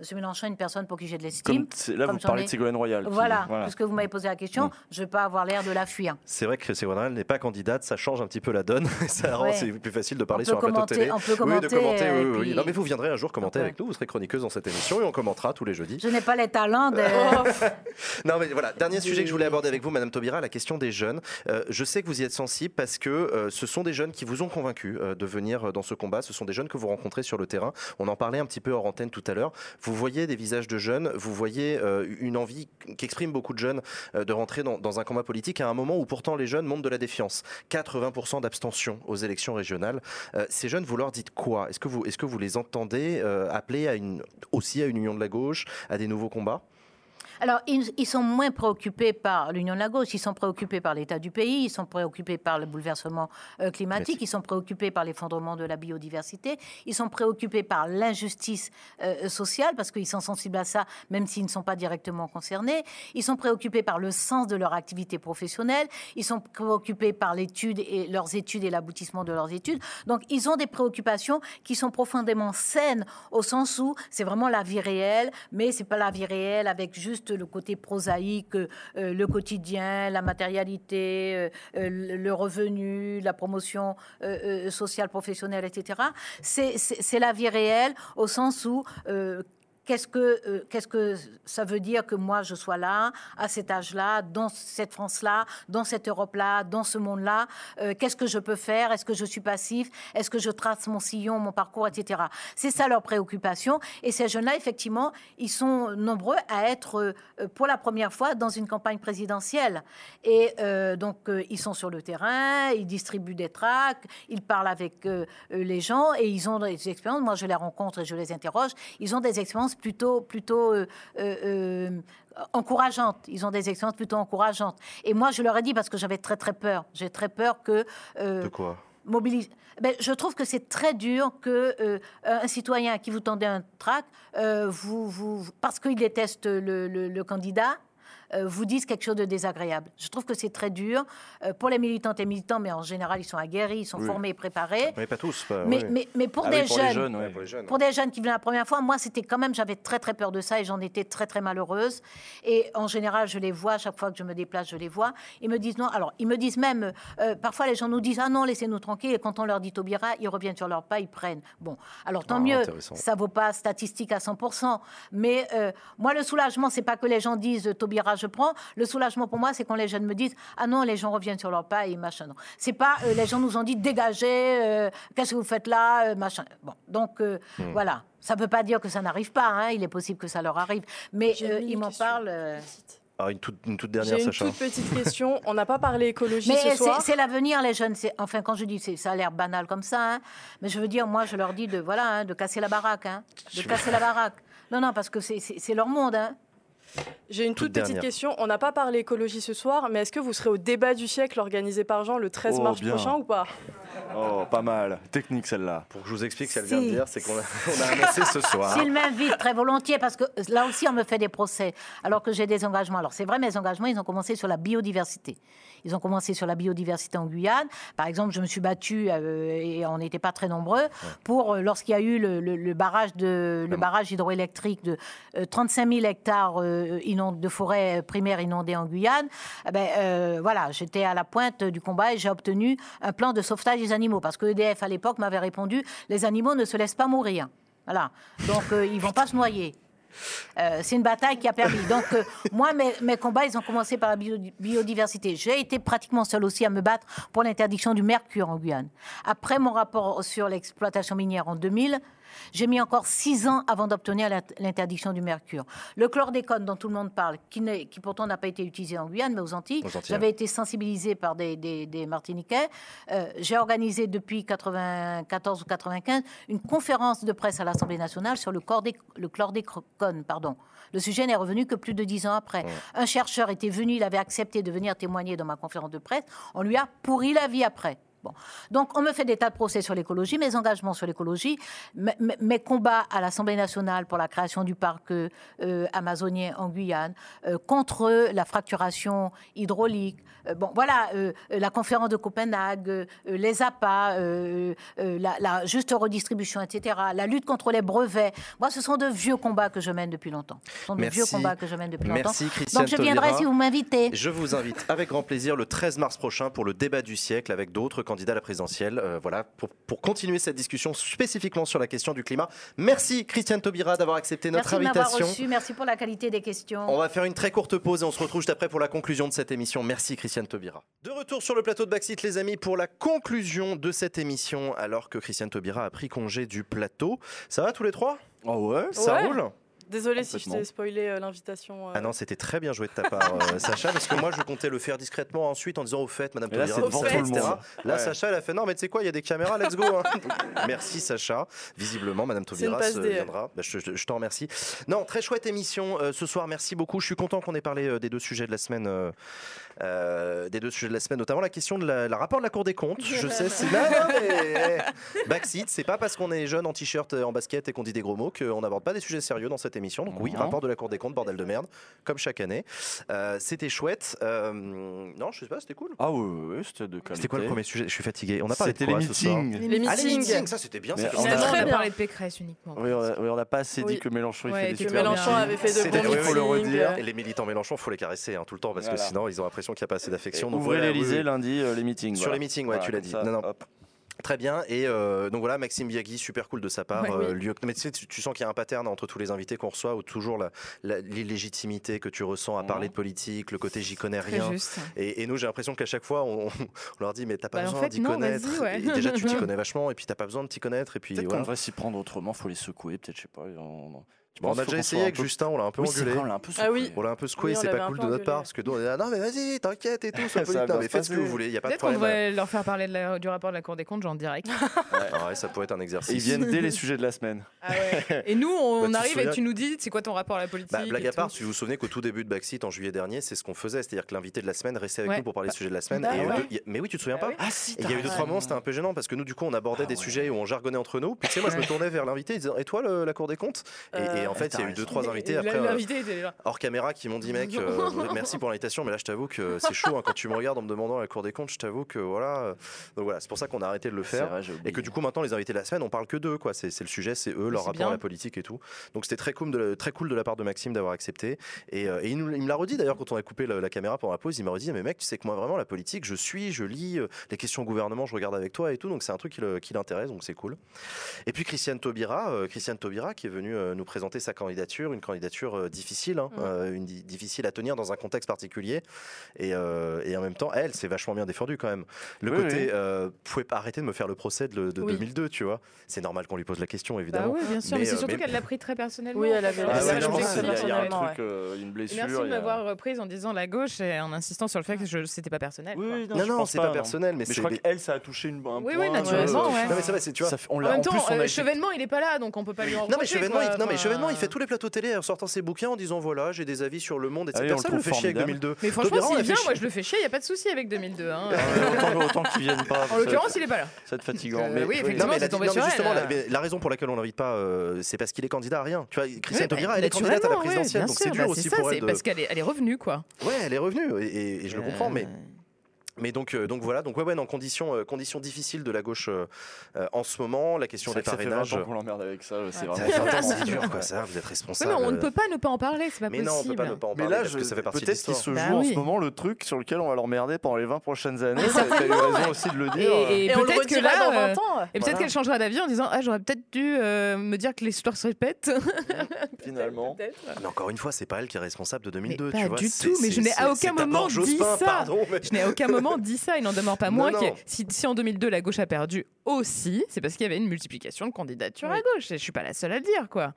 K: Monsieur Mélenchon est une personne pour qui j'ai de l'estime.
B: Là,
K: Comme
B: vous parlez de Ségolène Royal.
K: Voilà,
B: voilà.
K: puisque vous m'avez posé la question,
B: Mm.
K: je ne vais pas avoir l'air de la fuir.
A: C'est vrai que Ségolène Royal n'est pas candidate, ça change un petit peu la donne. ça rend
K: Ouais.
A: c'est plus facile de parler sur un plateau
K: commenter-
A: télé.
K: on peut
A: oui, de
K: commenter,
A: commenter.
K: euh,
A: oui, oui.
K: puis-
A: Non, mais vous viendrez un jour commenter avec nous. Vous serez chroniqueuse dans cette émission et on commentera tous les jeudis.
K: Je n'ai pas les talents de.
A: Non, mais voilà, dernier sujet que je voulais aborder avec vous, Madame Taubira, la question des jeunes. Euh, je sais que vous y êtes sensible parce que euh, ce sont des jeunes qui vous ont convaincu euh, de venir dans ce combat. Ce sont des jeunes que vous rencontrez sur le terrain. On en parlait un petit peu hors antenne tout à l'heure. Vous voyez des visages de jeunes, vous voyez euh, une envie qu'expriment beaucoup de jeunes euh, de rentrer dans, un combat politique à un moment où pourtant les jeunes montrent de la défiance. 80% d'abstention aux élections régionales. Euh, ces jeunes, vous leur dites quoi? Est-ce que vous, vous les entendez appeler aussi à une union de la gauche, à des nouveaux combats?
K: Alors, ils, ils sont moins préoccupés par l'union de la gauche, ils sont préoccupés par l'état du pays, ils sont préoccupés par le bouleversement euh, climatique, ils sont préoccupés par l'effondrement de la biodiversité, ils sont préoccupés par l'injustice euh, sociale, parce qu'ils sont sensibles à ça, même s'ils ne sont pas directement concernés. Ils sont préoccupés par le sens de leur activité professionnelle, ils sont préoccupés par l'étude et leurs études et l'aboutissement de leurs études. Donc, ils ont des préoccupations qui sont profondément saines, au sens où c'est vraiment la vie réelle, mais c'est pas la vie réelle avec juste le côté prosaïque, euh, le quotidien, la matérialité, euh, euh, le revenu, la promotion sociale, professionnelle, etc. C'est- la vie réelle au sens où Qu'est-ce que, euh, qu'est-ce que ça veut dire que moi je sois là, à cet âge-là, dans cette France-là, dans cette Europe-là, dans ce monde-là Euh, Qu'est-ce que je peux faire? Est-ce que je suis passif? Est-ce que je trace mon sillon, mon parcours, etc. C'est ça leur préoccupation. Et ces jeunes-là, effectivement, ils sont nombreux à être euh, pour la première fois dans une campagne présidentielle. Et donc, ils sont sur le terrain, ils distribuent des tracts, ils parlent avec les gens et ils ont des expériences. Moi, je les rencontre et je les interroge. Ils ont des expériences plutôt, plutôt euh, euh, euh, encourageantes. Ils ont des expériences plutôt encourageantes. Et moi, je leur ai dit parce que j'avais très très peur. J'ai très peur que euh,
A: De quoi?
K: mobilise. Ben, je trouve que c'est très dur que euh, un citoyen qui vous tendait un tract, euh, vous, vous, parce qu'il déteste le, le- le candidat. Euh, vous dise quelque chose de désagréable. Je trouve que c'est très dur euh, pour les militantes et militants, mais en général, ils sont aguerris, ils sont
A: Oui.
K: formés et préparés.
A: Mais pas tous. pas-
K: Mais,
A: oui.
K: mais, mais pour
B: Ah oui,
K: des
B: pour les
K: jeunes,
B: jeunes, ouais.
A: pour les jeunes.
K: pour des jeunes qui venaient la première fois, moi, c'était quand même, j'avais très très peur de ça et j'en étais très très malheureuse. Et en général, je les vois, chaque fois que je me déplace, je les vois. Ils me disent non. Alors, ils me disent même, euh, parfois les gens nous disent ah non, laissez-nous tranquilles. Et quand on leur dit Taubira, ils reviennent sur leur pas, ils prennent. Bon, alors tant
A: Ah,
K: mieux. Ça vaut pas statistique à 100%. Mais euh, moi, le soulagement, c'est pas que les gens disent Taubira, je prends. Le soulagement pour moi, c'est quand les jeunes me disent ah non, les gens reviennent sur leur pas et machin. Non, c'est pas euh, les gens nous ont dit dégagez, euh, qu'est-ce que vous faites là, euh, machin. Bon, donc euh,
A: Hmm.
K: voilà. Ça ne veut pas dire que ça n'arrive pas. hein, Il est possible que ça leur arrive, mais euh, ils m'en parlent. euh.
A: Ah, une, toute, une toute dernière,
C: J'ai une
A: Sacha.
C: toute petite question. On n'a pas parlé écologie
K: Mais
C: ce
K: c'est
C: soir.
K: c'est l'avenir, les jeunes. C'est- Enfin, quand je dis, c'est- ça a l'air banal comme ça, hein, mais je veux dire, moi, je leur dis de voilà, hein, de casser la baraque, hein, de casser la baraque. Non, non, parce que c'est- c'est c'est leur monde. Hein.
C: J'ai une
A: Toute
C: toute, petite
A: dernière.
C: question. On n'a pas parlé écologie ce soir, mais est-ce que vous serez au débat du siècle organisé par Jean le 13
B: Oh,
C: mars
B: bien.
C: prochain ou pas?
B: Oh, pas mal. Technique celle-là.
A: Pour que je vous explique ce qu'elle vient de dire, c'est qu'on a, on a annoncé ce soir.
K: S'ils m'invitent très volontiers, parce que là aussi, on me fait des procès, alors que j'ai des engagements. Alors, c'est vrai, mes engagements, ils ont commencé sur la biodiversité. Ils ont commencé sur la biodiversité en Guyane. Par exemple, je me suis battue, euh, et on n'était pas très nombreux, pour, euh, lorsqu'il y a eu le, le- le barrage, de, le barrage hydroélectrique de euh, 35 000 hectares euh, inond- de forêt primaire inondée en Guyane, eh ben, euh, voilà, j'étais à la pointe du combat et j'ai obtenu un plan de sauvetage des animaux. Parce que EDF, à l'époque, m'avait répondu, les animaux ne se laissent pas mourir. Voilà. Donc, euh, ils vont pas se noyer. Euh, c'est une bataille qui a permis. Donc, euh, moi, mes, mes combats, ils ont commencé par la bio- biodiversité. J'ai été pratiquement seule aussi à me battre pour l'interdiction du mercure en Guyane. Après mon rapport sur l'exploitation minière en 2000, j'ai mis encore six ans avant d'obtenir l'int- l'interdiction du mercure. Le chlordécone dont tout le monde parle, qui, pourtant n'a pas été utilisé en Guyane, mais aux Antilles, j'avais été sensibilisée par des, des- des Martiniquais. Euh, j'ai organisé depuis 94 ou 95 une conférence de presse à l'Assemblée nationale sur le, cordé- le chlordécone. Pardon. Le sujet n'est revenu que plus de dix ans après. Un chercheur était venu, il avait accepté de venir témoigner dans ma conférence de presse. On lui a pourri la vie après. Bon. Donc, on me fait des tas de procès sur l'écologie, mes engagements sur l'écologie, mes, combats à l'Assemblée nationale pour la création du parc euh, euh, amazonien en Guyane, euh, contre la fracturation hydraulique. Euh, bon, voilà, la conférence de Copenhague, les APA, euh, la, la juste redistribution, etc., la lutte contre les brevets. Moi, ce sont de vieux combats que je mène depuis longtemps. Ce sont de
A: Merci.
K: vieux combats que je mène depuis
A: Merci,
K: longtemps.
A: Christiane
K: Donc, je viendrai
A: Taubira.
K: si vous m'invitez.
A: Je vous invite avec grand plaisir le 13 mars prochain pour le débat du siècle avec d'autres candidats à la présidentielle. Euh, voilà, pour, pour continuer cette discussion spécifiquement sur la question du climat. Merci Christiane Taubira d'avoir accepté notre
K: Merci
A: invitation.
K: reçu. Merci pour la qualité des questions.
A: On va faire une très courte pause et on se retrouve juste après pour la conclusion de cette émission. Merci Christiane Taubira. De retour sur le plateau de Backseat les amis pour la conclusion de cette émission alors que Christiane Taubira a pris congé du plateau. Ça va tous les trois?
B: Oh ouais
A: Ça
C: Ouais.
A: roule
C: Désolé si je t'ai spoilé euh, l'invitation. euh.
A: Ah non, c'était très bien joué de ta part, euh, Sacha, parce que moi je comptais le faire discrètement ensuite en disant au fait, Madame
B: là,
A: Taubira,
B: c'est devant tout le
A: etc.
B: monde.
A: Là,
B: Ouais.
A: Sacha, elle a fait non, mais tu sais quoi, il y a des caméras, let's go. hein. Donc, merci Sacha. Visiblement, Madame Taubira se viendra. Bah, je je- je t'en remercie. Non, très chouette émission euh, ce soir. Merci beaucoup. Je suis content qu'on ait parlé euh, des deux sujets de la semaine. Euh, des deux sujets de la semaine, notamment la question de la, la rapport de la Cour des comptes. Je sais, c'est non, mais, eh, backseat, c'est pas parce qu'on est jeune en t-shirt, euh, en basket et qu'on dit des gros mots qu'on n'aborde pas des sujets sérieux dans cette émission. Donc oui, rapport de la Cour des comptes, bordel de merde, comme chaque année. Euh, c'était chouette. Euh, non, je sais pas, c'était cool.
B: Ah oui, oui, oui, c'était de qualité.
A: C'était quoi le premier sujet? Je suis fatigué. On a parlé de quoi
B: les
A: ce soir?
B: meetings.
C: Les
A: Ah, les
C: meetings.
A: ça c'était bien.
B: On a-
D: a
C: bien.
D: parlé de Pécresse uniquement.
B: Oui, on a- oui, on n'a pas assez
C: Oui.
B: dit que Mélenchon il fait des
D: que
C: Mélenchon avait fait de
A: C'était-
C: bons
A: oui,
B: Il faut le
C: meetings.
B: redire.
A: Et les militants Mélenchon, faut les caresser hein, tout le temps parce que sinon ils ont l'impression qu'il n'y a pas assez d'affection.
B: Ouvrez
A: voilà,
B: l'Elysée
A: oui.
B: lundi, euh, les meetings.
A: Sur
B: voilà.
A: les meetings, ouais,
B: Voilà,
A: tu l'as dit.
B: ça,
A: Non, non.
B: hop.
A: Très bien. Et euh, donc voilà, Maxime Biagui, super cool de sa part.
D: Ouais.
A: euh, lieu- Mais tu, sais, tu, tu sens qu'il y a un pattern entre tous les invités qu'on reçoit, où toujours la- la- l'illégitimité que tu ressens à
B: Mhm.
A: parler de politique, le côté j'y connais rien. Et, et nous, j'ai l'impression qu'à chaque fois, on, on leur dit, mais t'as pas
D: Bah, en
A: besoin
D: fait,
A: d'y
D: non,
A: connaître.
D: vas-y, ouais.
A: Et déjà, tu t'y connais vachement, et puis t'as pas besoin de t'y connaître. Et puis
B: Peut-être qu'on devrait s'y prendre autrement, faut les secouer, peut-être, je sais pas. on-
A: Bon, on a déjà essayé avec
B: peu-
A: Justin, on l'a un peu
B: Oui, c'est
A: engueulé.
B: vrai, on l'a un peu
C: Ah oui.
A: On l'a un peu secoué,
C: Oui,
A: c'est pas cool de notre part, parce que nous, on est là, non, mais vas-y, t'inquiète et tout,
B: Ça va
A: Non, mais faites ce que vous voulez, il y a pas de
D: Peut-être qu'on
A: problème.
D: devrait leur faire parler de la- du rapport de la Cour des comptes, genre en direct.
A: Ah ouais, ça pourrait être un
B: Et
A: exercice.
B: ils viennent dès les sujets de la semaine.
D: Et nous, on
A: Bah,
D: arrive
A: souviens-
D: et tu nous dis, c'est quoi ton rapport à la politique
A: Bah, blague à part, si vous vous souvenez qu'au tout début de Backseat en juillet dernier, c'est ce qu'on faisait, c'est-à-dire que l'invité de la semaine restait avec nous pour parler des sujets de la semaine.
C: Bah
A: mais oui, tu te souviens
D: Bah
A: pas.
B: Ah si,
A: il y a eu deux trois moments, c'était un peu gênant parce que nous, du coup, on abordait
B: Ah
A: des sujets où on jargonnait entre nous. Puis tu sais, moi, je me tournais vers l'invité, Et toi, la Cour des comptes? Et, en fait, il y a eu deux trois invités après. euh, hors caméra qui m'ont dit mec euh, merci pour l'invitation mais là je t'avoue que c'est chaud hein, quand tu me regardes en me demandant la cour des comptes je t'avoue que voilà euh, donc voilà c'est pour ça qu'on a arrêté de le faire.
B: vrai,
A: et que du coup maintenant les invités de la semaine on parle que d'eux quoi. C'est le sujet c'est eux leur rapport
D: bien.
A: à la politique et tout. Donc c'était très cool de, très cool de la part de Maxime d'avoir accepté. Et, et il, nous- il me l'a redit d'ailleurs quand on a coupé la, la caméra pour la pause il m'a redit mais mec tu sais que moi vraiment la politique je suis je lis les questions au gouvernement je regarde avec toi et tout donc c'est un truc qui, l'intéresse donc c'est cool. Et puis Christiane Taubira, euh, Christiane Taubira qui est venue euh, nous présenter sa candidature, une candidature euh, difficile, hein, euh, une difficile à tenir dans un contexte particulier. Et, euh, et en même temps, elle, c'est vachement bien défendue quand même. Le
B: Oui,
A: côté,
B: oui.
A: euh, vous pouvez pas arrêter de me faire le procès de, de
C: Oui.
A: 2002, tu vois. C'est normal qu'on lui pose la question,
D: Bah
A: évidemment.
D: oui, bien sûr.
A: Mais,
D: Mais, c'est surtout
A: mais-
D: qu'elle l'a pris très personnellement.
C: Oui, elle avait-
A: Ah ouais,
B: ouais,
A: non,
B: je pense
A: ça,
B: qu'il y a- il y a un truc, euh, une
D: Et
B: blessure.
D: merci de
B: y a-
D: m'avoir reprise en disant la gauche et en insistant sur le fait que je c'était pas personnel.
B: Oui,
D: quoi.
B: oui,
A: Non, non,
B: pense
A: c'est pas,
B: non.
A: personnel, mais,
B: Mais
A: c'est.
B: je crois qu'elle, ça a touché une, un
D: Oui,
B: point.
D: oui, naturellement,
B: euh,
D: ouais.
A: Non, mais c'est vrai, c'est tu vois.
B: ça fait- on
D: En
B: l'a-
D: même temps, euh, Chevènement, il est pas là, donc on peut pas lui en
A: Non mais, Chevènement, il, non, mais fait tous les plateaux télé en sortant ses bouquins en disant voilà, j'ai des avis sur le monde, etc.
B: Ah le
A: Personne le
B: trouve
A: fait chier avec
B: formidable.
A: 2002.
D: Mais franchement, s'il vient, moi je le fais chier, il n'y a pas de souci avec 2002. hein.
B: Euh, autant, autant qu'ils viennent pas.
D: En l'occurrence, il est pas là.
B: Ça va être fatigant.
D: Euh,
B: mais
D: oui,
A: Non,
D: effectivement,
A: mais,
D: c'est
A: la,
D: tombé
A: non, mais
D: sur
A: justement,
D: elle,
A: la,
D: euh.
A: mais la raison pour laquelle on l'invite pas, euh, c'est parce qu'il est candidat à rien. Tu vois, Christiane
D: Oui,
A: Taubira,
D: bah,
A: elle est candidate à la présidentielle, donc c'est dur
D: bah,
A: aussi
D: ça,
A: pour
D: c'est
A: elle. De...
D: Parce qu'elle est, elle est revenue, quoi.
A: Ouais, elle est revenue et je le comprends, mais. Mais donc, euh, donc voilà, donc ouais, ouais, dans conditions, euh, conditions difficiles de la gauche euh, euh, en ce moment, la question des parrainages.
B: 20 ans qu'on l'emmerde avec ça. C'est
A: Ça
B: vraiment.
A: fait 20 ans,
B: vraiment-
A: c'est dur, quoi, ça, vous êtes
D: Oui,
A: responsable.
D: mais on ne peut pas ne pas en parler, c'est pas
A: Mais
D: possible.
A: non, on peut pas ne pas en
B: Mais
A: parler
B: là,
A: parce
B: je-
A: que ça fait partie de
B: peut-être qu'il se
D: Bah
B: joue en
D: oui.
B: ce moment le truc sur lequel on va l'emmerder pendant les 20 prochaines années. T'as eu raison aussi de le dire.
D: Et, et
C: Et
D: peut-être que là,
C: dans 20
D: euh,
C: ans.
D: et peut-être
B: Voilà.
D: qu'elle changera d'avis en disant ah j'aurais peut-être dû euh, me dire que l'histoire se répète.
B: Finalement.
A: Mais encore une fois, c'est pas elle qui est responsable de 2002.
D: Mais
A: tu
D: pas du tout, mais je n'ai à aucun moment dit ça.
A: mais-
D: Je n'ai à aucun moment dit ça, il n'en demeure pas moins que si, si en 2002 la gauche a perdu aussi, c'est parce qu'il y avait une multiplication de candidatures à gauche. Et je suis pas la seule à le dire, quoi.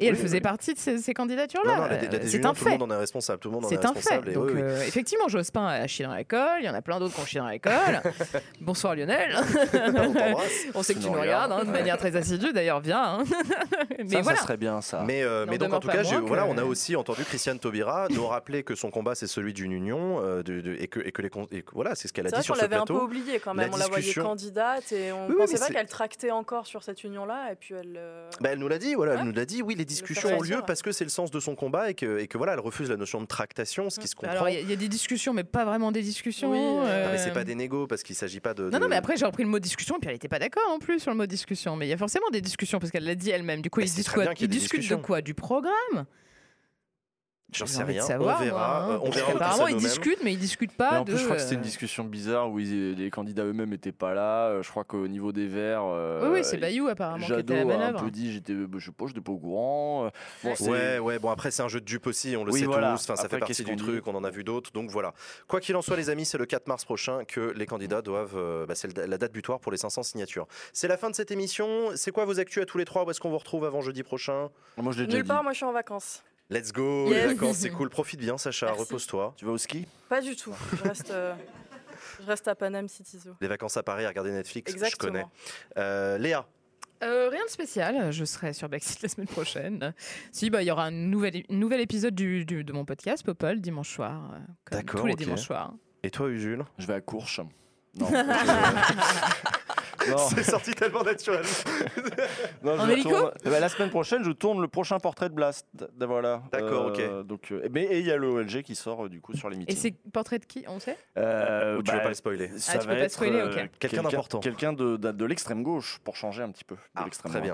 D: Et elle faisait
A: oui.
D: partie de ces, candidatures-là.
A: non, la, la
D: Euh, c'est un
A: tout le
D: fait.
A: monde en est responsable. Tout le monde en est
D: C'est un fait.
A: responsable.
D: Donc,
A: oui, oui.
D: euh, effectivement, Jospin a chié dans l'école. Il y en a plein d'autres qui ont chié dans l'école. Bonsoir Lionel.
A: On.
D: On sait que
B: Tu nous
D: regardes hein, de manière très assidue. D'ailleurs, viens. hein. Mais
B: Ça,
D: voilà.
B: ça serait bien ça.
A: Mais, euh, mais donc en tout cas, voilà, on a aussi entendu Christiane Taubira nous rappeler que son combat c'est celui d'une union euh, de- de- et, que, et que les con- et que- voilà, c'est ce qu'elle a dit sur ce
C: l'avait un peu
A: plateau.
C: oublié quand
A: La
C: même. On la voyait candidate et on
A: Oui,
C: pensait pas qu'elle tractait encore sur cette union-là. Et puis elle.
A: Bah, elle nous l'a dit, voilà, elle nous l'a dit. Oui, les discussions ont lieu parce que c'est le sens de son combat et que, et que voilà, elle refuse la notion de tractation, ce qui se
D: Bah
A: comprend.
D: Alors, il y, a- il y a des discussions, mais pas vraiment des discussions.
C: Oui, euh,
A: Non, mais c'est
D: euh,
A: pas des négos parce qu'il s'agit pas de.
D: Non,
A: de-
D: non, mais après j'ai repris le mot discussion, et puis elle n'était pas d'accord non plus sur le mot discussion. Mais il y a forcément des discussions, parce qu'elle l'a dit elle-même. Du coup,
A: Mais
D: ils,
A: très
D: quoi ils discutent de quoi? Du programme?
A: J'en sais rien.
D: savoir,
A: on verra.
D: moi, hein.
A: euh, on verra
D: Apparemment, ils discutent, mais ils discutent
B: Mais
D: pas
B: en
D: de.
B: plus, je crois que c'était
D: euh,
B: une discussion bizarre où ils- les candidats eux-mêmes n'étaient pas là. Euh, Je crois qu'au niveau des Verts. euh,
D: Oui, oui, c'est Bayou apparemment qui était à la
B: Jadot a un peu dit j'étais, je sais pas, j'étais pas au courant. Euh, Bon, c'est-
A: Ouais, ouais, bon après c'est un jeu de dupe aussi, on le
B: Oui,
A: sait
B: voilà.
A: tous, enfin, ça
B: Après,
A: fait partie du truc, on en a vu d'autres, donc voilà. Quoi qu'il en soit les amis, c'est le 4 mars prochain que les candidats doivent, euh, bah, c'est la date butoir pour les 500 signatures. C'est la fin de cette émission, c'est quoi vos actus à tous les trois, où est-ce qu'on vous retrouve avant jeudi prochain?
B: Moi je l'ai déjà
C: Nulle part, moi je suis en vacances.
A: Let's go,
C: Yes.
A: les vacances c'est cool, profite bien Sacha,
C: Merci.
A: repose-toi.
B: Tu vas au ski?
C: Pas du tout. Je reste, euh, je reste à Paname City Zoo.
A: Les vacances à Paris à regarder Netflix, je
C: Exactement.
A: connais. Euh, Léa,
D: Euh, rien de spécial, je serai sur Backseat la semaine prochaine. Si, bah, il y aura un nouvel, épisode du, du- de mon podcast, Popol, dimanche soir. euh, comme
A: D'accord,
D: Tous les dimanches soirs.
A: et toi Jules
B: Je vais à Courche. Non.
A: C'est sorti tellement naturel.
B: Non,
D: En hélico?
B: Tourne- Eh ben, La semaine prochaine, je tourne le prochain portrait de Blast. D- Voilà.
A: D'accord,
B: Euh, Donc, euh, mais et il y a le OLG qui sort euh, du coup sur les
D: Et
B: meetings.
D: c'est portrait de qui On sait?
B: Euh,
A: Ou tu veux
B: bah,
A: pas le spoiler?
B: ça
D: Ah, tu
B: va
D: peux pas
B: être,
D: spoiler,
B: euh,
D: ok.
A: Quelqu'un d'important.
B: Quelqu'un de, de, de l'extrême gauche pour changer un petit peu de
A: Ah,
B: l'extrême
A: très bien.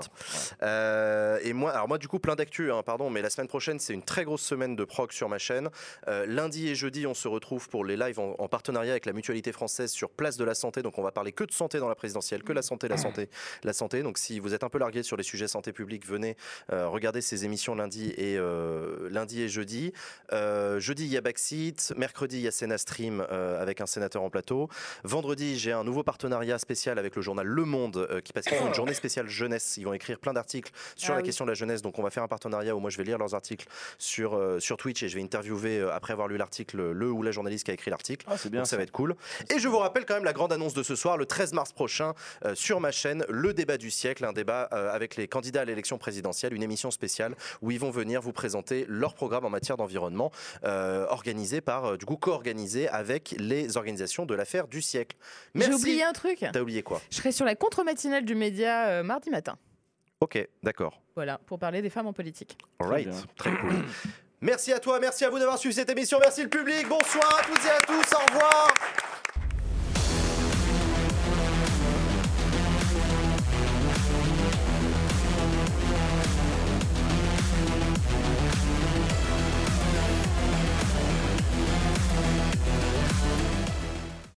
A: Euh, et moi, alors moi du coup plein d'actu, hein, pardon, mais la semaine prochaine c'est une très grosse semaine de prog sur ma chaîne. Euh, lundi et jeudi on se retrouve pour les lives en, en partenariat avec la Mutualité française sur Place de la Santé. Donc on va parler que de santé dans la présidentielle, que la santé, la santé, la santé. Donc si vous êtes un peu largué sur les sujets santé publique, venez euh, regarder ces émissions lundi et euh, lundi et jeudi. Euh, jeudi il y a Backseat, mercredi il y a Sénat Stream avec un sénateur en plateau. Vendredi j'ai un nouveau partenariat spécial avec le journal Le Monde qui passe qu'ils font une journée spéciale jeunesse. Ils vont écrire plein d'articles sur
C: Ah
A: la
C: oui.
A: question de la jeunesse. Donc on va faire un partenariat où moi je vais lire leurs articles sur, sur Twitch et je vais interviewer après avoir lu l'article le ou la journaliste qui a écrit l'article.
B: Ah, c'est bien.
A: Donc ça va être cool. Et je vous rappelle quand même la grande annonce de ce soir, le 13 mars prochain, sur ma chaîne, le débat du siècle, un débat euh, avec les candidats à l'élection présidentielle, une émission spéciale où ils vont venir vous présenter leur programme en matière d'environnement, euh, organisé par, euh, du coup, co-organisé avec les organisations de l'affaire du siècle.
D: J'ai oublié un truc.
A: T'as oublié quoi?
D: Je serai sur la contre-matinale du média euh, mardi matin.
A: Ok, d'accord.
D: Voilà, pour parler des femmes en politique.
B: Bien.
A: très cool. Merci à toi, merci à vous d'avoir suivi cette émission, merci le public, bonsoir à toutes et à tous, au revoir.